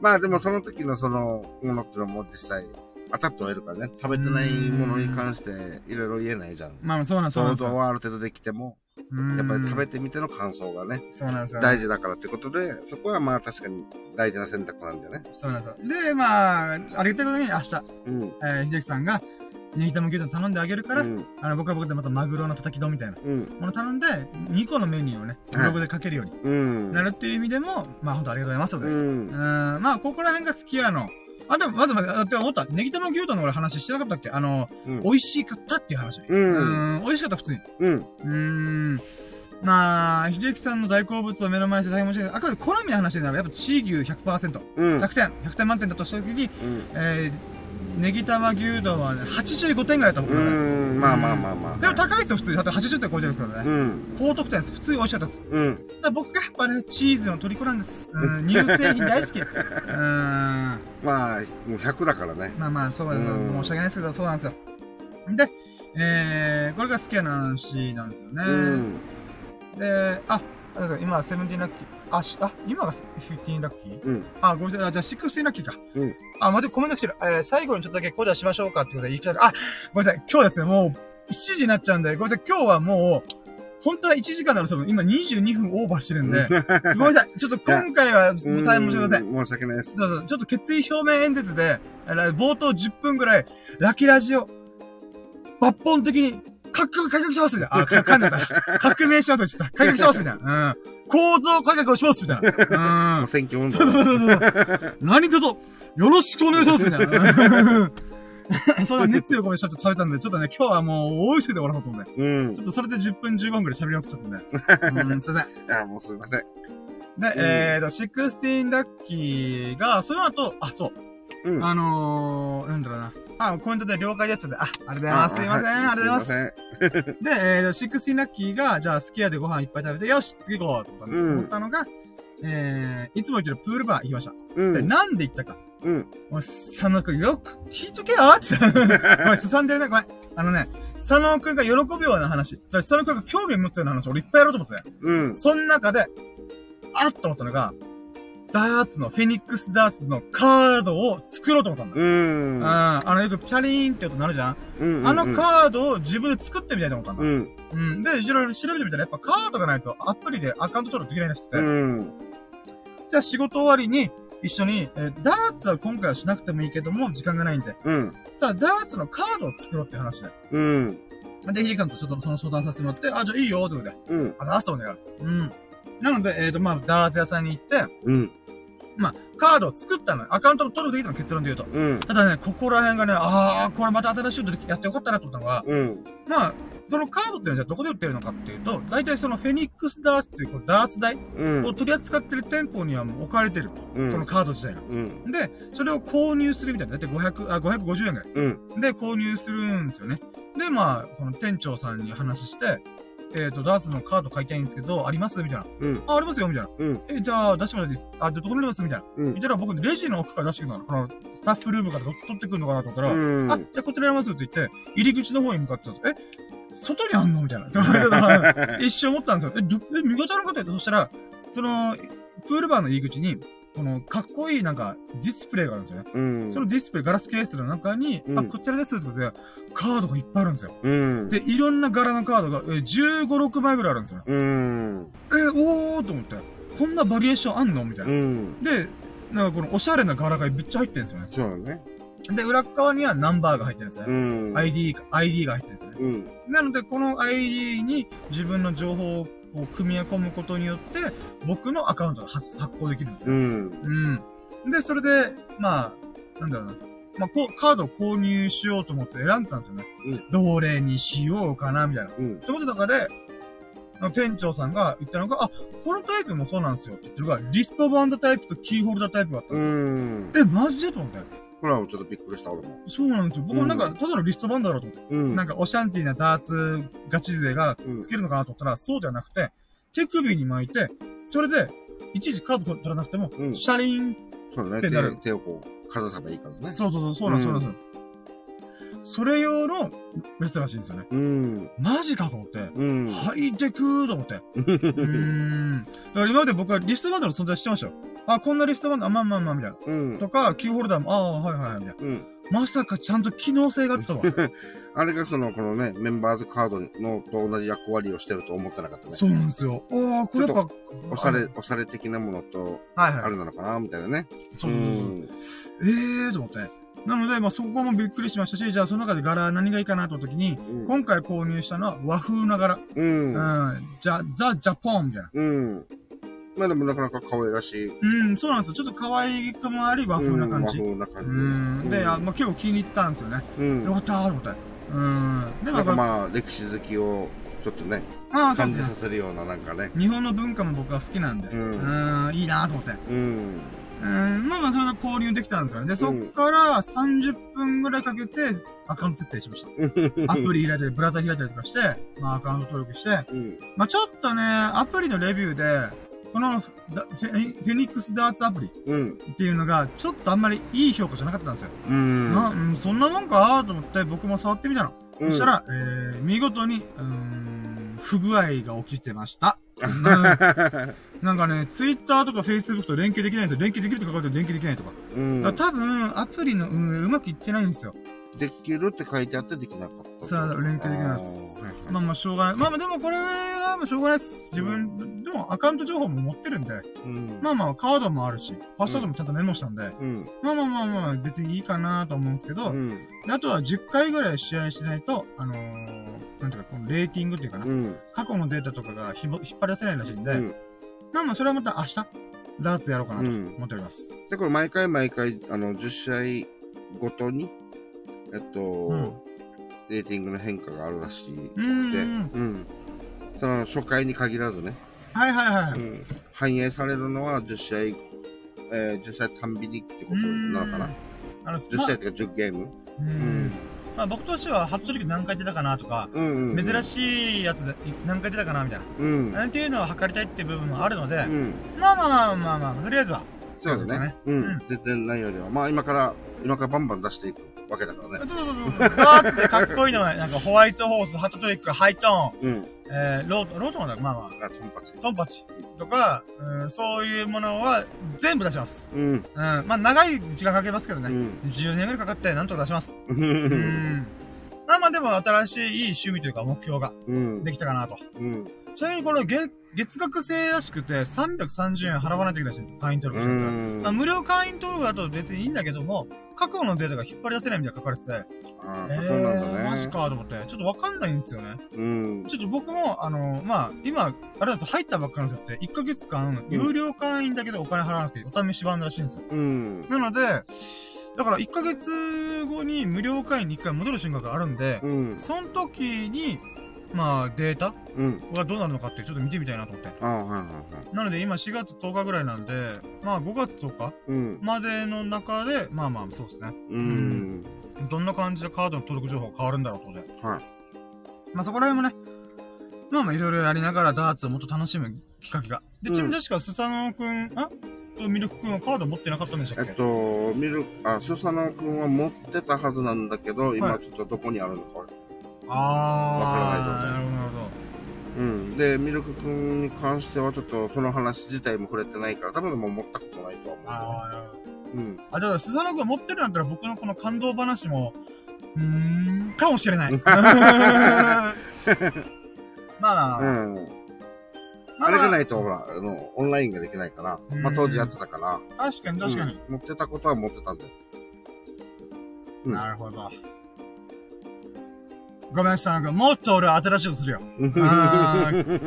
まあでもその時のそのものってのはもう実際当たってはいるからね。食べてないものに関していろいろ言えないじゃん。まあ、そうなんです、そうなん想ですよ。像はある程度できても、やっぱり食べてみての感想がね、そうなんですよ。大事だからってことで、そこはまあ確かに大事な選択なんだよね。そうなんですよ。で、まあ、ありがたいことに明日、うん。えー、秀樹さんが、ネギ玉牛丼頼んであげるから、うん。あの、僕は僕でまたマグロの叩き丼みたいなうん。もの頼んで、2個のメニューをね、ブログで書けるようにうん。なるっていう意味でも、まあ本当ありがとうございますのうで。うん、ん。まあ、ここら辺が好きやの。あ、でも、まずまず、あって思った。ネギ玉牛丼の俺話してなかったっけ？あの、うん美味しかったっていう話。うんん、美味しかった、普通に。うん。うーん。まあ、秀樹さんの大好物を目の前にして大変申し訳ない。あくまで好みの話にならやっぱチー牛100%。うん。100点。100点満点だとしたときに、うん。えー、ネギ玉牛丼はね、85点ぐらいだったもんね。うん。まあまあまあまあ。でも高いですよ、普通に。だって80点超えてるからね。うん。高得点です。普通に美味しかったです。うん。僕がやっぱね、チーズの虜なんです。うん、乳製品大好き。うーん。まあ、もう100だからね。まあまあ、そうだ、うん申し訳ないですけど、そうなんですよ。で、えー、これが好きな話なんですよね。うん。で、あ、あそう今は Seventeen ラッキー。あ、しあ、今が Fifteen ラッキーうん。あ、ごめんなさい。あじゃあ、 Sixteen ラッキーか。うん。あ、待って、コメント来てる。えー、最後にちょっとだけコーダしましょうかってことで言いたい。あ、ごめんなさい。今日ですね、もう、7時になっちゃうんで、ごめんなさい。今日はもう、本当は1時間なのに、今22分オーバーしてるんで、*laughs* ごめんなさい。ちょっと今回は、大変申し訳ございません。申し訳ないです。そうそう、ちょっと決意表明演説で、あの冒頭10分ぐらい、ラキラジオ、抜本的に、改革、改革しますみたいな。あ、か、かんだった。革命しますちょっと、改革しますみたいな。うん。構造改革をしますみたいな。うん。選挙運動そう。そうそうそう。何卒、よろしくお願いしますみたいな。*laughs* そんな熱意を込めてちょっと食べたんで、ちょっとね、今日はもう大急ぎで終わらそうと思って。うんちょ。っとそれで10分15分ぐらい喋りまくっちゃったんで。うん、すいません。あ、もうすいません。で、えーと、16ラッキーが、その後、あ、そう。うん。あのー、なんだろうな。あ、コメントで了解ですって。あ、ありがとうございます。すいません。ありがとうございます。すいません。*laughs* で、えーと、16ラッキーが、じゃあ、スキヤでご飯いっぱい食べて、よし、次行こうと思ったのが、えー、いつも言ってるプールバー行きました。で、うん。なんで行ったか。うん。お前、佐野くん、よく聞いとけよって言った。ごめん、すさんでるね、ごめん。あのね、佐野くんが喜ぶような話。じゃあ、佐野くんが興味持つような話、俺いっぱいやろうと思ってね。うん。その中で、あっと思ったのが、ダーツの、フェニックスダーツのカードを作ろうと思ったんだ。ううん。ん。あの、よくチャリーンって音なるじゃん、うん。あのカードを自分で作ってみたいと思ったんだ。うん。うん。で、いろいろ調べてみたら、やっぱカードがないとアプリでアカウント取るとできないらしくて。うん。じゃあ仕事終わりに、一緒に、えーダーツは今回はしなくてもいいけども、時間がないんで。うん。じゃあ、ダーツのカードを作ろうって話で。うん。で、ヒデさんとちょっとその相談させてもらって、あ、じゃあいいよ、ということで。うん。あ、ざすと思うん。なので、えっ、と、まあ、ダーツ屋さんに行って、うん。まあ、カードを作ったのよ。アカウントを取るできたの結論で言うと。うん。ただね、ここら辺がね、あー、これまた新しいことやってよかったなと思ったのが、うん。まあ、そのカードっていうのはじゃあどこで売ってるのかっていうと、大体そのフェニックスダーツっていうこのダーツ台うん。を取り扱ってる店舗にはもう置かれてる。うん。このカード自体が。うん。で、それを購入するみたいな。だいたい500、あ、550円ぐらい。うん。で、購入するんですよね。で、まあ、この店長さんに話して、えっ、と、ダーツのカード買いたいんですけど、ありますみたいな。うん。あ、ありますよみたいな。うん。え、じゃあ、出してもらっていいですあ、じゃあどこにありますみたいな。うん見たら僕、レジの奥から出してくるのかなこのスタッフルームから取ってくるのかなと思ったら、うん。あ、じゃあこちらありますって言って、入り口の方に向かってたんです。え、外にあんのみたいな。*laughs* 一瞬思ったんですよ。え、どえ、見方の方やってそしたら、その、プールバーの入り口に、この、かっこいいなんか、ディスプレイがあるんですよね。うん。そのディスプレイ、ガラスケースの中に、うんあ、こちらですってことで、カードがいっぱいあるんですよ。うん。で、いろんな柄のカードが、えー、15、6枚ぐらいあるんですよ。うん。えー、おーと思って、こんなバリエーションあんのみたいな。うん。で、なんかこのおしゃれな柄がめっちゃ入ってるんですよね。そうだね。で、裏側にはナンバーが入ってるんですようね。ん。ID か、ID が入ってるんですよね。うん。なので、この ID に自分の情報をこう組み込むことによって、僕のアカウントが発発行できるんですよ。うん。うん。で、それで、まあ、なんだろうな。まあ、こう、カードを購入しようと思って選んでたんですよね。うんどれにしようかな、みたいな。うん。ってこととかで、店長さんが言ったのが、あ、このタイプもそうなんですよって言ってるのが、リストバンドタイプとキーホルダータイプがあったんうですよ。ん。え、マジでと思って。これはちょっとびっくりした、俺も。そうなんですよ。僕もなんか、ただのリストバンドだろうと思って。うん。なんか、オシャンティーなダーツガチ勢がつけるのかなと思ったら、そうじゃなくて、手首に巻いて、それで、いちいちカード取らなくても、うんシャリン、そうだね。ってなる手手をこう、かざせばいいからね。そうそうそう、そうなんです、そうなんですよ。それ用のやつらしいんですよね。うん。マジかと思って。うん。ハイテクと思って。*laughs* うーん。だから今まで僕はリストバンドの存在知ってましたよ。あ、こんなリストバンド、あ、まあまあまあ、みたいな。うん。とか、キーホルダーも、ああ、はいはいはい、みたいな。うん。まさかちゃんと機能性があったわ。*laughs* あれがその、このね、メンバーズカードのと同じ役割をしてると思ってなかったね。そうなんですよ。おー、これやっぱ、おしゃれ、おしゃれ的なものと、はいはい。あれなのかなみたいなね。そうう。ん。ええーと思って。なので、まあそこもびっくりしましたし、じゃあその中で柄何がいいかなと時に、うん今回購入したのは和風な柄。う。うんん。じゃ、ザ・ジャポンみたいな。うん。まあでもなかなか可愛らしい。うん、そうなんですよ。ちょっと可愛くもあり和風な感じ。ううん和風な感じ。ん。で、あまあ結構気に入ったんですよね。うん。よかったーと思って。うん。で、なんかあ、まあ、歴史好きをちょっとね、ああ、そう感じですねさせるようななんかね。日本の文化も僕は好きなんで、ううんん、いいなと思って。うん。うん、まあまあ、それが購入できたんですよね。で、そっから30分ぐらいかけて、アカウント設定しました。*laughs* アプリ開いたり、ブラウザ開いたりとかして、まあ、アカウント登録して、うん。まあ、ちょっとね、アプリのレビューで、このフェニックスダーツアプリうん。っていうのが、ちょっとあんまりいい評価じゃなかったんですよ。うん。なうん、そんなもんかと思って僕も触ってみたの。うんそしたら、えー、見事に、うーん、不具合が起きてました。*laughs* うんなんかね、ツイッターとかフェイスブックと連携できないんですよ。連携できるとか書かれて連携できないとか。うんだから多分、アプリの運営うまくいってないんですよ。できるって書いてあってできなかった。そう、連携できないです。まあまあ、しょうがない。まあまあ、でもこれは、もうしょうがないです。自分、でもアカウント情報も持ってるんで、うん。まあまあ、カードもあるし、パスワードもちゃんとメモしたんで、うん。まあまあまあまあ、別にいいかなと思うんですけど、うん。であとは10回ぐらい試合しないと、あのー、なんていうか、このレーティングっていうかな、うん。過去のデータとかがひも引っ張り出せないらしいんで、うん。まあまあ、それはまた明日、ダーツやろうかなとうん思っております。で、これ毎回毎回、あの、10試合ごとに、えっと、んレーティングの変化があるらしくて、うーんうん。その初回に限らずね。はいはいはい。うん。反映されるのは10試合、えー、10試合たんびにってことなのかな。あの、10試合っていうか10ゲーム。ううんん。まあ僕としては、初取引何回出たかなとか、うんうんうん。珍しいやつで何回出たかなみたいな。うん。なんていうのを測りたいっていう部分もあるので、うん。まあまあまあまあまあ、とりあえずは。そうだね。ううんん。全然ないよりは。まあ今から、今からバンバン出していくわけだからね。そうそうそうそう。ダーツでかっこいいのは、なんか White Horse、ハットトリック、ハイトーン、うん。えー、ロー、Low Ton だ、まあまあ、あ、トンパチ。トンパチとか、うん、そういうものは全部出します。うん。うん。まあ長い時間かけますけどね。うん。10年ぐらいかかってなんとか出します。う。うんん。まあまあでも新しいいい趣味というか目標がうん。できたかなと。うん。ちなみにこれ月、月額制らしくて330円払わないといけないらしいんです。会員登録してると。うんまあ、無料会員登録だと別にいいんだけども、過去のデータが引っ張り出せないみたいな書かれてて、あえあ、そうなんだね。マジかと思って、ちょっとわかんないんですよね。うん。ちょっと僕も、あの、まあ、今、あれなんですよ入ったばっかりの人って、1ヶ月間、うん有料会員だけどお金払わなくてお試し版らしいんですよ。うん。なので、だから1ヶ月後に無料会員に1回戻る瞬間があるんで、うん。その時に、まあ、データ？うん。がどうなるのかってちょっと見てみたいなと思って。なので今4月10日ぐらいなんで、まあ5月10日うん。までの中で、まあまあそうですね。うん。どんな感じでカードの登録情報が変わるんだろうと思って。はい。まあそこら辺もね、まあまあいろいろやりながらダーツをもっと楽しむ企画が。で、うんちなみに確かスサノくん、あとミルクくんはカード持ってなかったんでしたっけ？えっと、ミル、あ、スサノ君は持ってたはずなんだけど、はい今ちょっとどこにあるのか。あー。わからない状態なるほど。うん。で、ミルク君に関してはちょっとその話自体も触れてないから、多分もう持ったことないとは思あー、なるほど。う。うん。あ、だからスサノくん持ってるんだったら僕のこの感動話も、うーん、かもしれない。*laughs* *laughs* まあ、うん。まあれがないと、ほら、あの、オンラインができないから、まあ当時やってたから、確かに確かに。うん持ってたことは持ってたんだよ。うんなるほど。ごめん、スサノくん。もっと俺は新しいことするよ。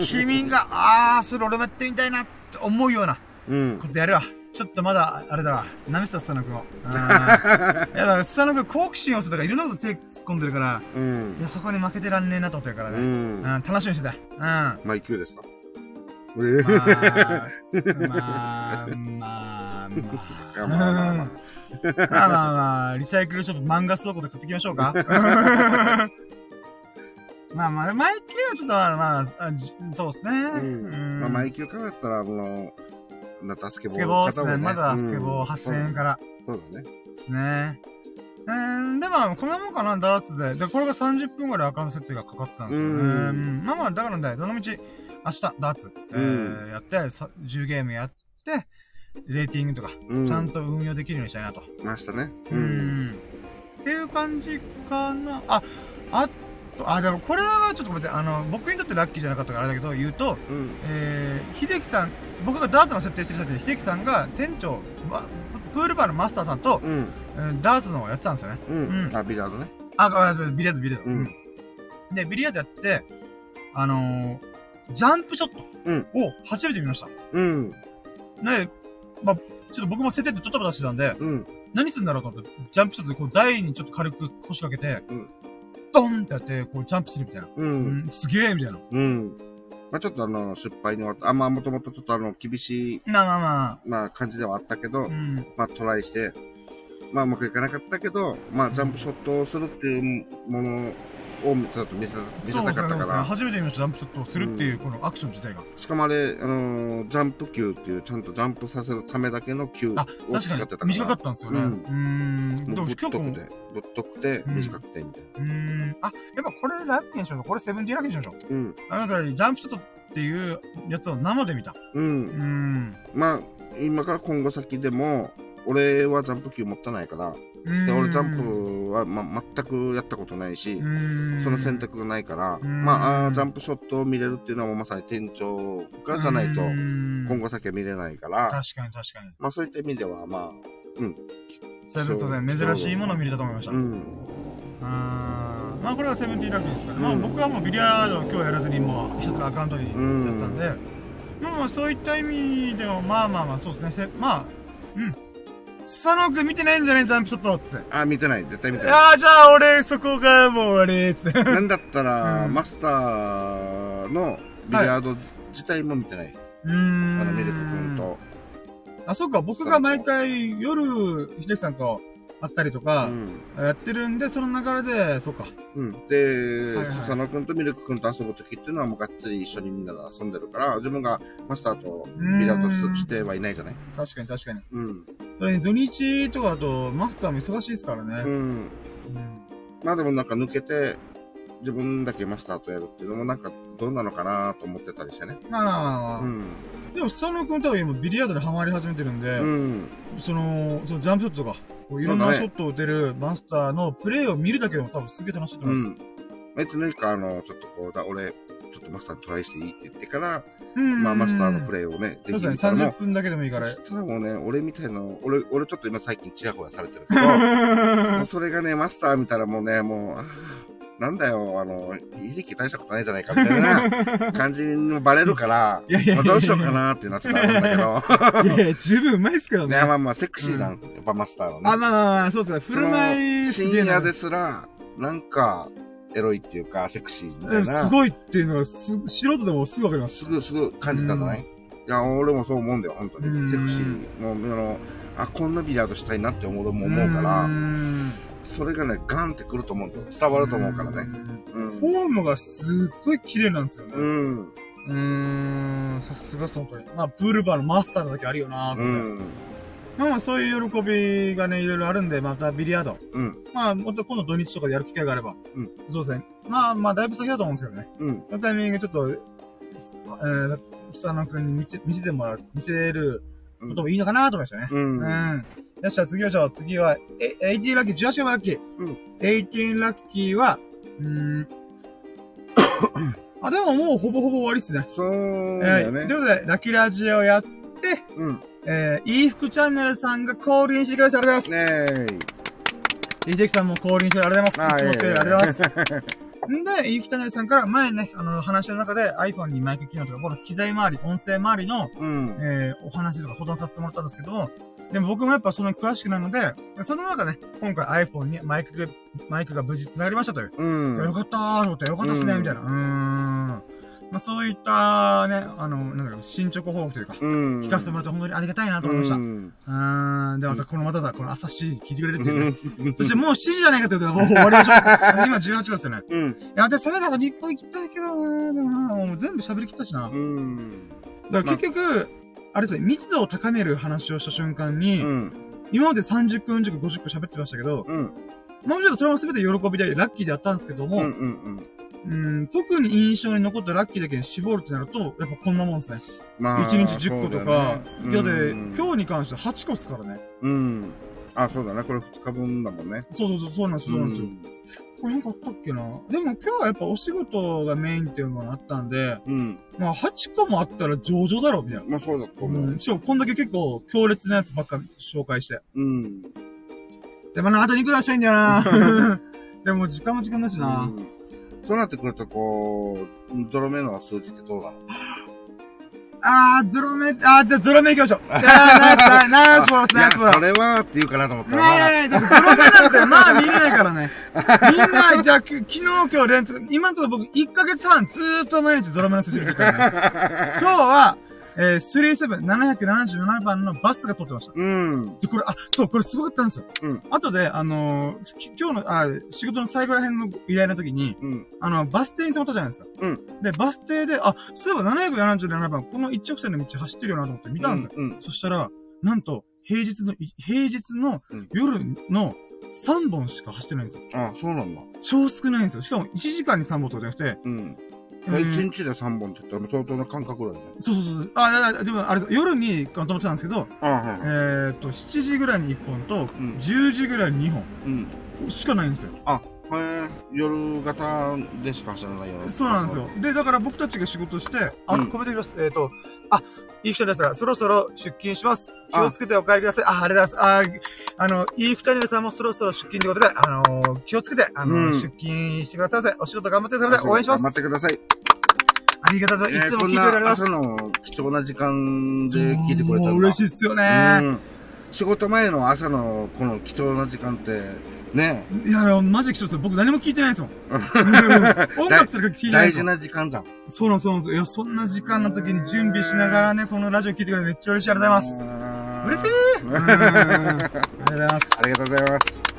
君が、あー、それ俺もやってみたいなって思うようなうんこ。とやるわ。ちょっとまだ、あれだわ。舐めてた、*laughs* スサノくんを。いや、だからスサノくん好奇心をとかいろんなこと手突っ込んでるから、うんい。や、そこに負けてらんねえなと思ってるからうね。うん、ん。楽しみにしてて。うん。まマイキューですかえまあ。まあまあまあ。まあまあまあ、リサイクルショップ漫画倉庫で買ってきましょうか *laughs* まあまあ、マイキはちょっとまあ、あ、そうですね。うん。まあ、マイキューからだったら、あの、なんだ、スケボー。スケボーですね。まだスケボー8000円からそうだね。ですね。えー、で、まあ、こんなもんかな、ダーツで。で、これが30分ぐらいアカウント設定がかかったんですよね。うんまあまあ、だからね、どのみち、明日、ダーツ、えーやって、さ10ゲームやって、レーティングとか、ちゃんと運用できるようにしたいなと。ましたね。う。ん。っていう感じかな。あ、あ、あ、でもこれはちょっとごめんなさい。あの、僕にとってラッキーじゃなかったからあれだけど、言うと、うん。えー、秀樹さん、僕がダーツの設定してる人で、秀樹さんが店長、まプールバーのマスターさんと、うん。えーダーツのをやってたんですよね。ううんん。あ、ビリヤードね。あ、ごめんなさい、ビリヤード、ビリヤード。うんうん。で、ビリヤードやって、あのー、ジャンプショットうんを初めて見ました。うん。で、まあ、ちょっと僕も設定でドタバタしてたんで、うん。何するんだろうと思って、ジャンプショットでこう台にちょっと軽く腰掛けて、うんドンってやって、こうジャンプするみたいな。う。うんん、すげえみたいな。うん。まあちょっとあの、失敗に終わった。あ、まあもともとちょっとあの、厳しい、まあまあままあ感じではあったけあ。どう、ん。まあトライして、まあうまくいかなかったけど、まあジャンプショットをするっていうものをちょっと見せ、見せ。たかったから。初めて見ました、ジャンプショットをするっていう、このアクション自体が。しかもあれ、あのージャンプ球っていう、ちゃんとジャンプさせるためだけの球あ、を使確ってたから。短かったんですよね。ううんーん。でもぶっとくて、ぶっとくて、うん短くて、みたいな。うーん。あ、やっぱこれラッキーにしましょう。これセブンティーラッキーにしましょう。うん。あの、それ、ジャンプショットっていうやつを生で見た。う。うんん。まあ、今から今後先でも、俺はジャンプ球持ってないから、うんで、俺ジャンプは、まあ、全くやったことないし、うん。その選択がないから、うん。まあジャンプショットを見れるっていうのはもうまさに店長がじゃないと、うん。今後先は見れないから、確かに確かに。まあそういった意味では、まあ、セブンティーね、珍しいものを見れたと思いました。う。うんまあこれはセブンティーラッキーですから、まあうん僕はもうビリヤードを今日やらずにもう一つアカウントにやってたんで、まあまあそういった意味でもまあまあまあそうですね。せまあうんスサノー君見てないんじゃない？ジャンプショットっつってあ、見てない。絶対見てない。ああじゃあ俺そこがもうあれっつってなんだったら、うんマスターのビリヤード自体も見てない。うーん。あの、ミルク君。と。あ、そっか、僕が毎回夜、秀樹さんと会ったりとうか、ん。やってるんで、その流れで、そっか。うん。で、はいはい佐野君とミルク君と遊ぶときっていうのはもうがっつり一緒にみんなで遊んでるから、自分がマスターとビラードうんしてはいないじゃない？確かに確かに。うん。それに土日とかだと、マスターも忙しいですからね。うん。うんまあでもなんか抜けて、自分だけマスターとやるっていうのもなんかどうなのかなと思ってたりしてね。まあまあ。うん。でも、佐野くん多分今ビリヤードでハマり始めてるんで、うん。その、そのジャンプショットとか、こういろんなショットを打てるマスターのプレイを見るだけでも多分すげえ楽しいとう思います。ん。あいつなんかあの、ちょっとこうだ、俺、ちょっとマスタートライしていいって言ってから、うんまあマスターのプレイをね、そうですね、見たらも30分だけでもいいから。そしたらもうね、俺みたいな、俺、俺ちょっと今最近チヤホヤされてるけど、*laughs* それがね、マスター見たらもうね、もう、なんだよ、あの、秀樹大したことないじゃないかみたいな *laughs* 感じにバレるから、いやいやいやいやまあどうしようかなってなってたんだけど、いやいや、十分うまいっすけどね。ね、まあまあセクシーじゃん、やっぱマスターのね。あ、まあまあまあ、そうですね。振る舞い深夜ですら、なんか、エロいっていうか、セクシーみたいな。うんすごいっていうのがす、素人でもすぐわかります。すぐ、すぐ感じたんじゃない、いや、俺もそう思うんだよ、本当うんに。セクシー。もう、あの、あ、こんなビリヤードしたいなって思うも思うからう、んそれがね、ガンってくると思うんだよ。伝わると思うからね。うん。フォームがすっごい綺麗なんですよね。うん。うーん、さすがその通り。まあ、プールバーのマスターなだけあるよなーって、うん。まあまあ、そういう喜びがね、いろいろあるんで、またビリヤード。うん。まあ、もっと今度土日とかでやる機会があれば。うん。そうですね。まあまあ、だいぶ先だと思うんですけどね。うん。そのタイミングちょっと、えー、佐野くんに見せ、見せてもらう、見せることもいいのかなと思いましたね。うん。うん。よっしゃ、次行きましょう。次は、え、18ラッキー、18番ラッキー。うん。18ラッキーは、うーん。*coughs* あ、でももうほぼほぼ終わりっすね。そうえー、だよねという。ことで、ラッキーラジオやって、うん。えー、いい服チャンネルさんが降臨してください。ありがとうございます。ねえ。イージェキさんも降臨してありがとうございます。いつも来てありがとうございます。*laughs* す。んで、イーフチャンネルさんから前ね、あの、話の中で iPhone にマイク機能とか、この機材周り、音声周りの、うん。えー、お話とか相談させてもらったんですけども、でも僕もやっぱその詳しくないので、その中ね、今回 iPhone にマイクが、マイクが無事繋がりましたという。うん。よかったーと思って、よかったっすね、うんみたいな。うーん。まあそういったね、あの、なんだろう、進捗報告というか、うん。聞かせてもらって本当にありがたいなと思いました。ううんーん。で、またこのまただ、この朝7時に聞いてくれるっていうね。ん。*laughs* そしてもう7時じゃないかって言うと、もう終わりましょう。*laughs* 今18ですよね。うん。いや、じゃあ、せめて2個行きたいけどなでもなもう全部喋りきったしな。うん。だから結局、あれですね、密度を高める話をした瞬間に、うん。今まで30分、40分、50分喋ってましたけど、うん。もうちょっとそれも全て喜びで、ラッキーであったんですけども、うん。うん。うん、特に印象に残ったラッキーだけに絞るってなると、やっぱこんなもんですね。ま1日10個とか。だって、うん今日に関しては8個っすからね。うん。あ、そうだね。これ2日分だもんね。そうそうそう、そうなんですよ、そうなんですよ。これなんかあったっけな？でも今日はやっぱお仕事がメインっていうのがあったんで、うん。まあ8個もあったら上々だろう、みたいな。まあそうだと思う。うんしかもこんだけ結構強烈なやつばっか紹介して。うん。でもな、あと2個出したいんだよな *laughs* でも時間も時間だしな、うんそうなってくると、こう、ドロメの数字ってどうなの？あー、ゾロ目、あー、じゃあゾロ目行きましょう。*laughs* あー、ナイス、ナイス、ナイスフォロー、いや、ナイスフォロー。それはって言うかなと思ったら、まあいやいやいや、ゾロ目なんてまあ見れないからね。*laughs* みんな、じゃあ、き昨日今日連続、今のところ僕1ヶ月半ずーっと毎日ゾロ目の数字見てるからね。*laughs* 今日は、えー、37、777番のバスが通ってました。うん。で、これ、あ、そう、これすごかったんですよ。うん。後で、あのーき今日の、あ、仕事の最後ら辺の依頼の時に、うん。あの、バス停に止まったじゃないですか。うん。で、バス停で、あ、そういえば777番、この一直線の道走ってるよなと思って見たんですよ。うん。そしたら、なんと、平日の、い平日のうん夜の3本しか走ってないんですよ。あ、そうなんだ。超少ないんですよ。しかも1時間に3本とかじゃなくて、うん。えー1日で3本って言ったら相当な感覚だよね。そうそうそう。あ、でもあれです、夜に止まってたんですけど、えーっと、7時ぐらいに1本と、うん10時ぐらいに2本うん。しかないんですよ。あ、へえ、夜型でしか走らないよ。そうなんですよ。。で、だから僕たちが仕事して、あ、うんコメントきます。えっ、と、あ、いい人ですが、そろそろ出勤します。気をつけてお帰りください。あ、ありがとうございます。あ、あの、いい二人さんもそろそろ出勤ということで、あのー気をつけて、あのーうん出勤してください。お仕事頑張ってください。応援しま頑張ってす。ください。ありがとうございます。いつも聞いております。こんな朝の貴重な時間で聞いてくれたん嬉しいっすよね。うん。仕事前の朝のこの貴重な時間って、ねいやいや、マジで貴重ですよ。僕何も聞いてないですもん。*laughs* 音楽するか聞いてない。大事な時間じゃん。そうなんそうなんいや、そんな時間の時に準備しながらね、このラジオ聞いてくれてめっちゃ嬉しい。ありがとうございます。嬉しいうんありがとうございます。ありがとうございます。*laughs*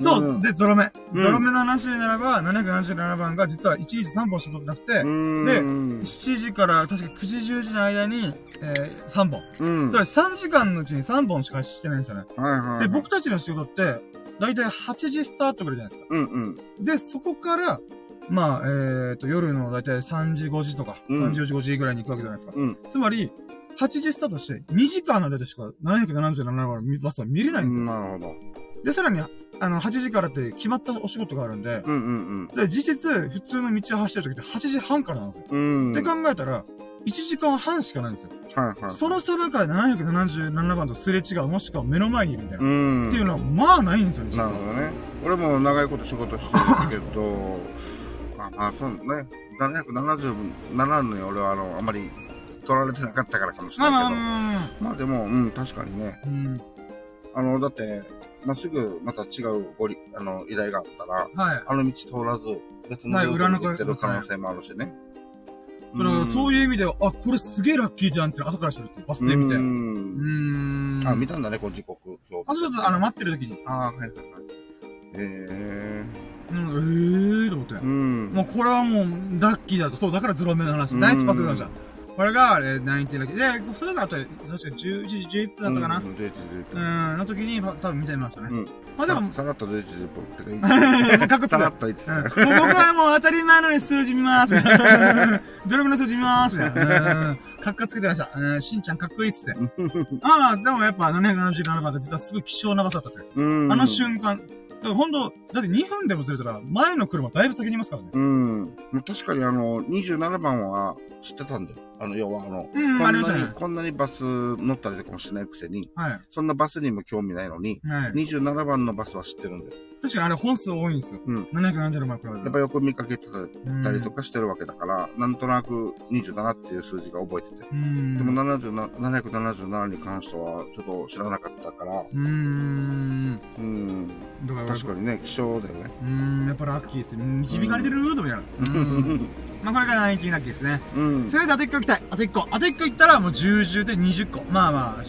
そう、うんで、ゾロ目。うんゾロ目の話ならば、777番が実は1日3本しか撮ってなくて、うーん。7時から確か9時10時の間に、えー、3本。うん。だから3時間のうちに3本しかしてないんですよね。はいはい。で、僕たちの仕事って、だいたい8時スタートぐらいじゃないですか。うんうん。で、そこから、まあ、えーと、夜のだいたい3時5時とか、うん3時4時5時ぐらいに行くわけじゃないですか。うん。つまり、8時スタートして、2時間の間でしか777番のバスは見れないんですよ。なるほど。で、さらに、あの、8時からって決まったお仕事があるんで、うんうんじゃあ実質、普通の道を走ってる時って8時半からなんですよ。うん。うん。って考えたら、1時間半しかないんですよ。はいはい。その差だから777番とすれ違う、もしくは目の前にいるみたいな。うん。っていうのは、まあないんですよ、実は。なるほどね。俺も長いこと仕事してるけど、*laughs* まあまあ、そうね。777の俺はあの、あまり取られてなかったからかもしれまあないけど。まあまあ。まあでも、うん、確かにね。うん。あの、だって、まっすぐまた違うごり、あの、依頼があったら、はい。あの道通らず、別のはいルートに裏の行ってる可能性もあるしね。だから、そういいう意味では、あ、これすげえラッキーじゃんって後からしてるっていうバス停見て。うーん。ん。あ、見たんだね、この時刻表。あ、そうそう、あの、待ってる時に。あはいはいはい。えうん、えーと思ってえー。。うん。もうこれはもう、ラッキーだと。そう、だからゾロ目の話。うんナイスパスがじゃん。これが、えー、ナインティラッキー。で、それがあと、確か11時11分だったかな。うん、11時う11ん、の時に、多分見てみましたね。分。うん。まあでもささらっと11時10分ってかいい。かっこつけさらっと言ってうん、もうた。僕はもう当たり前のように数字見ます。*laughs* ドラムの数字見ます。みたいな。うんかっこつけてました。うん、しんちゃんかっこいいっつって。ああ、でもやっぱ777番って実はすごい希少な場所だったという。うん。あの瞬間。だから本当だって2分でもずれたら、前の車だいぶ先にいますからね。うん。確かにあの、27番は知ってたんだよ。あの、要はあの、うん、こんなに、ね。こんなにバス乗ったりとかもしないくせに、はい。そんなバスにも興味ないのに、はい。27番のバスは知ってるんだよ。確かにあれ本数多いんですよ。うん770万くらいやっぱよく見かけてたりとか。かしてるわけだから、なんとなく27っていう数字が覚えてて。うん。でも77 777に関してはちょっと知らなかったから、うーん。うん、だから、確かにね、希少だよね。うーん、やっぱラッキーです。導かれてる？ーとみたいな。うん。まあこれがナインティラッキーですね。うん。せめてあと1個行きたい。あと1個。あと1個行ったらもう10、10で20個。まあまあ。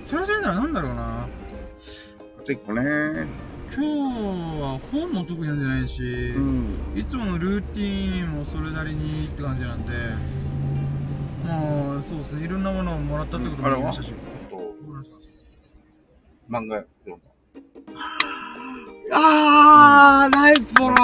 それで言うならなんだろうな。あと一個ね。今日は本も特に読んでないし、うん。いつものルーティーンもそれなりにって感じなんで、まあ、そうですね。いろんなものをもらったってこともありましたし。あと、漫画読ん *laughs* あー、ナイスフォロー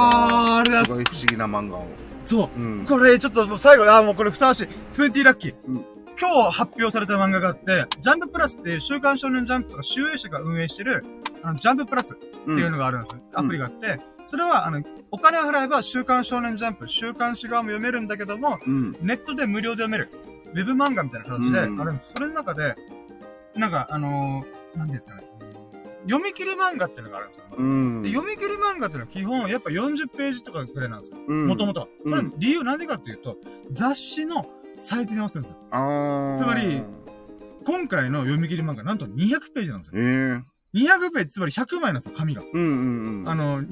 ありがだ。とうございます不思議な漫画を。そう。うん。これ、ちょっともう最後、あーもうこれふさわしい。20ラッキー。うん今日発表された漫画があって、ジャンププラスっていう週刊少年ジャンプとか集英社が運営してる、あの、ジャンププラスっていうのがあるんですよ。アプリがあって、それは、あの、お金を払えば週刊少年ジャンプ、週刊誌側も読めるんだけども、うん。ネットで無料で読める。ウェブ漫画みたいな形であうんるんです。それの中で、なんか、あのー、なんていうんですかね。読み切り漫画っていうのがあるんですよ。うん。で読み切り漫画っていうのは基本、やっぱ40ページとかくらいなんですよ。うんもともとは。うんそれ理由なんでかっていうと、雑誌のサイズに合わせるんですよ。つまり今回の読み切り漫画、なんと200ページなんですよ。ええ200ページ、つまり100枚なんですよ、紙が。うんうんうん。あの、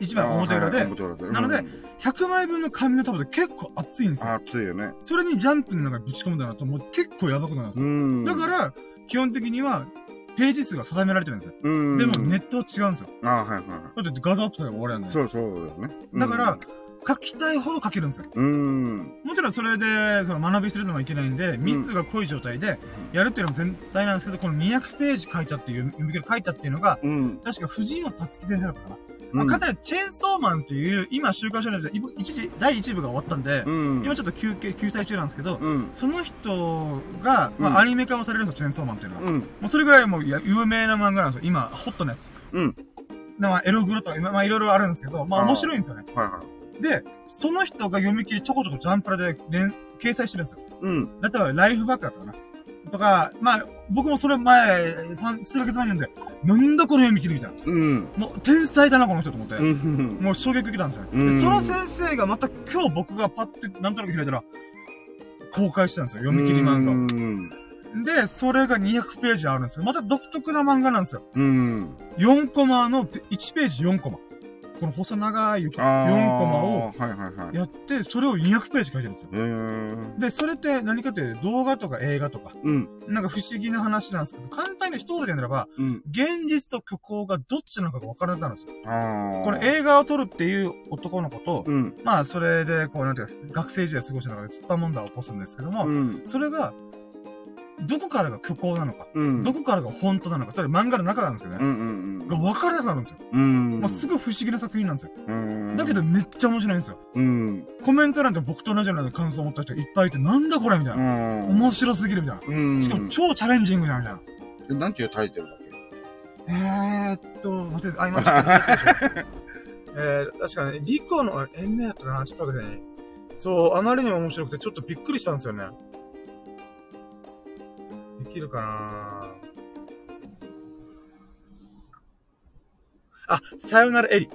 一枚表裏では裏で。なのでうん100枚分の紙の束で結構厚いんですよ。あ熱いよね。それにジャンプの中にぶち込むんだなと、もう結構やばくなるんですよ。うん。だから、基本的には、ページ数が定められてるんですよ。うん。でもネットは違うんですよ。あーはいはだって画像アップすれば終わりなんで。い。そうそうだよね。うんだから、書きたいほど書けるんですよ。うん。もちろんそれで、その学びするのもいけないんで、密が濃い状態でやるっていうのも全体なんですけど、この200ページ書いたっていう、読み書いたっていうのが、うん。確か藤本達樹先生だったかな。うんまあ、かたやチェーンソーマンっていう、今、週刊少年で一時、第1部が終わったんで、うん。今ちょっと休憩、救済中なんですけど、うん。その人が、まうんあ、アニメ化もされるんですよ、チェーンソーマンっていうのは。うん。もうそれぐらいもう有名な漫画なんですよ。今、ホットなやつ。うん。でまあ、エログロとか、今まあ、いろいろあるんですけど、まあ、面白いんですよね。はいはい。で、その人が読み切りちょこちょこジャンプラで連、掲載してるんですよ。うん。例えば、ライフバックだったかな。とか、まあ、僕もそれ前、三数ヶ月前に読んで、なんだこの読み切りみたいな。うん。もう、天才だな、この人と思って。うん。もう衝撃受けたんですよ。うんで、その先生がまた今日僕がパッてなんとなく開いたら、公開したんですよ、読み切り漫画を。うん。で、それが200ページあるんですよ。また独特な漫画なんですよ。うん。4コマのペ、1ページ4コマ。この細長い4コマを。やって、それを200ページ書いてるんですよ。で、それって何かというと動画とか映画とか、うん。なんか不思議な話なんですけど、簡単に一言で言うならば、うん。現実と虚構がどっちなのかが分からなくなるんですよ。これ映画を撮るっていう男の子と、うん。まあそれで、こうなんていうか、学生時代過ごした中でつった問題を起こすんですけども、うん。それが、どこからが虚構なのか、うん。どこからが本当なのか、それ漫画の中なんですけどね、うんうんうん。が分からなくなるんですよ。うん。まあすごい不思議な作品なんですよ。うん。だけど、めっちゃ面白いんですよ。うん。コメント欄で僕と同じような感想を持った人がいっぱいいて、なんだこれみたいうな。ん。面白すぎるみたいな。うん。しかも超チャレンジングじゃんみたいな。えなんていうタイトルだっけ？えーっと、待って、あ、今ちょっと *laughs* えー、確かに、リコの、え、延命だったかな？ちょっと待ってね。そう、あまりにも面白くて、ちょっとびっくりしたんですよね。できるかなあ、さよならエリ。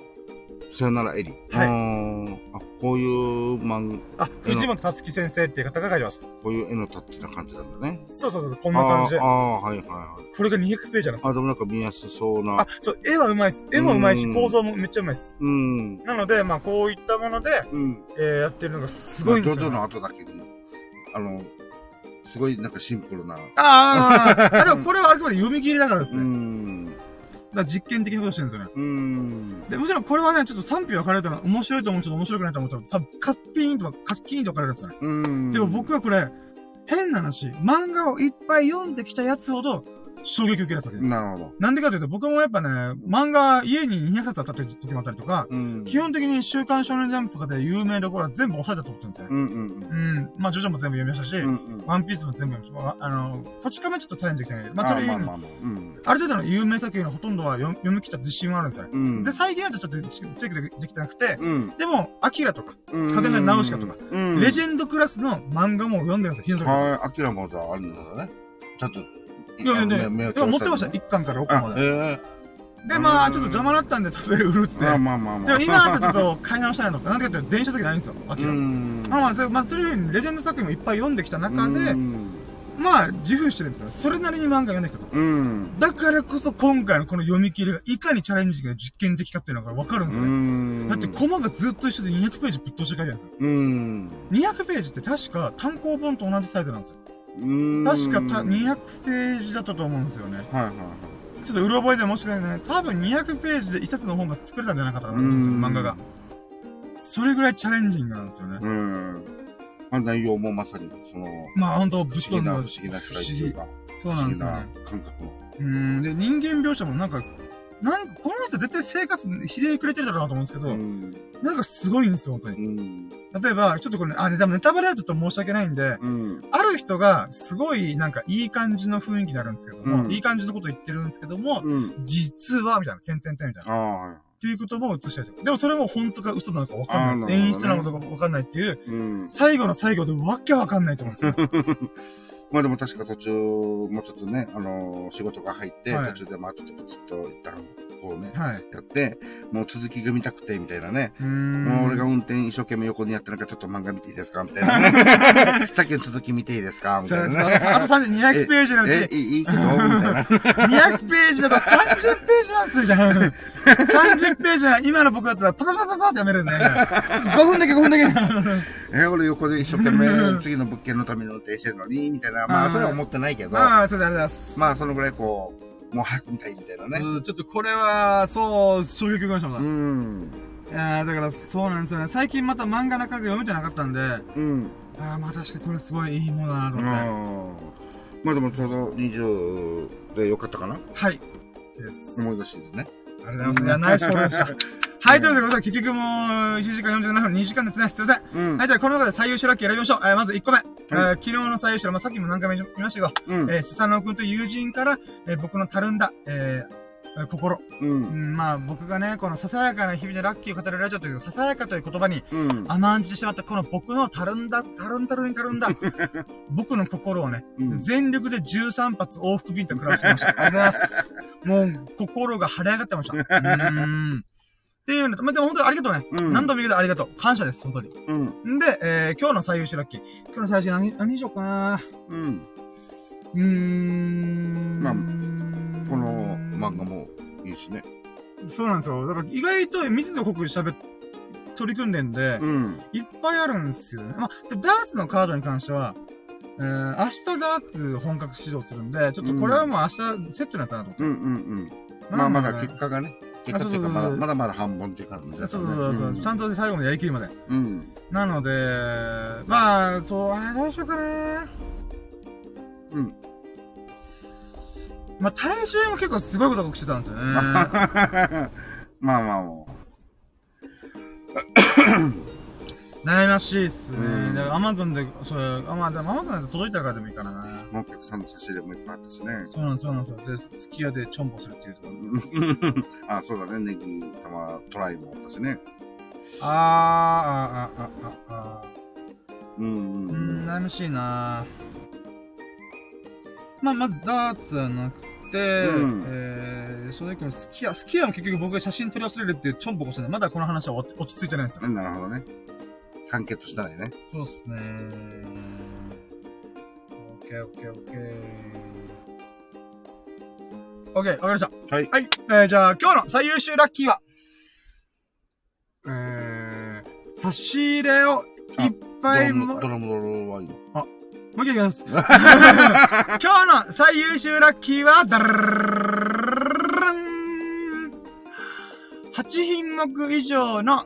さよならエリ。はいい。あ、こういう漫あ、藤本達樹先生っていう方が書いてます。こういう絵のタッチな感じなんだね。そうそうそう、こんな感じであー。あー、はいはいはい。これが200ページなんですあ、よ。でもなんか見やすそうな。あ、そう、絵はうまいです。絵もうまいしう、ん構造もめっちゃうまいです。うん。なので、まあ、こういったもので、うん。えー、やってるのがすごいんですよ、まあジョジョの後だけに、あの、すごいなんかシンプルな。ああ、あ、でもこれはあくまで読み切りだからですうね。ん。だから実験的なことしてるんですよね。うん。で、もちろんこれはね、ちょっと賛否分かれたら面白いと思う人と面白くないと思う人と、多分カッピーンとかカッキーンと分かれるんですよね。うん。でも僕はこれ、変な話、漫画をいっぱい読んできたやつほど、衝撃を受けるわけです。なるほど。なんでかというと、僕もやっぱね、漫画家に200冊あった時もあったりとか、うん。基本的に週刊少年ジャンプとかで有名どころは全部押さえたと思ってるんですよね。うんうんうん。まあ、ジョジョも全部読みましたし、うん。うんうん。ワンピースも全部読みました。あの、こち亀ちょっとチャレンジできてないけど、まあ、それ以外に、まある程度の有名作品のほとんどは読読み切った自信はあるんですよね。うん。で、最近はちょっとチェックでできてなくて、うん。でも、アキラとか、うん。風のナウシカとかうん。レジェンドクラスの漫画も読んでるんですよ、ヒントはい、アキラもじゃああるんだね。ちゃんと。いやいやね、あの目をでも持ってました、通1巻から6巻まあ、で。えで、まあ、ちょっと邪魔だったんで、さすがに売るっつって。えまあまあまあまあ。でも今だったらちょっと買い直したいなとか、なんでかって電車先ないんですよ、アキうラ。ん。まあまあ、それ、まあ、そういうふうにレジェンド作品もいっぱい読んできた中でう、ん。まあ、自負してるんですよ。それなりに漫画読んできたと。うん。だからこそ今回のこの読み切りがいかにチャレンジングで実験的かっていうのがわかるんですよね。んだってコマがずっと一緒で200ページぶっ通して書いてあるんですよ。うん。200ページって確か単行本と同じサイズなんですよ。うん。確かたはい200ページだったと思うんですよね。はいはい。ちょっとうろ覚えで申し訳ない。多分200ページで一冊の本が作れたんじゃなかったかなと思うんですよ、漫画が。それぐらいチャレンジングなんですよね。うん。まあ内容もまさに、その、まあ本当ぶっ飛んだ不思議な、不思議な世界っていうか、そうなんですよね。議な感覚の。うん。で、人間描写もなんか、なんか、このやつは絶対生活ひでくれてるだろうなと思うんですけど、うん。なんかすごいんですよ、本当に。うん。例えば、ちょっとこれ、ね、あ、でもネタバレだとちょっと申し訳ないんで、うん。ある人が、すごい、なんか、いい感じの雰囲気になるんですけども、うんいい感じのこと言ってるんですけども、うん。実は、みたいな、点々点みたいな。っていう言葉を映したりとか。でもそれも本当か嘘なのかわかんないです。ね演出なのかわかんないっていう、うん。最後の最後でわけわかんないと思うんですよ。*laughs* まあでも確か途中、もうちょっとね、あのー仕事が入って、はい途中でまあちょっとプチッと一旦、こうね、はい。やって、もう続きが見たくて、みたいなね。もう俺が運転一生懸命横にやってなんかちょっと漫画見ていいですか？みたいなね。*laughs* さっきの続き見ていいですか？みたいなね。あと3 200ページのうえ、ち、いいいいけど？みたいな。200ページだと30ページなんですよ、じゃん。30ページなら今の僕だったらパパパパパってやめるんで、ちょっと5分だけ5分だけ。え、俺横で一生懸命次の物件のために運転してるのに、みたいな。まあ、それは思ってないけど、まああ、それであります。あ、そのぐらいこう、もう早く見たいみたいなね。うんちょっとこれは、そう、衝撃を受けましたもん。うん。いやーだからそうなんですよね。最近また漫画なかなか読めてなかったんで、あうん。あまあ確かにこれすごいいいものだなとうん。思って。まあでもちょうど20でよかったかなはい。です。思い出しですね。ありがとうございます。いや、ナイスフォローでした。*laughs* はい、ということで、結局もう、1時間47分、2時間ですね。すいません。うんはい、。じゃあ、この中で最優秀ラッキー選びましょう。えーまず1個目。えー昨日の最優秀ラッキー、まあ、さっきも何回も言いましたけど、うん。えー、スサノオ君という友人から、えー僕のたるんだ、えーえー心。う。うんん、まあ、僕がね、このささやかな日々でラッキーを語るラジオという、ささやかという言葉にうん。甘んじてしまったこの僕のたるんだ、たるんたるんたるんだ、*laughs* 僕の心をね、うん全力で13発往復ビンタ食らわしてきました。ありがとうございます。もう、心が晴れ上がってました。うーん。っていうのと、まあ、でも本当にありがとうね。うん何度も言うけどありがとう。感謝です、本当に。うん。んで、えー、今日の最優秀ラッキー。今日の最優秀何、何にしようかな。うん。うーん。まあ漫画もいいしね。そうなんですよ。だから意外と水野濃く喋っ、取り組んでんで、うん。いっぱいあるんですよね。まあ、でダーツのカードに関しては、えー、明日ダーツ本格指導するんで、ちょっとこれはもう明日セットのやつだなと思って。うんうんうん。まあまだ結果がね。結果っていうか、あそうそうそうまだまだまだ半分っていう感じだそうそうそうそう、ちゃんと最後までやりきるまで。うん。なので、まあ、そう、あーどうしようかなうん。まあ、体重も結構すごいことが起きてたんですよね。*laughs* まあまあも *coughs* 悩ましいっすね。うんだからアマゾンで、それ、あ、まあ、でもアマゾンで届いたからでもいいかな。う、もうお客さんの差し入れもいっぱいあったしね。そうなんです、そうなんですよ。で、すき家でチョンボするっていうとこ *laughs* あ、そうだね。ネギ、玉、トライもあったしね。あー、あー、あー、あー、あうんー。ううんー、うんん。悩ましいなまあ、まずダーツはなくて、うんえー、正直スキヤ、スキヤも結局僕が写真撮り忘れるっていうチョンボコしてない。まだこの話は落落ち着いてないんですよ。なるほどね。完結したらね。そうっすねオッケーオッケーオッケー。オッケー、わかりました。はい。はい。えー、じゃあ、今日の最優秀ラッキーは、えー、差し入れをいっぱいも、ドラムドラムはいいの。一回いきます。*laughs* 今日の最優秀ラッキーは、ダララン8品目以上の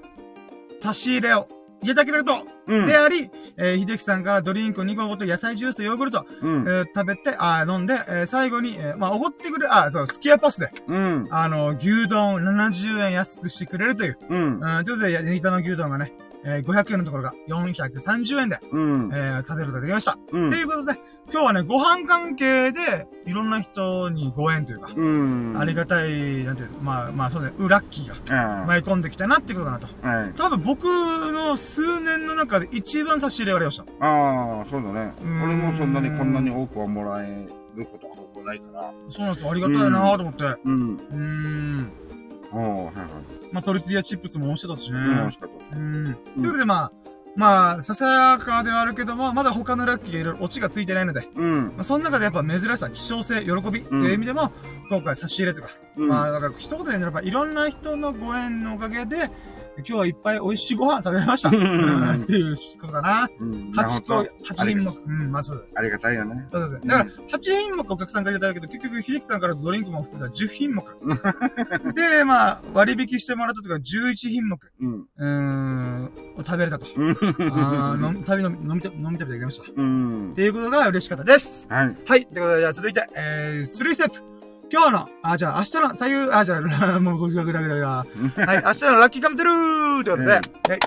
差し入れをいただけたことうん。であり、えー、秀樹さんからドリンク2個と野菜ジュースとヨーグルト、うんえ。ー食べて、あー飲んで、えー最後に、えーまあ、おごってくれる、あ、そう、スキヤパスで、うん。あの、牛丼70円安くしてくれるという、うん。うん、ということで、ネギタの牛丼がね、えー500円のところが430円で、うん。えー食べることができました。うんということで、今日はね、ご飯関係で、いろんな人にご縁というか、うん。ありがたい、なんていうんですか、まあ、まあ、そうね、ウラッキーがあ舞い込んできたなってことかなと。あ。はい。多分僕の数年の中で一番差し入れがありました。ああ、そうだね。うん俺もそんなにこんなに多くはもらえることはほぼないから。そうなんですよ。ありがたいなと思って。ううん。ーん。おー、はいはい。まあ、トルティーヤチップスも美味しかったしね。うん、美味しかったですう。ん。ということで、まあ、まあ、ささやかではあるけども、まだ他のラッキーがいろいろオチがついてないので、うん。まあ、その中でやっぱ珍しさ、希少性、喜びっていう意味でも、今回差し入れとか、うんまあ、だから一言で言うならば、いろんな人のご縁のおかげで、今日はいっぱい美味しいご飯食べれました。っていうことかな。うん。8個、なるほど8品目。うん、まあそうだ。ありがたいよね。そうですね。だから、8品目お客さんからいただけど、結局、秀樹さんからドリンクも含めた10品目。*laughs* で、まあ、割引してもらったとか、11品目、うん。うーん、を食べれたと。うん。あー飲み、旅飲み、飲みた、飲み旅できました。っうん。ていうことが嬉しかったです。はい。はい。ということで、じゃあ続いて、えー、3ステップ。今日の、あ、じゃあ明日の左右、あ、じゃあ、*laughs* もうぐだぐだぐだぐだ。はい、明日のラッキーカムトゥルーということで、えはい。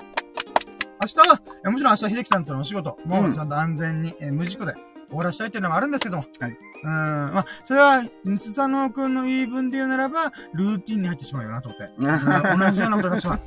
明日は、えもちろん明日秀樹さんとのお仕事もうんちゃんと安全に、えー無事故で終わらしたいっていうのもあるんですけども。はい。うん、まあ、それは、スサノオくんの言い分で言うならば、ルーティンに入ってしまうよなと思って。*laughs* うん同じようなことがしまう。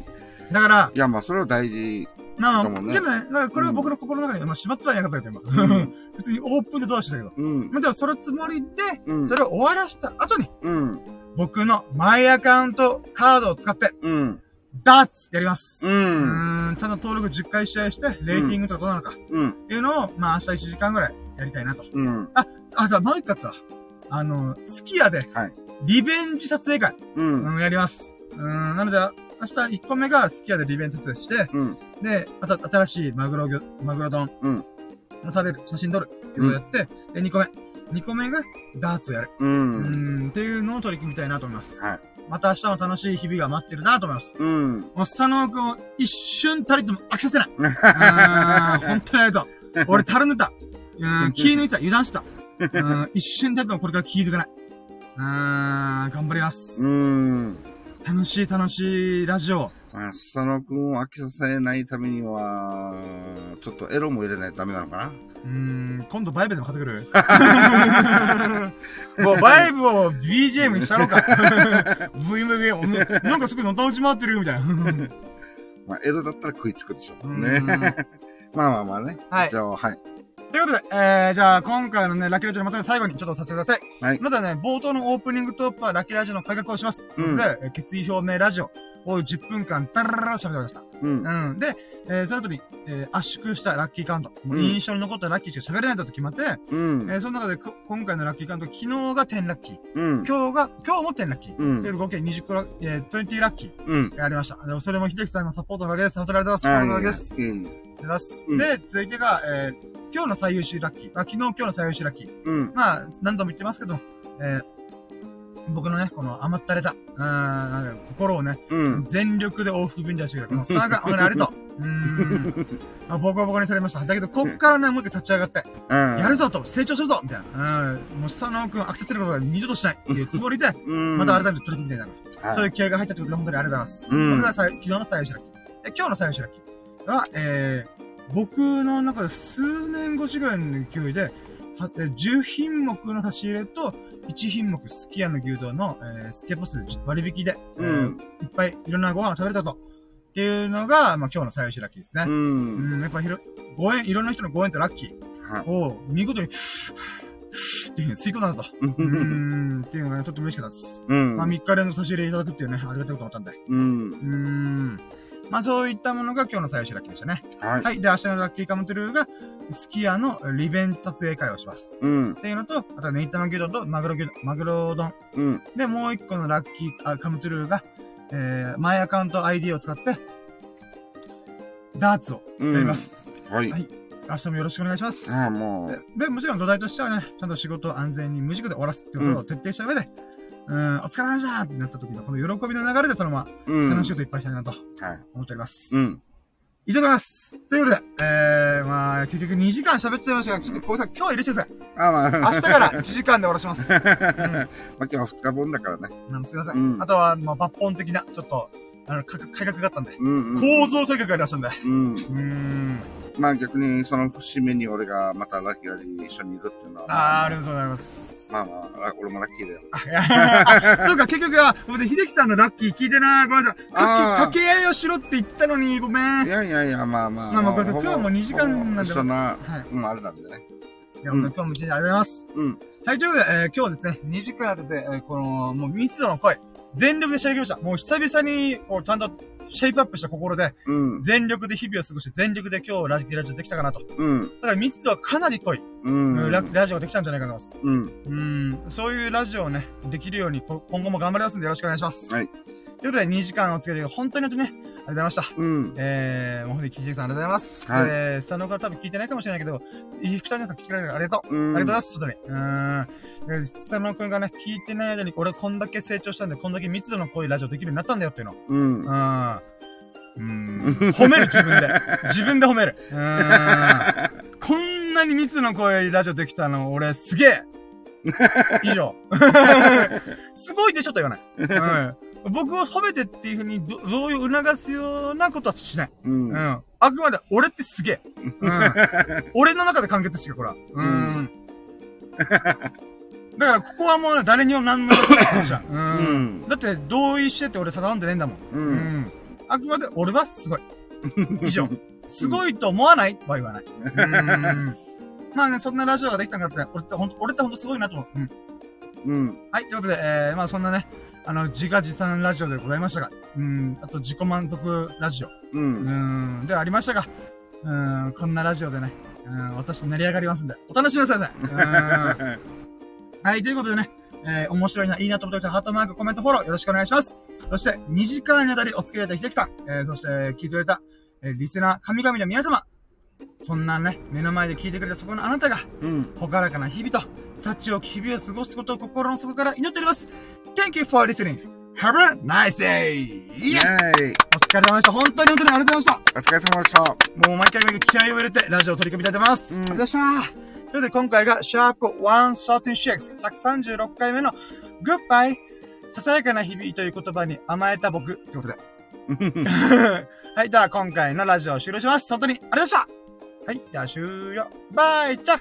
だから、いや、まあ、それは大事。まあ、だもんねでもね、だからこれは僕の心の中に、まあ、しまってはいなかったけど、今。*laughs* 通にオープンで通してたけど。うん。まあ、でもそのつもりで、うん。それを終わらした後に、うん。僕のマイアカウントカードを使って、うん。ダーツやります。うんーんちゃんと登録10回試合して、レーティングとかどうなのか、うん。いうのを、まあ明日1時間ぐらいやりたいなと。うん。あ、じゃあ、もう一個あったわ。あの、スキヤで、はいリベンジ撮影会、うん。うん、やります。うん、なので、明日1個目がスキヤでリベンジ撮影して、うん。で、また新しいマグロ魚、マグロ丼うんを食べる、写真撮るっていうことをやって、で、2個目。2個目がダーツをやる。う。うんん、っていうのを取り組みたいなと思います。はい。また明日も楽しい日々が待ってるなと思います。うん。もう、佐野くんを一瞬たりとも飽きさせない。*laughs* あー本当にありがとう。*laughs* 俺、たるんでた。*laughs* うん、気抜いてた。油断した。うん、一瞬たりともこれから気抜かない。うん、頑張ります。うん。楽しい楽しいラジオ。まあ、佐野くんを飽きさせないためには、ちょっとエロも入れないとダメなのかなうん、今度バイブでも買ってくる？*laughs* もうバイブを BGM にしたろうか。VMV、なんかすぐのたうち回ってるみたいな。*laughs* まあ、エロだったら食いつくでしょううんね。*laughs* まあまあまあね。はいじゃあ、はい。ということで、えー、じゃあ今回のね、ラッキーラジオのまとめ最後にちょっとさせてください。はいまずはね、冒頭のオープニングトップはラッキーラジオの改革をします。うんで、えー決意表明ラジオ。を10分間、ダラララ喋ってました。うん。うん。で、えーその後に、えー圧縮したラッキーカウント。もううん印象に残ったラッキーしか喋れないぞと決まって、うん。えーその中でこ今回のラッキーカウント、昨日が10ラッキー。うん。今日が、今日も10ラッキー。うんで、合計20個ラ、えー、20ラッキーうん。やりました。でもそれも秀樹さんのサポートのおかげです。本当にありがとうございます。本当にありがとうございます。うん。す。うんで、続いてが、えー、今日の最優秀ラッキー。あ、昨日今日の最優秀ラッキー。うん。まあ、何度も言ってますけど、えー、僕のね、この甘ったれた、うーん、心をね、うん。全力で往復分解してくれる。この佐賀、お金ありがとう。*laughs* ん。まあ、ボコボコにされました。だけど、こっからね、もう一回立ち上がって、うん。やるぞと、成長するぞみたいな。うん。もう、佐野くんアクセスすることが二度としないっていう *laughs* つもりで、うん。また改めて取り組みたいな。はいそういう気合が入ったってことで本当にありがとうございます。うんこれが昨日の最優秀ラッキー。で、今日の最優秀ラッキーは、えー、僕の中で数年越しぐらいの勢いで、はえー10品目の差し入れと、1品目すき家の牛丼の、えー、スケポスで割引で、えうーん。いっぱいいろんなご飯を食べれたと。っていうのが、まあ今日の最優秀ラッキーですねう。。うんん、やっぱひろ、ご縁、いろんな人のご縁とラッキはいーを見事に、っていうふうに吸い込んだと。うーん、っていうのがねとっても嬉しかったです。うん。まあ3日連の差し入れいただくっていうね、ありがたいこと思ったんで。うん。うーん。まあそういったものが今日の最優秀ラッキーでしたね。はい。はい。で、明日のラッキーカムトゥルーが、スキヤのリベンジ撮影会をします。うん。っていうのと、あとはネイタマ牛丼とマグロ牛丼、マグロ丼。うん。で、もう一個のラッキーあカムトゥルーが、えー、マイアカウント ID を使って、ダーツをうん。やりま。す。はい。はい明日もよろしくお願いします。ああ、もでう。で、もちろん土台としてはね、ちゃんと仕事を安全に無事故で終わらすってことを徹底した上で、うん、お疲れ様でしたってなった時のこの喜びの流れでそのまうん。ま楽しいこといっぱいしたいなとはい。思っております。うん。以上でございます。ということで、えー、まあ、結局2時間喋っちゃいましたが、ちょっとごめんなさい、今日は入れてください。ああ、まあ。明日から1時間で終わらします。う *laughs* んまあ今日は二日分だからね。うん、すいません。うんあとは、まあ、抜本的な、ちょっと、あの、か改革があったんで、うん。うん。構造改革がありましたんで。うん。うーん。まあ逆にその節目に俺がまたラッキーラジ一緒にいるっていうのは。あー、ありがとうございます。まあまあ、俺もラッキーだよ。*laughs* そうか、結局は、ごめんなさい、秀樹さんのラッキー聞いてない。ごめんなさい。掛け合いをしろって言ったのに、ごめん。いやいやいや、まあまあ。まあまあごめんなさい今日はもう二時間なんで一緒な、はい。うん、あれなんでね。いや、うん今日も一日ありがとうございます。うん。はい、ということで、えー今日はですね、2時間当てて、えーこの、もう密度の声、全力で仕上げました。もう久々に、こう、ちゃんと、シェイプアップした心で、うん。全力で日々を過ごして、全力で今日ラジラジオできたかなと。だうん。から密度はかなり濃い、うん。ララジオができたんじゃないかと思います。うん。うん、そういうラジオをね、できるように、こ今後も頑張りますんでよろしくお願いします。はい。ということで、2時間お付き合いで、本当に本当にね、ありがとうございました。うん。えー、もうほんとに聞いてくれてありがとうございます。はいえー、スタの方多分聞いてないかもしれないけど、いい福ちゃん皆さん聞いてくれてありがとう。うん。ありがとうございます、本当に。うーん。でスタノくんがね、聞いてない間に、俺こんだけ成長したんで、こんだけ密度の濃いラジオできるようになったんだよっていうの。うん。うーん。うーん。褒める、自分で。自分で褒める。うーん。こんなに密度の濃いラジオできたの、俺、すげえ以上。*laughs* すごいでしょと言わない。うん。僕を褒めてっていうふうにど、同意を促すようなことはしない。うん。うん。あくまで、俺ってすげえ。うん。*laughs* 俺の中で完結してる、これは。うーん。*laughs* だから、ここはもうね、誰にも何も言わせない話だ。*laughs* う。うんん。だって、同意してって俺頼んでねえんだもん。う。うんん。あくまで、俺はすごい。以上。すごいと思わないは言わない。うん。まあね、そんなラジオができたんだって、俺ってほんと、俺ってほんとすごいなと思う。うん。うん。はい、ということで、えー、まあそんなね、あの、自画自賛ラジオでございましたが、うん、あと自己満足ラジオ。う。うんん、ではありましたが、うん、こんなラジオでね、うん、私成り上がりますんで、お楽しみください。うんはい、ということでね、えー、面白いな、いいなと思った人はハートマーク、コメント、フォローよろしくお願いします。そして、2時間にあたりお付き合いいただいた秀樹さん、えー、そして、聞いてくれた、えー、リスナー、神々の皆様、そんなね、目の前で聞いてくれたそこのあなたが、うん。ほからかな日々と、幸多き日々を過ごすことを心の底から祈っております。Thank you for listening. Have a nice day! イエイイェーイお疲れ様でした。本当に本当にありがとうございました。お疲れ様でした。もう毎回毎回気合を入れてラジオを取り組みたいと思います。うんありがとうございました。ということで今回がシャープ136、136回目の Goodbye! ささやかな日々という言葉に甘えた僕ということで。*laughs* はい、では今回のラジオを終了します。本当にありがとうございました。はい、じゃあ終了。バイチャ